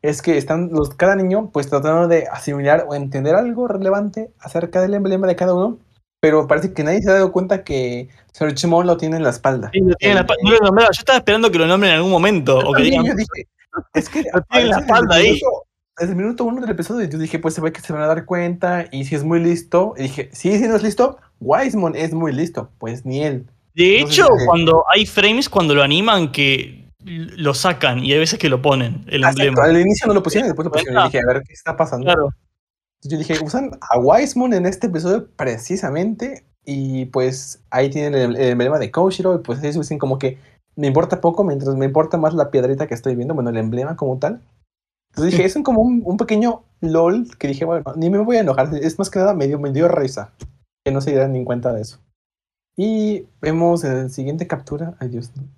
es que están los, cada niño pues tratando de asimilar o entender algo relevante acerca del emblema de cada uno, pero parece que nadie se ha dado cuenta que Searchmon lo tiene en la espalda. Sí, lo tiene en la espalda. No lo nombraba. Yo estaba esperando que lo nombren en algún momento. O que También digan, yo dije, es que Lo tiene en la espalda ahí. minuto- Desde el minuto uno del episodio yo dije, pues se ve que se van a dar cuenta y si es muy listo. Y dije, sí, si no es listo, Wiseman es muy listo. Pues ni él. De No sé hecho, si- cuando hay frames, cuando lo animan, que lo sacan y hay veces que lo ponen, el Exacto, emblema. Al inicio no lo pusieron y después lo pusieron. Y dije, a ver qué está pasando. Claro. Yo dije, usan a Wiseman en este episodio precisamente. Y pues ahí tienen el, emblema de Koshiro. Y pues ellos dicen como que me importa poco mientras me importa más la piedrita que estoy viendo. Bueno, el emblema como tal. Entonces dije, es como un, pequeño LOL que dije, bueno, ni me voy a enojar. Es más que nada me dio, me dio risa. Que no se dieran ni cuenta de eso. Y vemos en la siguiente captura.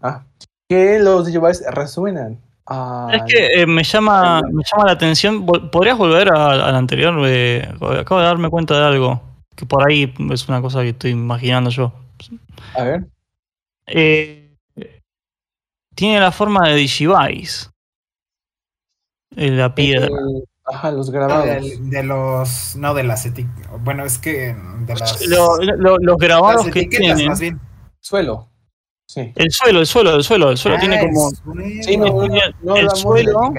Ah, que los Digivires resuenan. Es que eh, me, llama, me llama la atención. ¿Podrías volver a- al anterior? Eh, acabo de darme cuenta de algo. Que por ahí es una cosa que estoy imaginando yo. A ver. Eh, tiene la forma de Digivice. La piedra. El- ajá, los grabados. de, los. No, de las etiquetas. Bueno, es que. De las. Lo- lo- los grabados las que etiquetas, tiene. más bien. Suelo. Sí. El suelo, el suelo, el suelo. El suelo Ah, tiene el como. suelo. Sí, no, no, no, no el suelo-.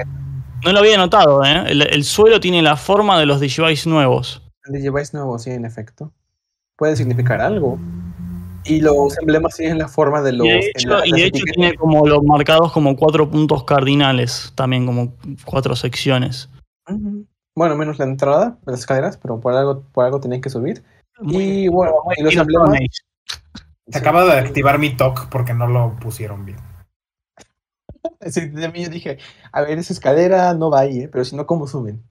No lo había notado, ¿eh? El, el suelo tiene la forma de los Digivice nuevos. El Digivice nuevo, sí, en efecto. Puede significar algo. Y los emblemas tienen la forma de los. Y de hecho, la- y las de hecho etiquetas. tiene como los marcados como cuatro puntos cardinales, también como cuatro secciones. Bueno, menos la entrada las escaleras, pero por algo, por algo tenían que subir. Y bueno, Muy y los emblemas. Se acaba de activar mi TOC porque no lo pusieron bien. Sí, de mí yo dije, a ver, esa escalera no va ahí, ¿eh? pero si no, ¿cómo suben?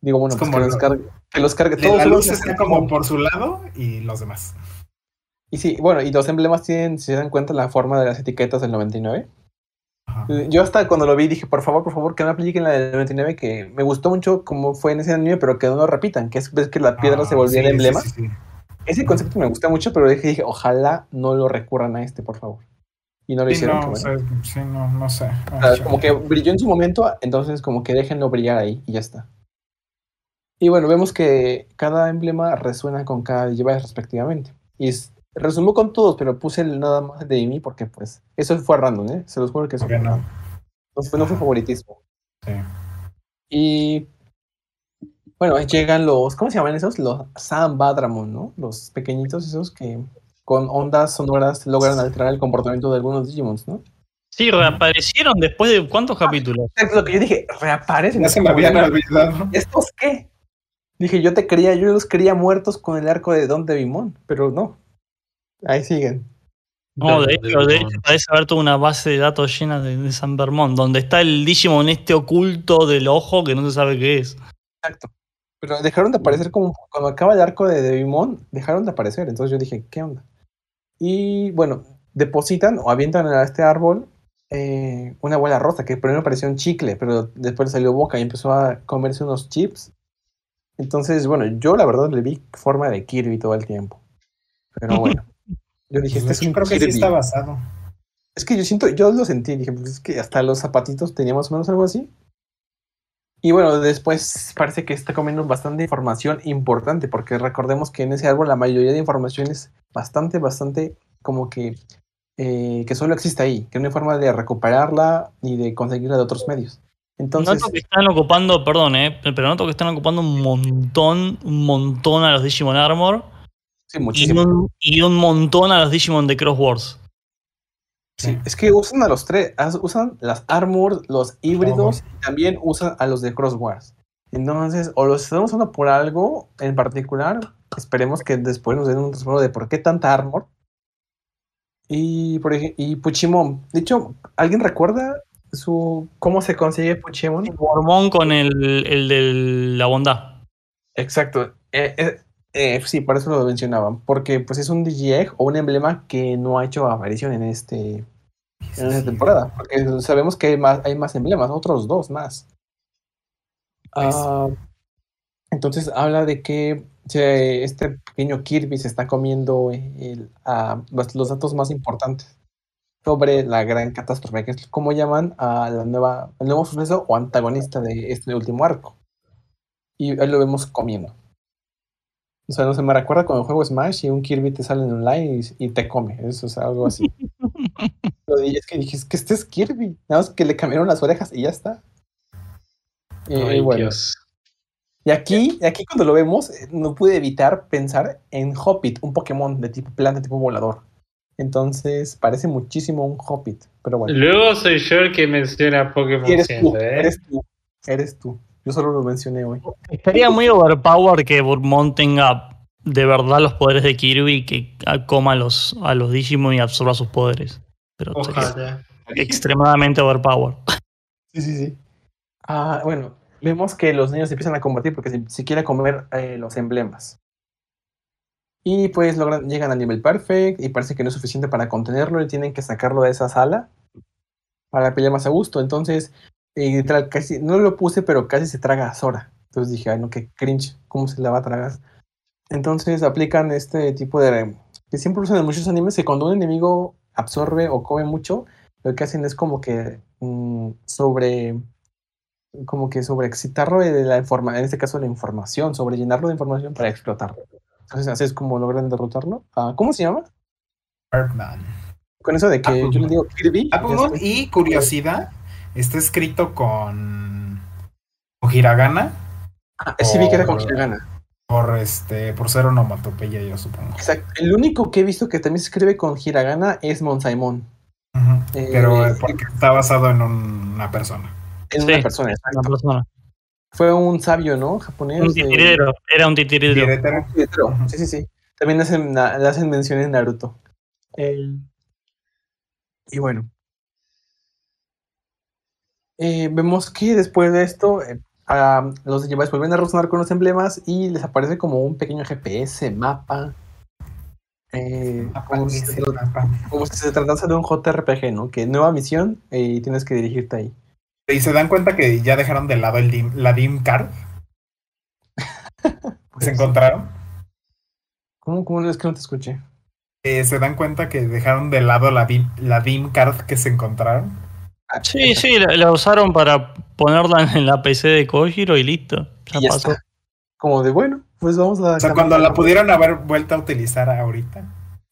Digo, bueno, Es pues como que los lo- cargue. Que los cargue La todos. luz suben, está como por su lado y los demás. Y sí, bueno, y los emblemas tienen, si se dan cuenta, la forma de las etiquetas del 99. Ajá. Eh, Yo hasta cuando lo vi dije, por favor, por favor, que no apliquen la del 99, que me gustó mucho como fue en ese anime, pero que no lo repitan, que es ves que la piedra Ah, se volvía sí, el emblema. sí, sí. Ese concepto me gusta mucho, pero dije, dije, ojalá no lo recurran a este, por favor. Y no lo Sí, hicieron. no, sea, sí, no, no sé. O sea, como que brilló en su momento, entonces como que déjenlo brillar ahí y ya está. Y bueno, vemos que cada emblema resuena con cada Digivice respectivamente. Y es- resumo con todos, pero puse el nada más de mí porque pues eso fue random, ¿eh? Se los juro que eso ¿Por qué fue no? random. No fue, no fue Ajá. favoritismo. Sí. Y bueno, llegan los, ¿cómo se llaman esos? Los Sam Badramon, ¿no? Los pequeñitos esos que con ondas sonoras logran alterar el comportamiento de algunos Digimons, ¿no? Sí, reaparecieron después de cuántos capítulos. Es lo que yo dije, reaparecen. Ya se me habían olvidado. ¿Estos qué? Dije, yo te quería, yo los quería muertos con el arco de Don Devimon, pero no. Ahí siguen. No, de hecho, de hecho parece haber toda una base de datos llena de, de San Bermón, donde está el Digimon este oculto del ojo que no se sabe qué es. Exacto. Pero dejaron de aparecer como cuando acaba el arco de Devimon, dejaron de aparecer. Entonces yo dije, ¿qué onda? Y bueno, depositan o avientan a este árbol eh, una bola rosa, que primero parecía un chicle, pero después salió boca y empezó a comerse unos chips. Entonces, bueno, yo la verdad le vi forma de Kirby todo el tiempo. Pero bueno. Yo dije, este es un creo que sí está basado. Es que yo siento, yo lo sentí, dije, pues es que hasta los zapatitos tenían más o menos algo así. Y bueno, después parece que está comiendo bastante información importante, porque recordemos que en ese árbol la mayoría de información es bastante, bastante como que, eh, que solo existe ahí, que no hay forma de recuperarla ni de conseguirla de otros medios. Entonces, noto que están ocupando, perdón, eh, pero noto que están ocupando un montón, un montón a los Digimon Armor sí, y muchísimo. un, y un montón a los Digimon de Cross Sí, es que usan a los tres, usan las armors, los híbridos y también usan a los de Cross Wars. Entonces, o los están usando por algo en particular, esperemos que después nos den un respaldo de por qué tanta armor. Y por ejemplo, y Puchimon. De hecho, ¿alguien recuerda su cómo se consigue Puchimon? Hormón con el, el de la bondad. Exacto. Eh, eh, eh, sí, por eso lo mencionaban. Porque pues es un DigiEgg o un emblema que no ha hecho aparición en este en esta temporada. Porque sabemos que hay más, hay más emblemas, otros dos más. Ah, entonces habla de que este pequeño Kirby se está comiendo el- los, los datos más importantes sobre la gran catástrofe, que es como llaman a la nueva, el nuevo suceso o antagonista de este último arco. Y ahí lo vemos comiendo. O sea, no se me recuerda cuando juego Smash y un Kirby te sale en online y, y te come. Eso es algo así. Lo dije, es que dije, es que este es Kirby. Nada más que le cambiaron las orejas y ya está. Eh, Ay, bueno. Dios. Y aquí, aquí cuando lo vemos, eh, no pude evitar pensar en Hoppit, un Pokémon de tipo planta, tipo volador. Entonces, parece muchísimo un Hoppit. Pero bueno. Luego soy yo el que menciona Pokémon eres tú, siempre, ¿eh? eres tú. Eres tú. Yo solo lo mencioné hoy. Estaría muy overpower que Burmont tenga de verdad los poderes de Kirby y que coma a los, a los Digimon y absorba sus poderes. Pero Ojalá. extremadamente overpower. Sí, sí, sí. Ah, bueno, vemos que los niños empiezan a combatir porque se, se quiere comer eh, los emblemas. Y pues logran, llegan al nivel perfect y parece que no es suficiente para contenerlo y tienen que sacarlo de esa sala para pelear más a gusto. Entonces, eh, literal, casi, no lo puse, pero casi se traga a Sora. Entonces dije, ay no, qué cringe, ¿cómo se la va a tragar? Entonces aplican este tipo de... que siempre usan en muchos animes, que cuando un enemigo absorbe o come mucho, lo que hacen es como que mm, sobre como que sobre excitarlo de la informa en este caso la información, sobre llenarlo de información para explotarlo. Entonces así es como logran derrotarlo. Ah, ¿Cómo se llama? Birdman. Con eso de que yo le digo Kirby. y curiosidad, está escrito con, con hiragana Ah, sí vi que era con Hiragana. por este por ser onomatopeya, yo supongo. Exacto. El único que he visto que también se escribe con Hiragana es Monsaimon. Ujú. Eh, Pero eh, porque está basado en un- una persona. En Sí. una persona, Una exacto. persona. fue un sabio, ¿no? Japonés. Un eh, titiritero, era un. Titiritero. Sí, sí, sí. También hacen, le hacen mención en Naruto. Eh, y bueno. Eh, vemos que después de esto, eh, a los Digimon vuelven a resonar con los emblemas y les aparece como un pequeño GPS, mapa. eh, como, si se, como si se tratase de un JRPG, ¿no? Que nueva misión eh, y tienes que dirigirte ahí. Y se dan cuenta que ya dejaron de lado el DIM, la DIM card. Pues, ¿Se encontraron? ¿Cómo, cómo es que no te escuché? Eh, se dan cuenta que dejaron de lado la DIM, la DIM card que se encontraron. Sí, sí, la, la usaron para ponerla en la PC de Kojiro y listo. Ya Y ya pasó. está. Como de bueno, pues vamos a. O sea, cuando la pudieron haber vuelto a utilizar ahorita.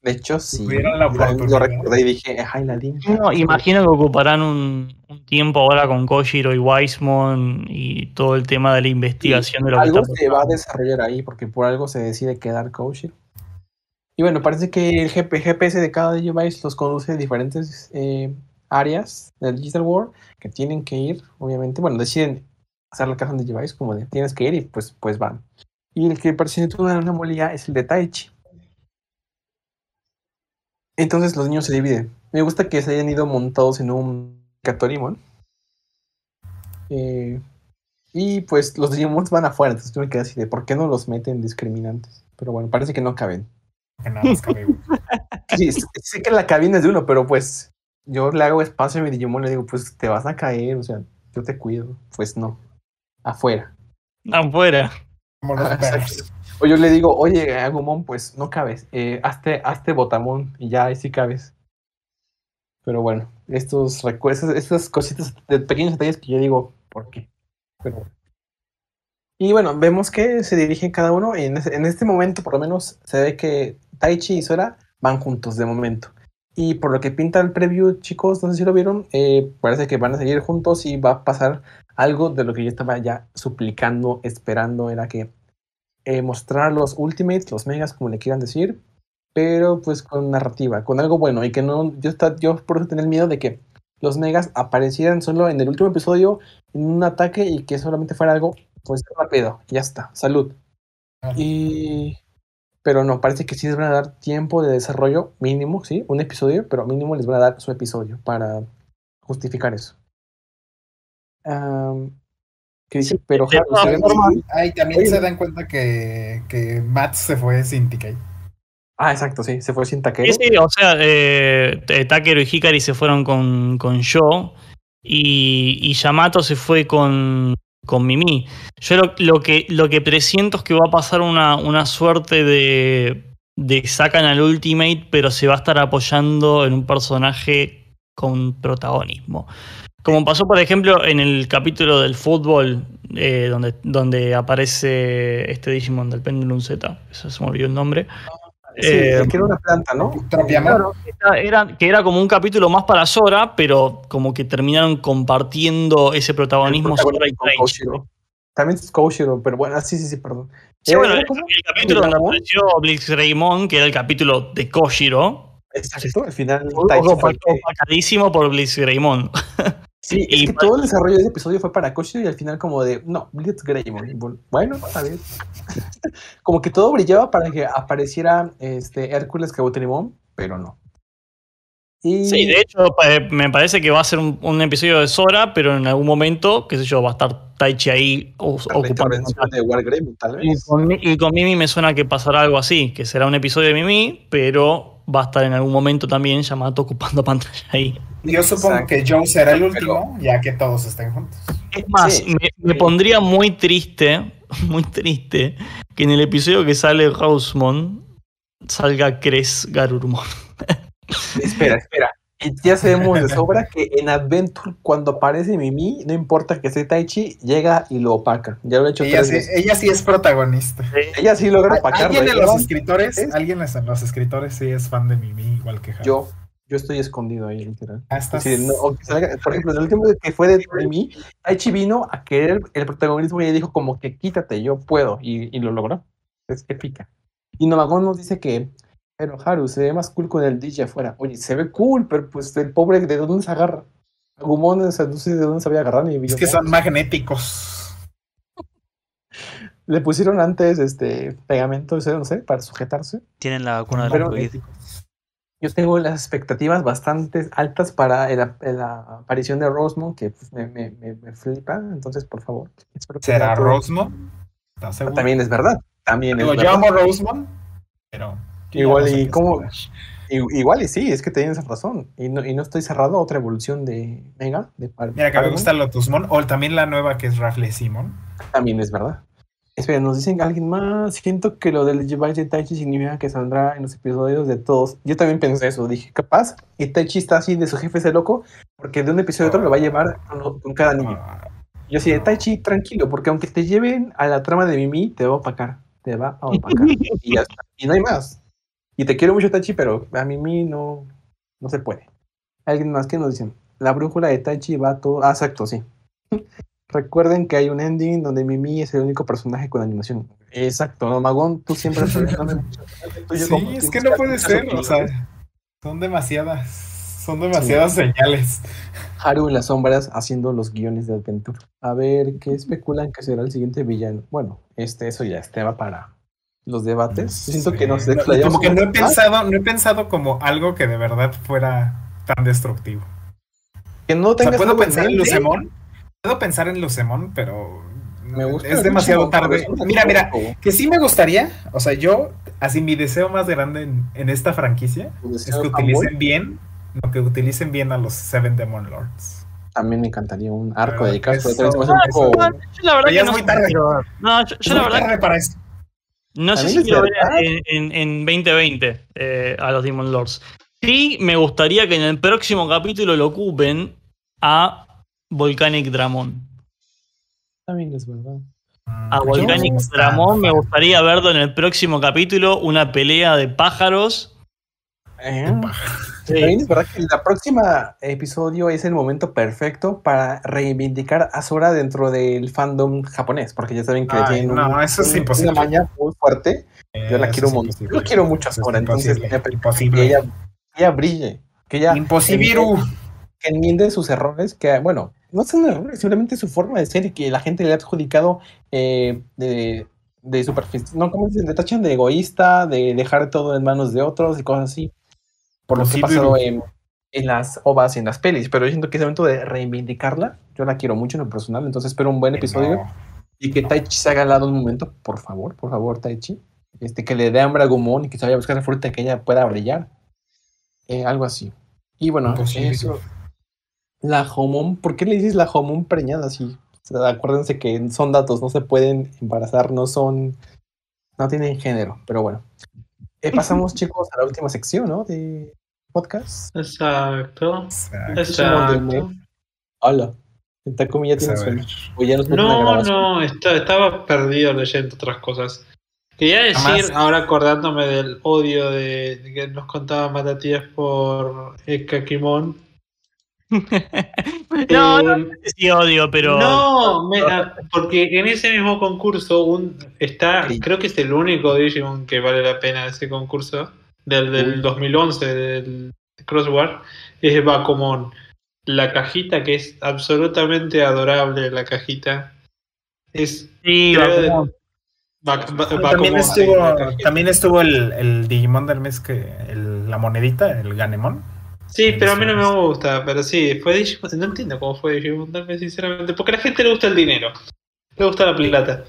De hecho, sí. La. Lo recordé y dije, ay, la. No, imagino que ocuparán un, un tiempo ahora con Kojiro y Weismon y todo el tema de la investigación de lo que Algo se va a desarrollar ahí porque por algo se decide quedar Koshiro. Y bueno, parece que el GP GPS de cada device los conduce a diferentes eh, áreas del Digital World que tienen que ir, obviamente. Bueno, deciden hacer la casa de device como de tienes que ir y pues, pues van. Y el que presenta una anomalía es el de Taichi. Entonces los niños se dividen. Me gusta que se hayan ido montados en un Katorimon. Eh, y pues los Digimons van afuera, entonces yo me quedé así de ¿por qué no los meten discriminantes? Pero bueno, parece que no caben. Que nada más cabe uno. Sí, sé que la cabina es de uno, pero pues yo le hago espacio a mi Digimon y le digo, pues te vas a caer, o sea, yo te cuido. Pues no, afuera. Afuera. Como los Exacto. perros. O yo le digo, oye, Agumon, pues no cabes, eh, hazte, hazte botamón y ya ahí sí cabes. Pero bueno, estos recu- esas, estas cositas de pequeños detalles que yo digo, ¿por qué? Pero bueno. Y bueno, vemos que se dirigen cada uno y en, ese- en este momento por lo menos se ve que Taichi y Sora van juntos de momento. Y por lo que pinta el preview, chicos, no sé si lo vieron, eh, parece que van a seguir juntos y va a pasar algo de lo que yo estaba ya suplicando, esperando, era que eh, mostrar los ultimates, los megas, como le quieran decir, pero pues con narrativa, con algo bueno y que no, yo, está, yo por eso tenía el miedo de que los megas aparecieran solo en el último episodio en un ataque y que solamente fuera algo pues rápido, ya está, salud. Y pero no, parece que sí les van a dar tiempo de desarrollo mínimo, sí, un episodio, pero mínimo les van a dar su episodio para justificar eso. ¿Qué dice? Sí, pero muy- Ay, también Oye. se dan cuenta que, que Matt se fue sin TK. Ah, exacto, sí, se fue sin taquero. Sí, sí, o sea, eh, eh, Takeru y Hikari se fueron con, con Yo y, y Yamato se fue con, con Mimi. Yo lo, lo que, lo que presiento es que va a pasar una, una suerte de, de sacan al Ultimate, pero se va a estar apoyando en un personaje con protagonismo. Como pasó, por ejemplo, en el capítulo del fútbol, eh, donde, donde aparece este Digimon del Pendulum Z, eso se me olvidó el nombre. Sí, Eh, que era una planta, ¿no? Claro, era, era- que era como un capítulo más para Sora, pero como que terminaron compartiendo ese protagonismo El Sora y. Koshiro. También es Koshiro, pero bueno, sí, sí, sí, perdón. Sí, Eh, bueno, el, el capítulo donde apareció Blitz Greymon, que era el capítulo de Koshiro, Exacto, al final opacadísimo por Blitz Greymon. Sí, y es que para- todo el desarrollo de ese episodio fue para Koshiro y al final como de, no, Blitz Greymon. Bueno, está bien. como que todo brillaba para que apareciera este Hércules Kabuterimon, pero no. Y Sí, de hecho, pa- me parece que va a ser un, un episodio de Sora, pero en algún momento, qué sé yo, va a estar Taichi ahí ocupando. de con, y con Mimi me suena que pasará algo así, que será un episodio de Mimi, pero va a estar en algún momento también Yamato ocupando pantalla ahí. Yo supongo Exacto. que Joe será el Pero- último, ya que todos estén juntos. Es más, Sí, me, me pondría muy triste, muy triste, que en el episodio que sale Rosemon salga Cres Garurumon. Espera, espera. Y ya sabemos de sobra que en Adventure, cuando aparece Mimi, no importa que sea Taichi, llega y lo opaca. Ya lo he hecho Ella tres sí, veces. ella sí es protagonista. Ella sí logra opacarlo. Alguien de ella los escritores, ¿Es? alguien de los escritores sí es fan de Mimi, igual que Haru. Yo, yo estoy escondido ahí, literal. Ah, estás- de, no, salga- por ejemplo, en el último que fue de Mimi, Taichi vino a querer el protagonismo y ella dijo como que quítate, yo puedo, y, y lo logró. Es épica. Y Nomagón nos dice que, pero Haru se ve más cool con el DJ afuera. Oye, se ve cool, pero pues el pobre, ¿de dónde se agarra? Agumon, o sea, no sé de dónde se había agarrado ni es que son magnéticos. le pusieron antes este pegamento, no sé, para sujetarse. Tienen la vacuna del COVID. yo tengo las expectativas bastante altas para el- la aparición de Rosemont, que pues, me, me, me, me flipa. Entonces, por favor, espero que ¿Será seguro? También es verdad. También es Digo, verdad. yo amo Rosemont, pero. Igual y cómo- Igual y sí, es que tienes razón. Y no, y no estoy cerrado a otra evolución de Mega. De Par- Mira, que me gusta Lotusmon, o también la nueva que es Rafle Simon. También es verdad. Espera, nos dicen alguien más. Siento que lo del Levi's de Taichi significa que saldrá en los episodios de todos. Yo también pensé eso. Dije, capaz. Y Taichi está así de su jefe ese loco. Porque de un episodio a otro lo va a llevar con, con cada niño. Ah, Yo de Taichi, tranquilo. Porque aunque te lleven a la trama de Mimi, te va a opacar. Te va a opacar. y ya está. Y no hay más. Y te quiero mucho, Taichi, pero a Mimi no, no se puede. Alguien más que nos dicen. La brújula de Taichi va todo. Ah, exacto, sí. Recuerden que hay un ending donde Mimi es el único personaje con animación. Exacto, no, Magón, tú siempre Sí, como- es que no puede ser, o sea, son demasiadas, son demasiadas señales. Haru en las sombras haciendo los guiones de Adventure. A ver, ¿qué especulan que será el siguiente villano? Bueno, este, eso ya este va para los debates. Siento que nos Sí. No, Como que no he pensado, no he pensado como algo que de verdad fuera tan destructivo. que no O sea, tengas puedo pensar en mente. Lucemon, puedo pensar en Lucemon, pero Me gusta es demasiado tarde. Mira, mira, que sí me gustaría, o sea, yo, así mi deseo más grande en, en esta franquicia es que utilicen bien, lo que utilicen bien a los Seven Demon Lords. También me encantaría un arco Pero dedicado, pero es no muy sé tarde. No, yo, yo Es la verdad tarde para eso. No sé si ver verdad. en, en, en 2020 eh, a los Demon Lords. Sí, me gustaría que en el próximo capítulo lo ocupen a Volcanic Dramon. También es verdad. A Volcanic Dramon me gustaría verlo en el próximo capítulo, una pelea de pájaros. Eh, Sí. También es verdad que el próximo episodio es el momento perfecto para reivindicar a Sora dentro del fandom japonés, porque ya saben que Ay, tienen no, eso es una maña muy fuerte. Yo la quiero montón. imposible. Yo quiero mucho a Sora, entonces imposible, que ella, brille, que ella Imposibiru. que enmiende sus errores, que bueno, no son errores, simplemente su forma de ser y que la gente le ha adjudicado eh, de, de superficie, no, como dicen, de tachan de egoísta, de dejar todo en manos de otros y cosas así, por lo que ha pasado en, en las ovas y en las pelis, pero yo siento que es el momento de reivindicarla, yo la quiero mucho en lo personal, entonces espero un buen episodio No. y que Taichi se haga al lado un momento, por favor, por favor, Taichi, este, que le dé hambre a Gumon y que se vaya a buscar la fruta que ella pueda brillar, Eh, algo así. Y bueno, eso, la homón, ¿por qué le dices la homón preñada así? O sea, acuérdense que son datos, no se pueden embarazar, no son, no tienen género, pero bueno. Eh, pasamos, chicos, a la última sección, ¿no? De podcast. Exacto. Hola. El Takumi ya tiene sueño. O ya nos mete una No, no, esta- estaba perdido leyendo otras cosas. Quería decir, ahora acordándome del odio de, de que nos contaba Matatías por Ekakimon. no, Eh, no sé si odio, pero. No, me- porque en ese mismo concurso un, está, Sí. creo que es el único Digimon que vale la pena ese concurso, del, del Uy. 2011, del Crossword, es Bakumon. La cajita que es absolutamente adorable, la cajita. Es Sí, de-. Ba- También estuvo, también estuvo el, el Digimon del mes que el- la monedita, el Ganemon. Sí, pero a mí no me gusta, pero sí, fue Digimon, no entiendo cómo fue Digimon También, sinceramente, porque a la gente le gusta el dinero, le gusta la plata.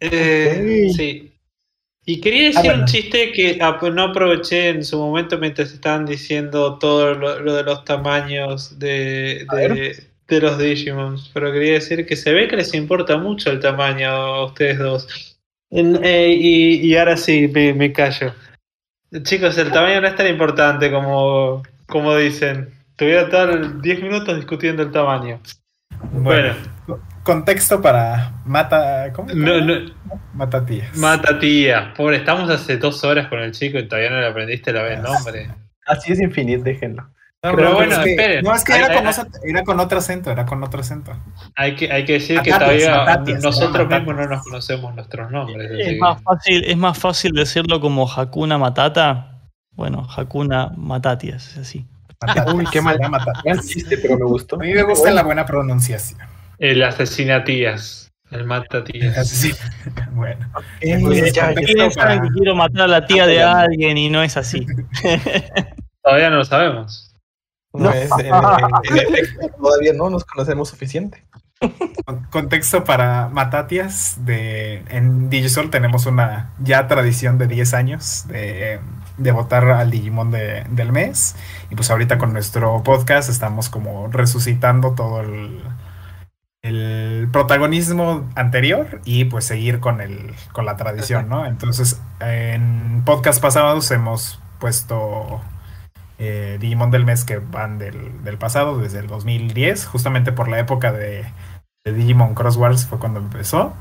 Eh. Sí. Y quería decir Ah, bueno. un chiste que ap- no aproveché en su momento mientras estaban diciendo todo lo, lo de los tamaños de, A de, de los Digimons, pero quería decir que se ve que les importa mucho el tamaño a ustedes dos. En- eh, y, y ahora sí, me, me callo. Chicos, el tamaño no es tan importante como, como dicen. Tuvieron estar 10 minutos discutiendo el tamaño. Bueno, Contexto para Mata. ¿Cómo? no, no, Mata tías. mata tía. Pobre, estamos hace dos horas con el chico y todavía no le aprendiste la vez nombre. Así es infinito, déjenlo. No, Pero bueno, es que, esperen. No, es que era, con, otro- era con otro acento, era con otro acento. Hay que, hay que decir que Matatias, todavía matatias, nosotros matatias. mismos no nos conocemos nuestros nombres. Es que- más, fácil, es más fácil decirlo como Hakuna Matata. Bueno, Hakuna Matatias, es así. Uy, qué mal. Era Mata- Gran chiste, pero me gustó. A mí me gusta la buena pronunciación. El asesinatías. El matatías. Así, sí. Bueno. Eh, Entonces, ya, ya contexto ¿Quiénes saben para- que quiero matar a la tía de alguien y no es así? Todavía no lo sabemos. No es, en, en- en efecto, todavía no nos conocemos suficiente. Con- Contexto para Matatias. De, en Digisol tenemos una ya tradición de 10 años de, de votar al Digimon de- del mes. Y pues ahorita con nuestro podcast estamos como resucitando todo el, el protagonismo anterior y pues seguir con, el, con la tradición, ¿no? Entonces en podcast pasados hemos puesto eh, Digimon del mes que van del, del pasado, desde el 2010, justamente por la época de, de Digimon Cross Wars fue cuando empezó.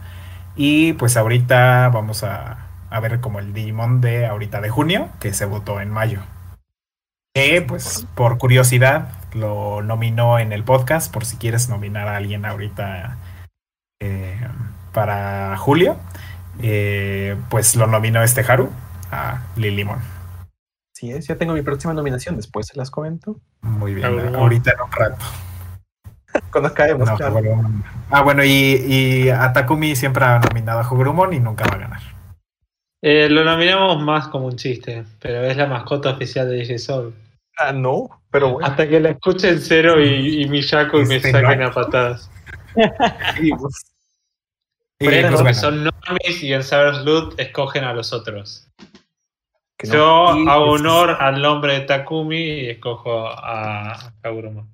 Y pues ahorita vamos a, a ver como el Digimon de ahorita de junio, que se votó en mayo. Que pues por curiosidad lo nominó en el podcast, por si quieres nominar a alguien ahorita eh, para julio. eh, pues lo nominó este Haru a Lilimon. Sí, es, ya tengo mi próxima nominación, después se las comento. Muy bien, ahorita en un rato. Cuando acabemos, No, claro. Ah, bueno, y, y a Takumi siempre ha nominado a Hagurumon y nunca va a ganar. Eh, lo nominamos más como un chiste, pero es la mascota oficial de DJ Soul. Ah, no, pero bueno. Hasta que la escuchen Cero y, y Miyako y me Este, saquen no. a patadas. Y, Pero pues, porque bueno, son normies y en Cyber's Loot escogen a los otros. No. Yo Y, hago pues, honor al nombre de Takumi y escojo a Kaguruma.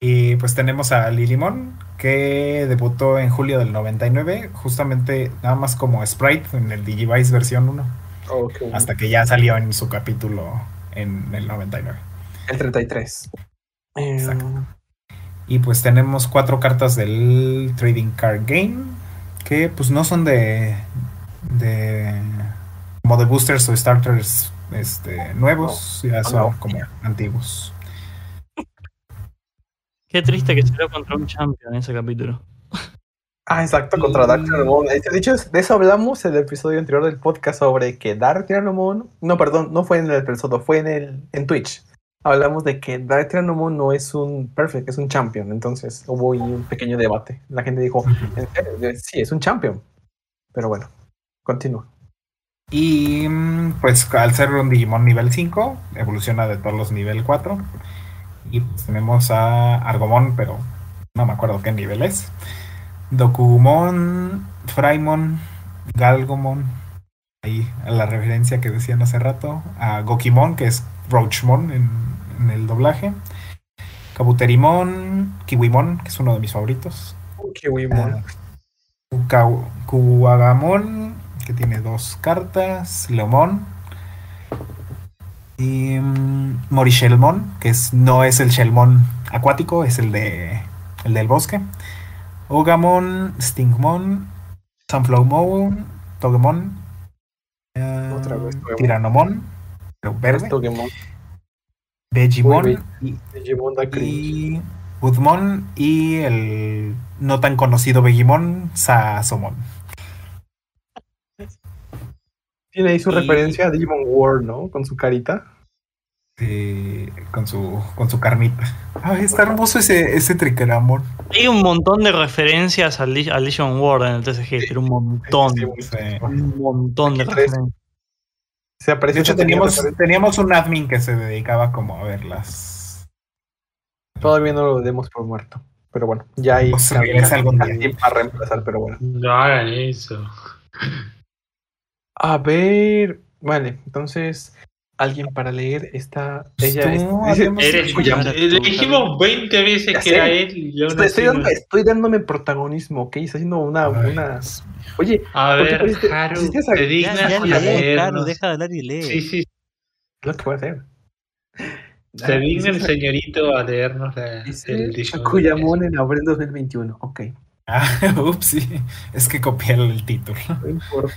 y pues tenemos a Lilimon, que debutó en julio del 99, justamente nada más como Sprite en el Digivice versión 1, Oh, qué bueno. hasta que ya salió en su capítulo en el 99. el 33. Eh, Exacto. Y pues tenemos cuatro cartas del Trading Card Game, que pues no son de, de como de boosters o starters este, nuevos, ya son no. como antiguos. Qué triste que se dio contra un champion en ese capítulo. Ah, exacto, contra Dark De hecho, de eso hablamos en el episodio anterior del podcast sobre que Dark Tyrannomon, no, perdón, no fue en el episodio, fue en el en Twitch. Hablamos de que Dark Tyrannomon no es un perfect, es un champion. Entonces hubo ahí un pequeño debate. La gente dijo, ¿en serio? Sí, es un champion. Pero bueno, continúa. Y mm, pues al ser un Digimon nivel 5, evoluciona de todos los nivel 4. Y pues, tenemos a Argomon, pero no me acuerdo qué nivel es. Dokugumon, Fraimon, Galgomon. Ahí a la referencia que decían hace rato. A Gokimon, que es Roachmon en, en el doblaje. Kabuterimon, Kiwimon, que es uno de mis favoritos. Kiwimon. Kuwagamon, que tiene dos cartas. Leomon. Y mm, Morishelmon, que es, no es el Shelmon acuático, es el, de, el del bosque. Ogamon, Stingmon, Sunflowmon, Togemon. eh, Otra vez Togemon. Tiranomon, verde. Esto que mon- Vegimon Uy, y, Digimon da y Udmon y el no tan conocido Vegimon, Sasomon. Tiene ahí su y- referencia a Digimon World, ¿no? Con su carita. Eh, con su con su carnita. Ay, está hermoso ese, ese Triqueramon. Hay un montón de referencias al, al Legion World en el TCG, pero un montón. Sí, sí, Sí. Un montón de referencias. Se apareció De hecho, teníamos, teníamos un admin que se dedicaba como a verlas. Todavía no lo demos por muerto. Pero bueno, ya hay Pues regresa algún día. alguien para reemplazar, pero bueno. No hagan eso. A ver, vale, entonces alguien para leer esta. Ella Tú, es- Eres. Le dijimos 20 veces Ya que sé. era él y aún estoy, así estoy no- dando- estoy dándome protagonismo, ¿ok? Está haciendo una. Ay, una... Oye, A ¿Por qué ver, pusiste- Haru, pusiste esa- te dignas ya, a ya, leernos. claro, deja de hablar y lee. Sí, sí, lo que voy a hacer. se Ah, digna el señorito a leernos la, el. Kuyamon en abril 2021. Ok, Ah, ups, sí. Es que copié el título. no importa.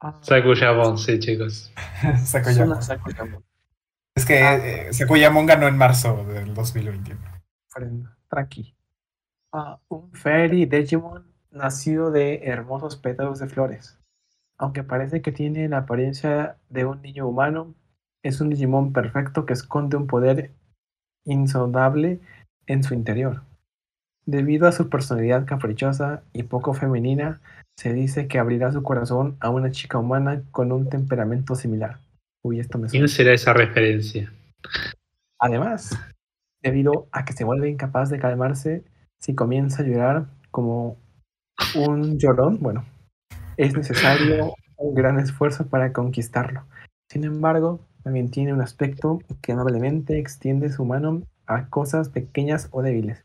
Ah, Sakuyamon, sí, chicos. Sakuyamon. Sakuyamon. Es que eh, Sakuyamon ganó en marzo del 2021. Frenda, Tranqui. Ah, un Fairy Digimon nacido de hermosos pétalos de flores. Aunque parece que tiene la apariencia de un niño humano, es un Digimon perfecto que esconde un poder insondable en su interior. Debido a su personalidad caprichosa y poco femenina, se dice que abrirá su corazón a una chica humana con un temperamento similar. Uy, esto me suena. ¿Quién será esa referencia? Además, debido a que se vuelve incapaz de calmarse si comienza a llorar como un llorón, bueno, es necesario un gran esfuerzo para conquistarlo. Sin embargo, también tiene un aspecto que amablemente extiende su mano a cosas pequeñas o débiles.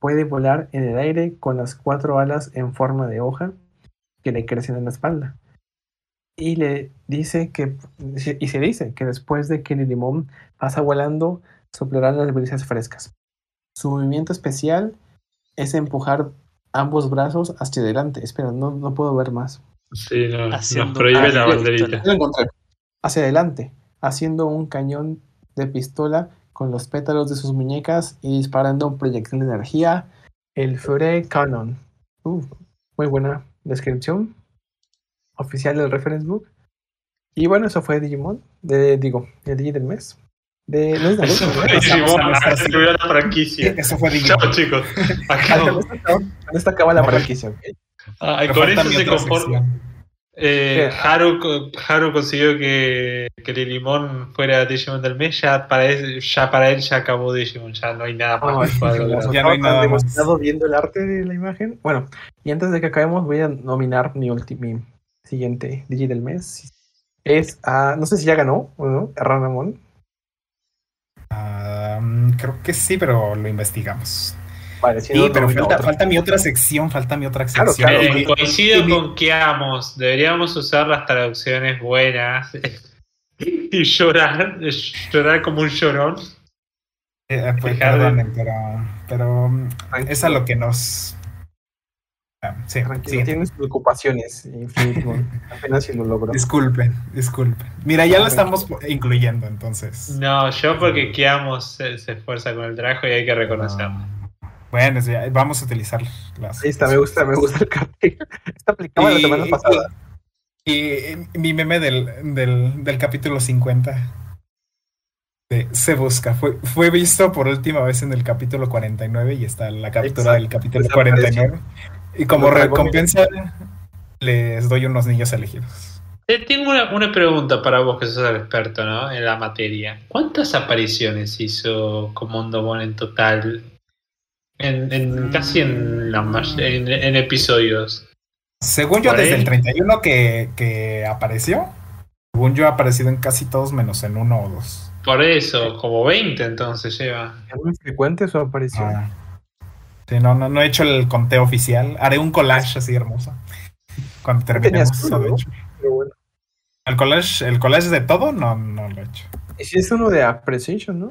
Puede volar en el aire con las cuatro alas en forma de hoja que le crecen en la espalda. Y le dice que y se dice que después de que el limón pasa volando, soplarán las brisas frescas. Su movimiento especial es empujar ambos brazos hacia adelante. Espera, no, no puedo ver más. Sí, no, nos prohíbe Ah, la banderita. Hacia adelante, haciendo un cañón de pistola con los pétalos de sus muñecas y disparando un proyectil de energía, el Fury Cannon. Uh, muy buena descripción oficial del reference book. Y bueno, eso fue Digimon, de, digo, el Digi del mes. De, no es de Eso fue Digimon, se terminó la franquicia. Eso fue Digimon. Chao, chicos. Ah, Acá- con esto acaba- la franquicia. ¿ok? Ah, con eso se conforma. Eh. Haru, co- Haru consiguió que, que Lilimon fuera Digimon del mes. Ya para, él, ya para él ya acabó Digimon. Ya no hay nada más lograr. hermoso. Ya no hay nada más. viendo el arte de la imagen. Bueno, y antes de que acabemos, voy a nominar mi, ulti- mi siguiente Digi del mes. Es a. No sé si ya ganó o no, a Ranamon. Ah, mm, creo que sí, pero lo investigamos. Sí, pero falta, mi otra sección, falta mi otra sección. claro. Eh, coincido mi- con que amos. Deberíamos usar las traducciones buenas y llorar, llorar como un llorón. eh, pues, Dejar de- perdonen, pero, pero mm, es a lo que nos. Ah, sí, tienes ocupaciones, Infinity Apenas si lo logro. Disculpen, disculpen. Mira, ya lo estamos incluyendo, entonces. No, yo porque Kiamos se, se esfuerza con el trabajo y hay que reconocerlo. Bueno, vamos a utilizar las. Ahí está, me gusta, me gusta el cartel. Está aplicado la Y- semana pasada. Y, y mi meme del, del, del capítulo 50 de Se Busca fue, fue visto por última vez en el capítulo 49 y está la captura Exacto, del capítulo desapareció. 49. Y como recompensa les doy unos niños elegidos. Eh, Tengo una, una pregunta para vos que sos el experto ¿no? en la materia. ¿Cuántas apariciones hizo Comondomon en total? En, en- casi en, la en, en episodios. Según yo, desde el 31 que, que apareció, según yo ha aparecido en casi todos menos en uno o dos. Por eso, como 20 entonces lleva. Es muy frecuente su aparición. Ah. Sí, no, no, no he hecho el conteo oficial. Haré un collage así hermoso. Cuando terminemos, uno, de ¿no? hecho. Pero bueno. El collage, el collage de todo no, no lo he hecho. Es uno de Appreciation, ¿no?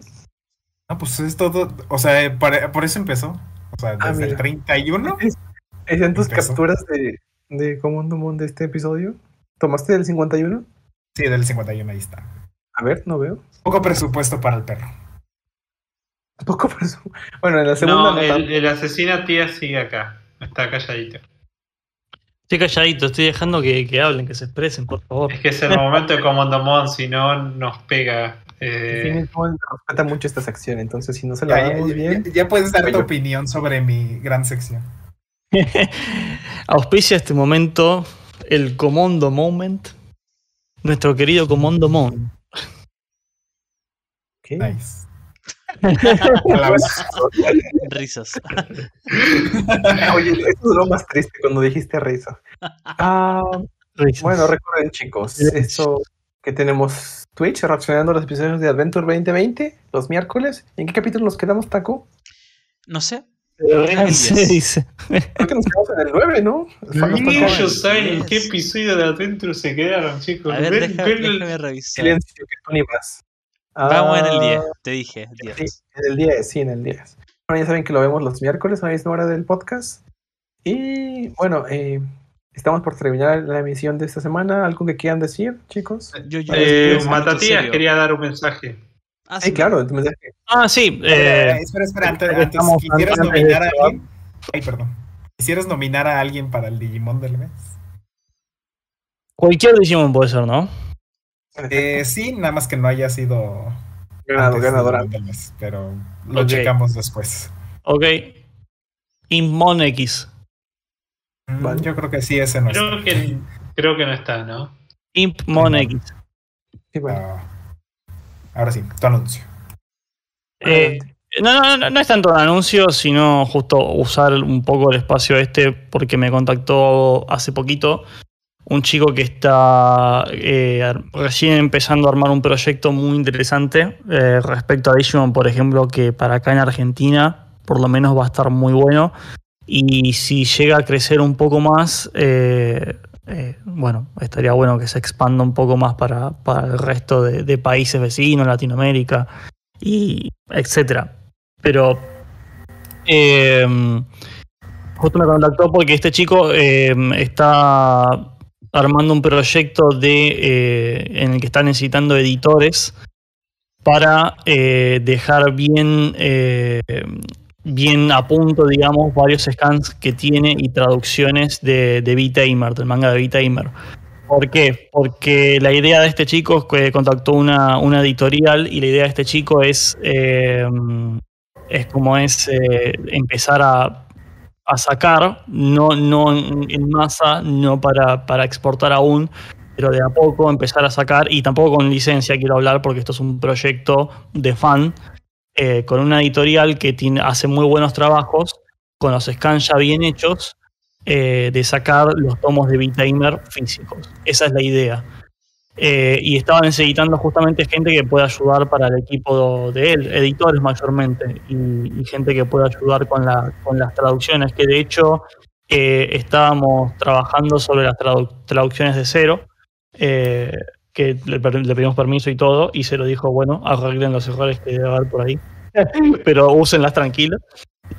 No, pues es todo. O sea, por, por eso empezó. O sea, Ah, desde el mira. 31. ¿Están tus Empezó. capturas de, de Commando Moon de este episodio? ¿Tomaste del 51? Sí, del 51 ahí está. A ver, no veo. Poco presupuesto para el perro. Poco eso. Bueno, en la segunda No, no el, el asesina tía sigue acá. Está calladito. Estoy calladito, estoy dejando que, que hablen, que se expresen, por favor. Es que es el momento de Comondomon, si no nos pega. Eh, respeta mucho esta sección, entonces si no se la Ya, damos ya- bien, ya puedes dar tu Bello. opinión sobre mi gran sección. Auspicia este momento el Comondo Moment. Nuestro querido Comondo Mon. ¿qué? Nice. Risas. Oye, esto es lo más triste cuando dijiste risa. Ah, Risas. bueno, recuerden chicos, Sí. esto que tenemos Twitch reaccionando a los episodios de Adventure 2020 los miércoles. ¿En qué capítulo nos quedamos, Taco? No sé. Se dice. Creo que nos quedamos en el 9, ¿no? Ellos saben en qué episodio de Adventure se quedaron, chicos. A ver, Ven- deja- ven el- déjame revisar. silencio que tú ni vas. Vamos en el Ah, 10, te dije. 10. Sí, en el 10, sí, en el 10. Bueno, ya saben que lo vemos los miércoles a la misma hora del podcast. Y bueno, eh, estamos por terminar la emisión de esta semana. ¿Algo que quieran decir, chicos? Yo, yo- Eh, Matatías quería dar un mensaje. Ah, Sí, claro, mensaje. Ah, sí. Eh, eh, espera, espera, antes, antes, ¿quisieras nominar a alguien? Ay, perdón. ¿Quisieras nominar a alguien para el Digimon del mes? cualquier Digimon puede ser, ¿no? Eh, sí, nada más que no haya sido Ganado, ganadora. Del mes, pero lo Ok. checamos después. Ok. Impmon X. Vale. Yo creo que sí, ese no Creo está. que, creo que no está, ¿no? Impmon Sí, X. Sí, bueno. Ah, ahora sí, tu anuncio. Eh, no, no, no, no es tanto un anuncio, sino justo usar un poco el espacio este porque me contactó hace poquito un chico que está eh, recién empezando a armar un proyecto muy interesante eh, respecto a Digimon, por ejemplo, que para acá en Argentina por lo menos va a estar muy bueno. Y si llega a crecer un poco más, eh, eh, bueno, estaría bueno que se expanda un poco más para, para el resto de, países vecinos, Latinoamérica y etcétera. Pero eh, justo me contactó porque este chico eh, está armando un proyecto de eh, en el que está necesitando editores para dejar bien bien a punto, digamos, varios scans que tiene y traducciones de, de V-Tamer, del manga de V-Tamer. ¿Por qué? Porque la idea de este chico es que contactó una, una editorial y la idea de este chico es, eh, es como es eh, empezar a, a sacar, no, no en masa, no para, para exportar aún, pero de a poco empezar a sacar, y tampoco con licencia quiero hablar porque esto es un proyecto de fan, eh, con una editorial que hace muy buenos trabajos, con los scans ya bien hechos, eh, de sacar los tomos de V-Tamer físicos. Esa es la idea. Eh, y estaba necesitando justamente gente que pueda ayudar para el equipo de él, editores mayormente, y, gente que pueda ayudar con, la, con las traducciones, que de hecho estábamos trabajando sobre las tradu- traducciones de cero, que le, le pedimos permiso y todo, y se lo dijo, bueno, arreglen los errores que debe haber por ahí, pero úsenlas tranquilas.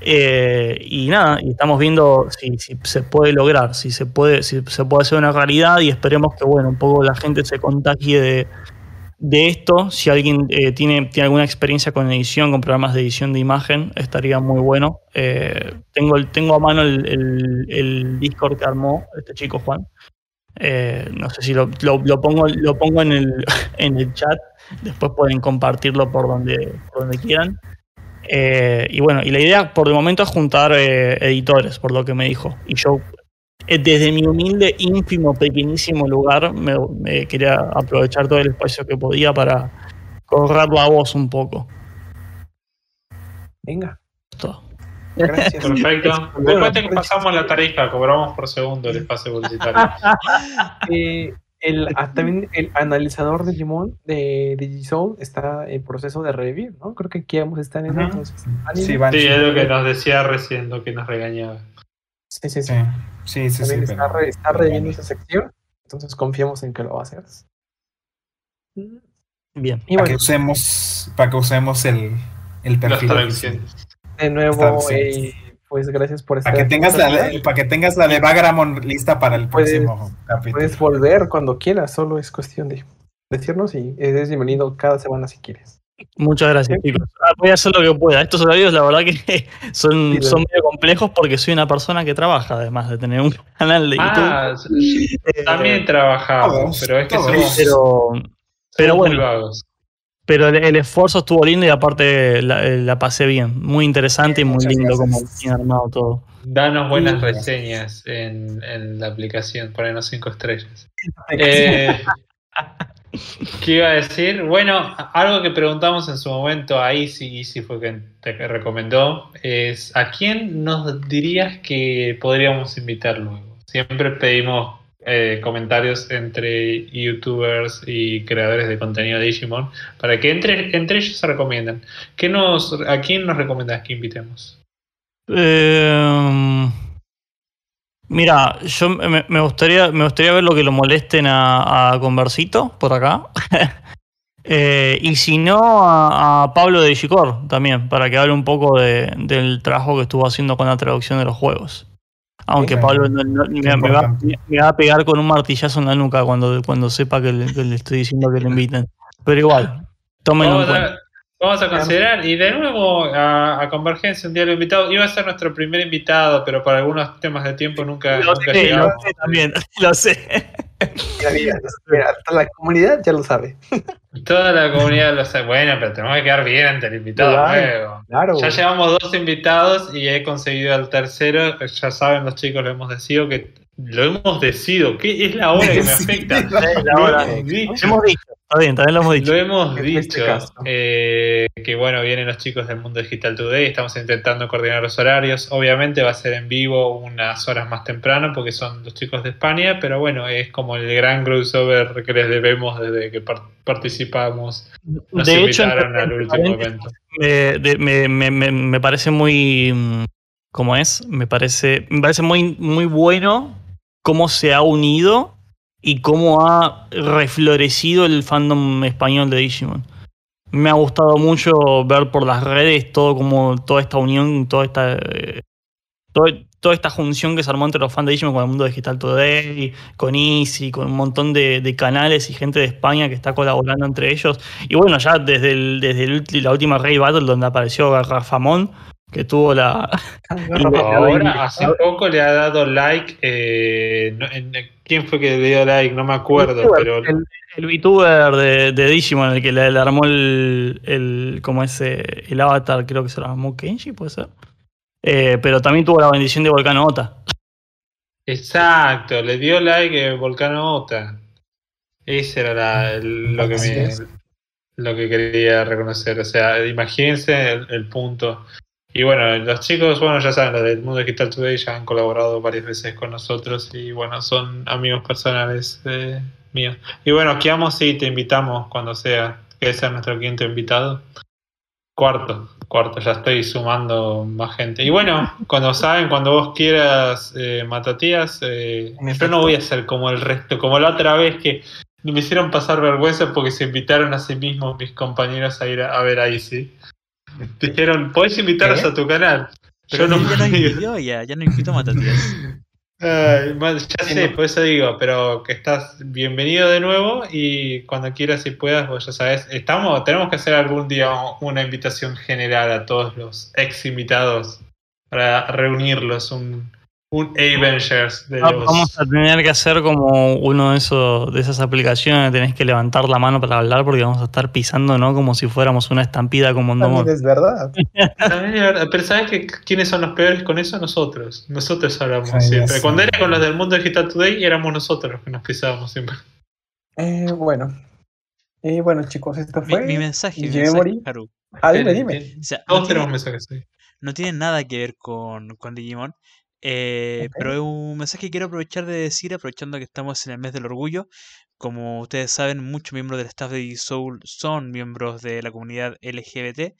Eh, y nada, y estamos viendo si, si se puede lograr, si se puede, si se puede hacer una realidad y esperemos que bueno, un poco la gente se contagie de, de esto. Si alguien eh, tiene, tiene alguna experiencia con edición, con programas de edición de imagen, estaría muy bueno. Eh, tengo, tengo a mano el, el- el Discord que armó este chico Juan. Eh, no sé si lo, lo- lo pongo, lo pongo en, el, en el chat. Después pueden compartirlo por donde, por donde quieran. Eh, y bueno, y la idea por el momento es juntar eh, editores, por lo que me dijo. Y yo, desde mi humilde, ínfimo, pequeñísimo lugar, me, me quería aprovechar todo el espacio que podía para correr la voz un poco. Venga, Todo. Gracias. Perfecto. Bueno, Después te pasamos la tarifa, cobramos por segundo el espacio publicitario. Eh, el, ah, también el analizador de Digimon de Digisoul está en proceso de review, ¿no? Creo que aquí vamos a estar en Ujú. entonces. Ánimo. Sí, es lo que nos decía recién, lo que nos regañaba. sí, sí, sí. Sí, sí, sí. está, pero- está reviviendo esa sección, entonces confiamos en que lo va a hacer. Bien. Y Para que usemos, para que usemos el, el perfil. De nuevo, eh, pues gracias por estar Para que aquí. tengas la para que tengas la de Bagramon lista para el Puedes- próximo capítulo. Puedes volver cuando quieras, solo es cuestión de decirnos y eres bienvenido cada semana si quieres. Muchas gracias, chicos. Ah, voy a hacer lo que pueda. Estos horarios, la verdad que son, Sí, son medio complejos porque soy una persona que trabaja, además de tener un canal de YouTube. Ah, Eh, también trabajamos, Todos, pero es que somos, pero, pero somos muy bueno, vagos. Pero el, el esfuerzo estuvo lindo y aparte la, la pasé bien. Muy interesante y muy Muchas lindo gracias. como tiene armado todo. Danos buenas Sí. reseñas en, en la aplicación, ponernos cinco estrellas. Eh, ¿Qué iba a decir? Bueno, algo que preguntamos en su momento ahí sí, sí fue que te recomendó, es ¿a quién nos dirías que podríamos invitar luego? Siempre pedimos eh, comentarios entre youtubers y creadores de contenido de Digimon para que entre, entre ellos se recomiendan. ¿Qué nos, ¿A quién nos recomendás que invitemos? Eh, mira, yo me, gustaría, me gustaría ver lo que lo molesten a, Conversito por acá. Eh, y si no, a, Pablo de Gicor también, para que hable un poco de- del trabajo que estuvo haciendo con la traducción de los juegos. Aunque Sí, Pablo no- no- me, me va, importante. me va a pegar con un martillazo en la nuca cuando, cuando sepa que le, que le estoy diciendo que le inviten. Pero igual, tómenlo en Vamos cuenta. a, vamos a considerar, y de nuevo a, a Convergencia, un día lo invitado. Iba a ser nuestro primer invitado, pero por algunos temas de tiempo nunca, Lo nunca sé, lo sé también, lo sé. Mira, mira, mira, hasta la comunidad ya lo sabe. Toda la comunidad lo sabe. Bueno, pero tenemos que quedar bien ante el invitado Claro. nuevo. Claro. Ya llevamos dos invitados y he conseguido al tercero. Ya saben, los chicos lo hemos decidido que lo hemos decidido. ¿Qué es la hora que me afecta? Es la Lo hora. hemos dicho. Está bien, también lo hemos dicho. Lo hemos En este dicho. caso. eh, que bueno, vienen los chicos del Mundo Digital Today. Estamos intentando coordinar los horarios. Obviamente va a ser en vivo unas horas más temprano porque son los chicos de España. Pero bueno, es como el gran crossover que les debemos desde que par- participamos. Nos de hecho, invitaron entre al último evento. me, de- me- me- me- me parece muy. ¿Cómo es? Me parece, me parece muy, muy bueno cómo se ha unido y cómo ha reflorecido el fandom español de Digimon. Me ha gustado mucho ver por las redes todo como toda esta unión, toda esta. eh, toda esta junción que se armó entre los fans de Digimon con el mundo digital today, con Easy, con un montón de, canales y gente de España que está colaborando entre ellos. Y bueno, ya desde, desde la última Rey Battle donde apareció Rafamón, que tuvo la. Ahora, hace poco le ha dado like. eh, no- en- ¿Quién fue que le dio like? No me acuerdo, pero. el, el VTuber de, de Digimon, el que le, le armó el, el. como ese. el avatar, creo que se lo armó Kenji, puede ser. Eh, pero también tuvo la bendición de Volcano Ota. Exacto, le dio like eh, Volcano Ota. Ese era la- el- lo, que me- es. lo que quería reconocer. O sea, imagínense el, el punto. Y bueno, los chicos, bueno, ya saben, los del Mundo Digital Today ya han colaborado varias veces con nosotros y bueno, son amigos personales eh, míos. Y bueno, Kiamo, sí, te invitamos cuando sea. Que sea nuestro quinto invitado. Cuarto, cuarto, ya estoy sumando más gente. Y bueno, cuando saben, cuando vos quieras, eh, Matatías, eh, yo no voy a ser como el resto, como la otra vez que me hicieron pasar vergüenza porque se invitaron a sí mismos mis compañeros a ir a, a ver a Easy. Dijeron, podés invitarlos ¿Qué? a tu canal. Pero yo no ya puedo. invitó ya, ya nos invitó Matatías. Ay, man, ya Sí, sé, no. por eso digo, pero que estás bienvenido de nuevo y cuando quieras y puedas, vos ya sabes, estamos, tenemos que hacer algún día una invitación general a todos los ex invitados para reunirlos, un, un Avengers de los... Vamos a tener que hacer como uno de esos de esas aplicaciones, tenés que levantar la mano para hablar porque vamos a estar pisando, ¿no? Como si fuéramos una estampida como. También es verdad. También es verdad, Pero ¿sabes que quiénes son los peores con eso? Nosotros. Nosotros hablamos siempre. Cuando era con los del Mundo Digital Today, éramos nosotros los que nos pisábamos siempre. Eh, bueno. Y bueno, chicos, esto fue. mi mensaje, mi. Haru. Ah, dime, dime. O sea, no Todos tiene, tenemos mensajes ahí. no tiene nada que ver con, con Digimon. Eh. Pero es un mensaje que quiero aprovechar de decir, aprovechando que estamos en el mes del orgullo. Como ustedes saben, muchos miembros del staff de Digisoul son miembros de la comunidad LGBT.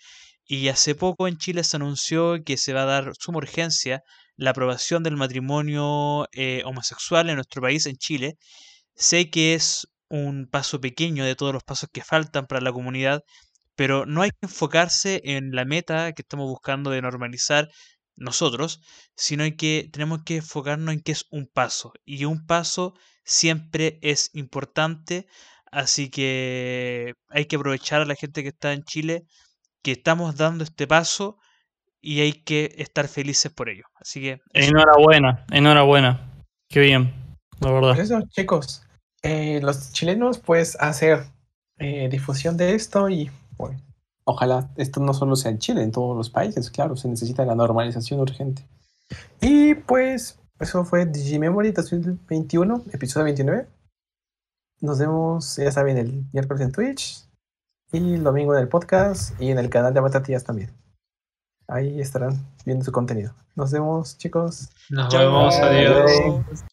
Y hace poco en Chile se anunció que se va a dar suma urgencia la aprobación del matrimonio eh, homosexual en nuestro país, en Chile. Sé que es un paso pequeño de todos los pasos que faltan para la comunidad, pero no hay que enfocarse en la meta que estamos buscando de normalizar nosotros, sino hay que tenemos que enfocarnos en que es un paso y un paso siempre es importante, así que hay que aprovechar a la gente que está en Chile que estamos dando este paso y hay que estar felices por ello. Así que. Enhorabuena, enhorabuena. Qué bien, la verdad. Por eso, chicos, eh, los chilenos, pues, hacer eh, difusión de esto y, bueno, ojalá esto no solo sea en Chile, en todos los países, claro, se necesita la normalización urgente. Y pues, eso fue Digimemory 2021, episodio 29. Nos vemos, ya saben, el miércoles en Twitch y el domingo en el podcast y en el canal de Matatías también. Ahí estarán viendo su contenido. Nos vemos, chicos. Nos Chao. vemos, adiós. Adiós.